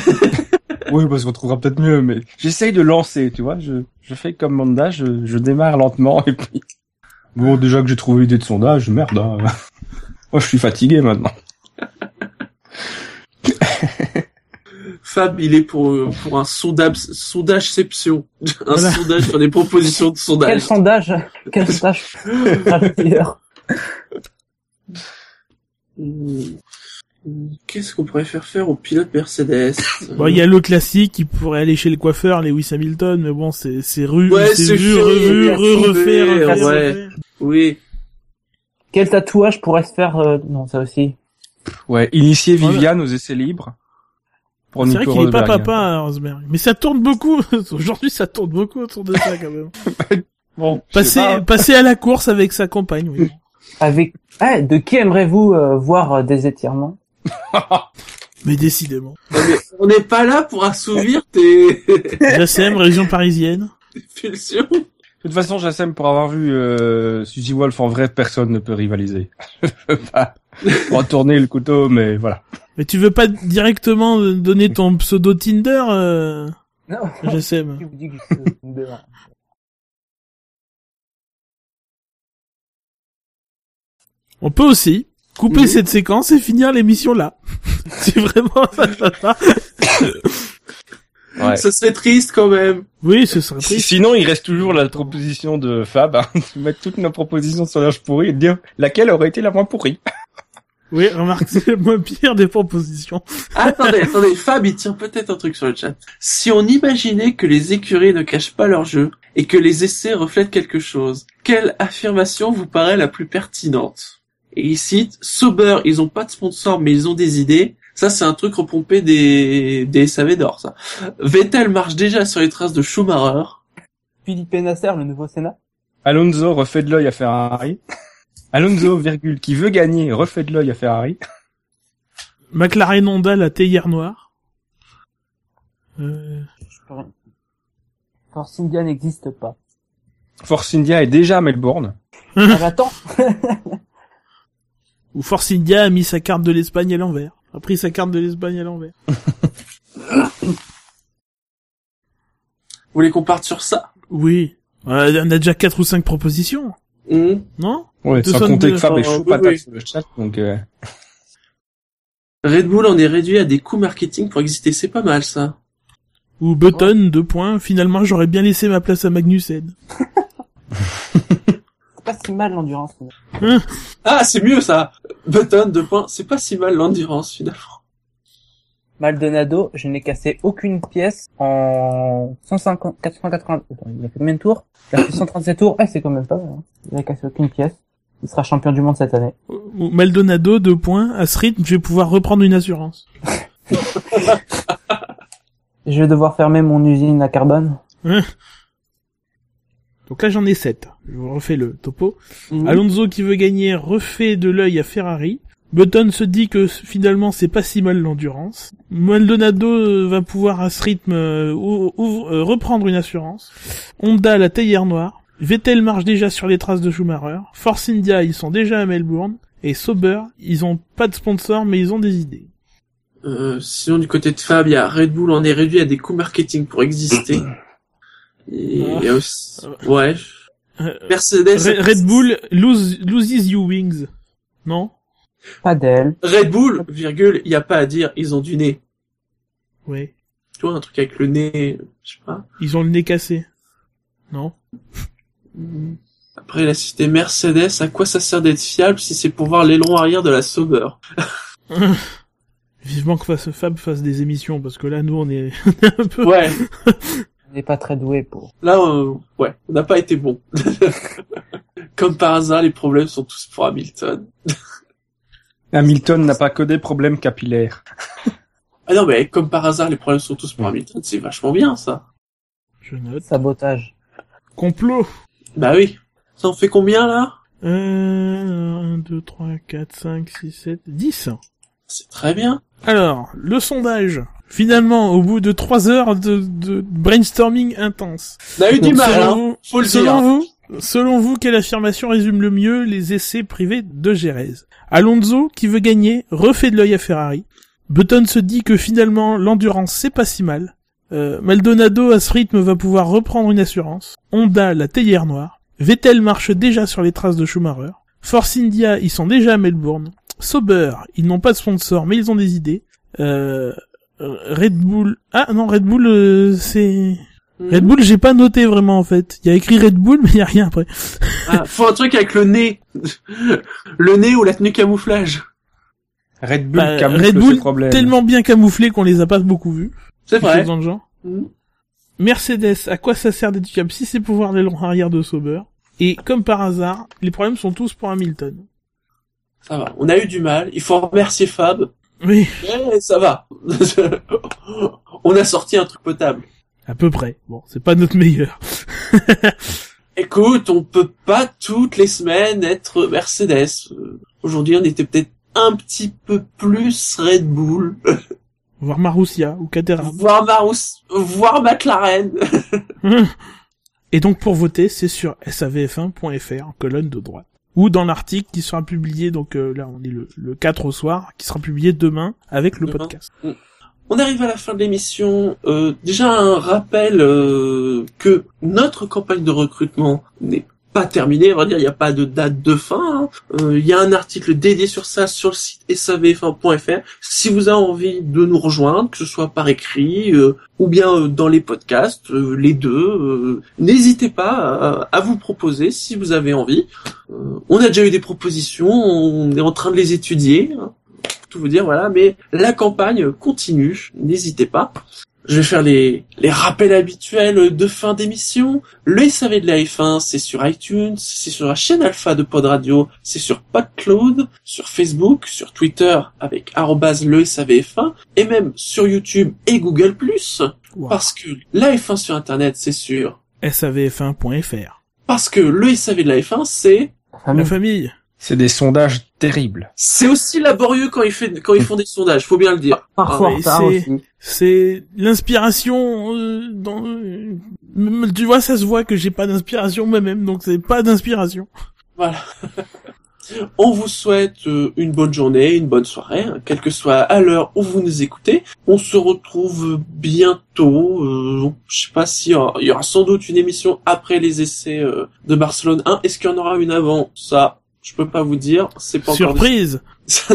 Oui, parce qu'on trouvera peut-être mieux, mais j'essaye de lancer, tu vois. Je, je fais comme Manda, je, je démarre lentement et puis. Bon, déjà que j'ai trouvé l'idée de sondage, merde. hein. Moi, je suis fatigué maintenant. Fab, il est pour, euh, pour un sondage, sondageception. Un Voilà. sondage sur des propositions de Quel sondage. sondage Quel sondage Qu'est-ce qu'on pourrait faire faire au pilote Mercedes Bon, il y a le classique qui pourrait aller chez le coiffeur, Lewis Hamilton, mais bon, c'est, c'est ru, Ouais, c'est vu, revu, re, refait, trouvé, refait, ouais. Oui. Quel tatouage pourrait se faire euh, Non, ça aussi. Ouais, initier Voilà. Viviane aux essais libres. C'est vrai qu'il est pas papa, Rosberg. Mais ça tourne beaucoup. Aujourd'hui, ça tourne beaucoup autour de ça, quand même. Bon, Passer, pas, hein. passer à la course avec sa compagne, oui. Avec ah, de qui aimerez-vous euh, voir euh, des étirements? Mais décidément. Mais on n'est pas là pour assouvir tes JSM, région parisienne. pulsions. De toute façon, j'assème pour avoir vu euh, Suzy Wolf en vrai, personne ne peut rivaliser. je veux pas retourner le couteau, mais voilà. Mais tu veux pas directement donner ton pseudo Tinder, euh, Non. Tombé là On peut aussi couper cette séquence et finir l'émission là. si vraiment ça. Ouais. Ça serait triste quand même. Oui, ce serait triste. sinon, il reste toujours la proposition de Fab, hein, de mettre toutes nos propositions sur l'âge pourri et de dire laquelle aurait été la moins pourrie? Oui, remarque, c'est le moins pire des propositions. Attendez, attendez, Fab, il tient peut-être un truc sur le chat. Si on imaginait que les écuries ne cachent pas leur jeu et que les essais reflètent quelque chose, quelle affirmation vous paraît la plus pertinente? Et il cite, Sauber, ils ont pas de sponsor mais ils ont des idées. Ça, c'est un truc repompé des, des SAV d'or, ça. Vettel marche déjà sur les traces de Schumacher. Philippe Nasser, le nouveau Sénat Alonso refait de l'œil à Ferrari. Alonso, virgule, qui veut gagner, refait de l'œil à Ferrari. McLaren Honda, la théière noire. Euh. Force India n'existe pas. Force India est déjà à Melbourne. Ah, mais attends Ou Force India a mis sa carte de l'Espagne à l'envers. A pris sa carte de l'Espagne à l'envers. Vous voulez qu'on parte sur ça? Oui. On a déjà quatre ou cinq propositions, Hmm. non? Ouais, sans compter que Fab est Oh, chaud patate sur le chat, donc euh, Red Bull en est réduit à des coûts marketing pour exister. C'est pas mal, ça. Ou Button, deux points. Finalement, j'aurais bien laissé ma place à Magnussen. C'est pas si mal l'endurance. mais- Ah, c'est mieux, ça. Button, deux points. C'est pas si mal l'endurance, finalement. Maldonado, je n'ai cassé aucune pièce en 150, 480, attends, il a fait combien de tours? Il a fait 137 tours. Ah, c'est quand même pas mal, hein. Il a cassé aucune pièce. Il sera champion du monde cette année. Ou Maldonado, deux points. À ce rythme, je vais pouvoir reprendre une assurance. Je vais devoir fermer mon usine à carbone. Donc là, j'en ai sept. Je vous refais le topo. Hmm. Alonso qui veut gagner refait de l'œil à Ferrari. Button se dit que finalement c'est pas si mal l'endurance. Maldonado euh, va pouvoir à ce rythme euh, ou- ou- euh, reprendre une assurance. Honda la théière noire. Vettel marche déjà sur les traces de Schumacher. Force India ils sont déjà à Melbourne. Et Sauber ils ont pas de sponsor mais ils ont des idées. Euh, sinon, du côté de Fab, il y a Red Bull en est réduit à des coûts marketing pour exister. Et il y a aussi... Ouais. Mercedes... Re- Red Bull lose, loses you wings. Non? Pas d'elle. Red Bull, virgule, il n'y a pas à dire, ils ont du nez. Ouais. Tu vois, un truc avec le nez, je sais pas. Ils ont le nez cassé. Non? Après, il a cité Mercedes, à quoi ça sert d'être fiable si c'est pour voir l'aileron arrière de la Sauber? Vivement que fasse, Fab fasse des émissions parce que là nous on est, on est un peu. Ouais, n'est pas très doué pour. là, euh, ouais, on n'a pas été bon. Comme par hasard, les problèmes sont tous pour Hamilton. Hamilton n'a pas que des problèmes capillaires. Ah non, mais comme par hasard, les problèmes sont tous pour Hamilton, c'est vachement bien, ça. Je note. Sabotage. Complot. Bah oui. Ça en fait combien, là? Euh, 1, 2, 3, 4, 5, 6, 7, 10. C'est très bien. Alors, le sondage. Finalement, au bout de 3 heures de, de brainstorming intense. On a eu du mal, selon hein. vous, selon vous, selon vous, quelle affirmation résume le mieux les essais privés de Gérez Alonso, qui veut gagner, refait de l'œil à Ferrari. Button se dit que finalement, l'endurance, c'est pas si mal. Euh, Maldonado, à ce rythme, va pouvoir reprendre une assurance. Honda, la théière noire. Vettel marche déjà sur les traces de Schumacher. Force India, ils sont déjà à Melbourne. Sauber, ils n'ont pas de sponsor, mais ils ont des idées. Euh, Red Bull... Ah non, Red Bull, euh, c'est... Red Bull, j'ai pas noté vraiment en fait. Il y a écrit Red Bull, mais il y a rien après. Ah, faut un truc avec le nez. le nez ou la tenue camouflage. Red Bull Bah, camoufle Red Bull, problèmes. tellement bien camouflé qu'on les a pas beaucoup vus. C'est vrai. chose Dans le genre. Mhm. Mercedes, à quoi ça sert d'être fiable si c'est pour voir l'aileron arrière de Sauber? Et comme par hasard, les problèmes sont tous pour Hamilton. Ça va. On a eu du mal. Il faut remercier Fab. Oui, Mais ça va. On a sorti un truc potable. à peu près. Bon, c'est pas notre meilleur. Écoute, on peut pas toutes les semaines être Mercedes. Aujourd'hui, on était peut-être un petit peu plus Red Bull, Voir Marussia ou Caterham. voire Marous, voire McLaren. Et donc pour voter, c'est sur savf1.fr, colonne de droite. Ou dans l'article qui sera publié, donc euh, là on est le, le 4 au soir, qui sera publié demain avec le Demain. podcast. On arrive à la fin de l'émission. Euh, déjà un rappel euh, que notre campagne de recrutement n'est pas terminée. On va dire, il n'y a pas de date de fin. hein. Euh, Il y a un article dédié sur ça sur le site savf1.fr. Si vous avez envie de nous rejoindre, que ce soit par écrit euh, ou bien euh, dans les podcasts, les deux, n'hésitez pas à, vous proposer si vous avez envie. On a déjà eu des propositions, on est en train de les étudier. hein tout vous dire, voilà, mais la campagne continue, n'hésitez pas. Je vais faire les, les rappels habituels de fin d'émission. Le SAV de la F1, c'est sur iTunes, c'est sur la chaîne alpha de Pod Radio, c'est sur PodCloud, sur Facebook, sur Twitter avec arrobase le SAVF1, et même sur YouTube et Google+. Wow. Parce que la F1 sur Internet, c'est sûr. savf1.fr. Parce que le SAV de la F1, c'est La La famille. C'est des sondages terribles. c'est aussi laborieux quand ils, fait, quand ils font des sondages, faut bien le dire. Parfois Ah, retard c'est- l'inspiration euh, dans euh, tu vois ça se voit que j'ai pas d'inspiration moi-même donc c'est pas d'inspiration. Voilà. On vous souhaite euh, une bonne journée, une bonne soirée, hein, quelle que soit à l'heure où vous nous écoutez. On se retrouve bientôt. Euh, je sais pas si il y aura sans doute une émission après les essais euh, de Barcelone 1. Est-ce qu'il y en aura une avant Ça, je peux pas vous dire. C'est pas encore Surprise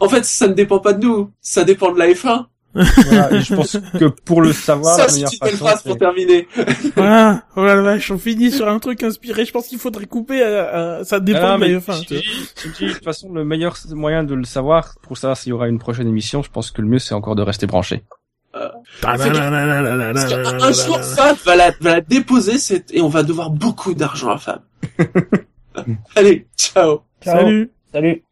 en fait, ça ne dépend pas de nous. Ça dépend de la F1. Voilà, et je pense que pour le savoir, Ça, la meilleure façon, phrase pour terminer. Voilà, oh la vache, on finit sur un truc inspiré. Je pense qu'il faudrait couper. euh, euh, ça dépend Ah, de mais la F1. je tu vois. dis- je dis, de toute façon, le meilleur moyen de le savoir, pour savoir s'il y aura une prochaine émission, je pense que le mieux, c'est encore de rester branché. Parce qu'un jour, Fab va la, va la déposer cette, et on va devoir beaucoup d'argent à Fab. Allez, ciao. Ciao. Salut Salut.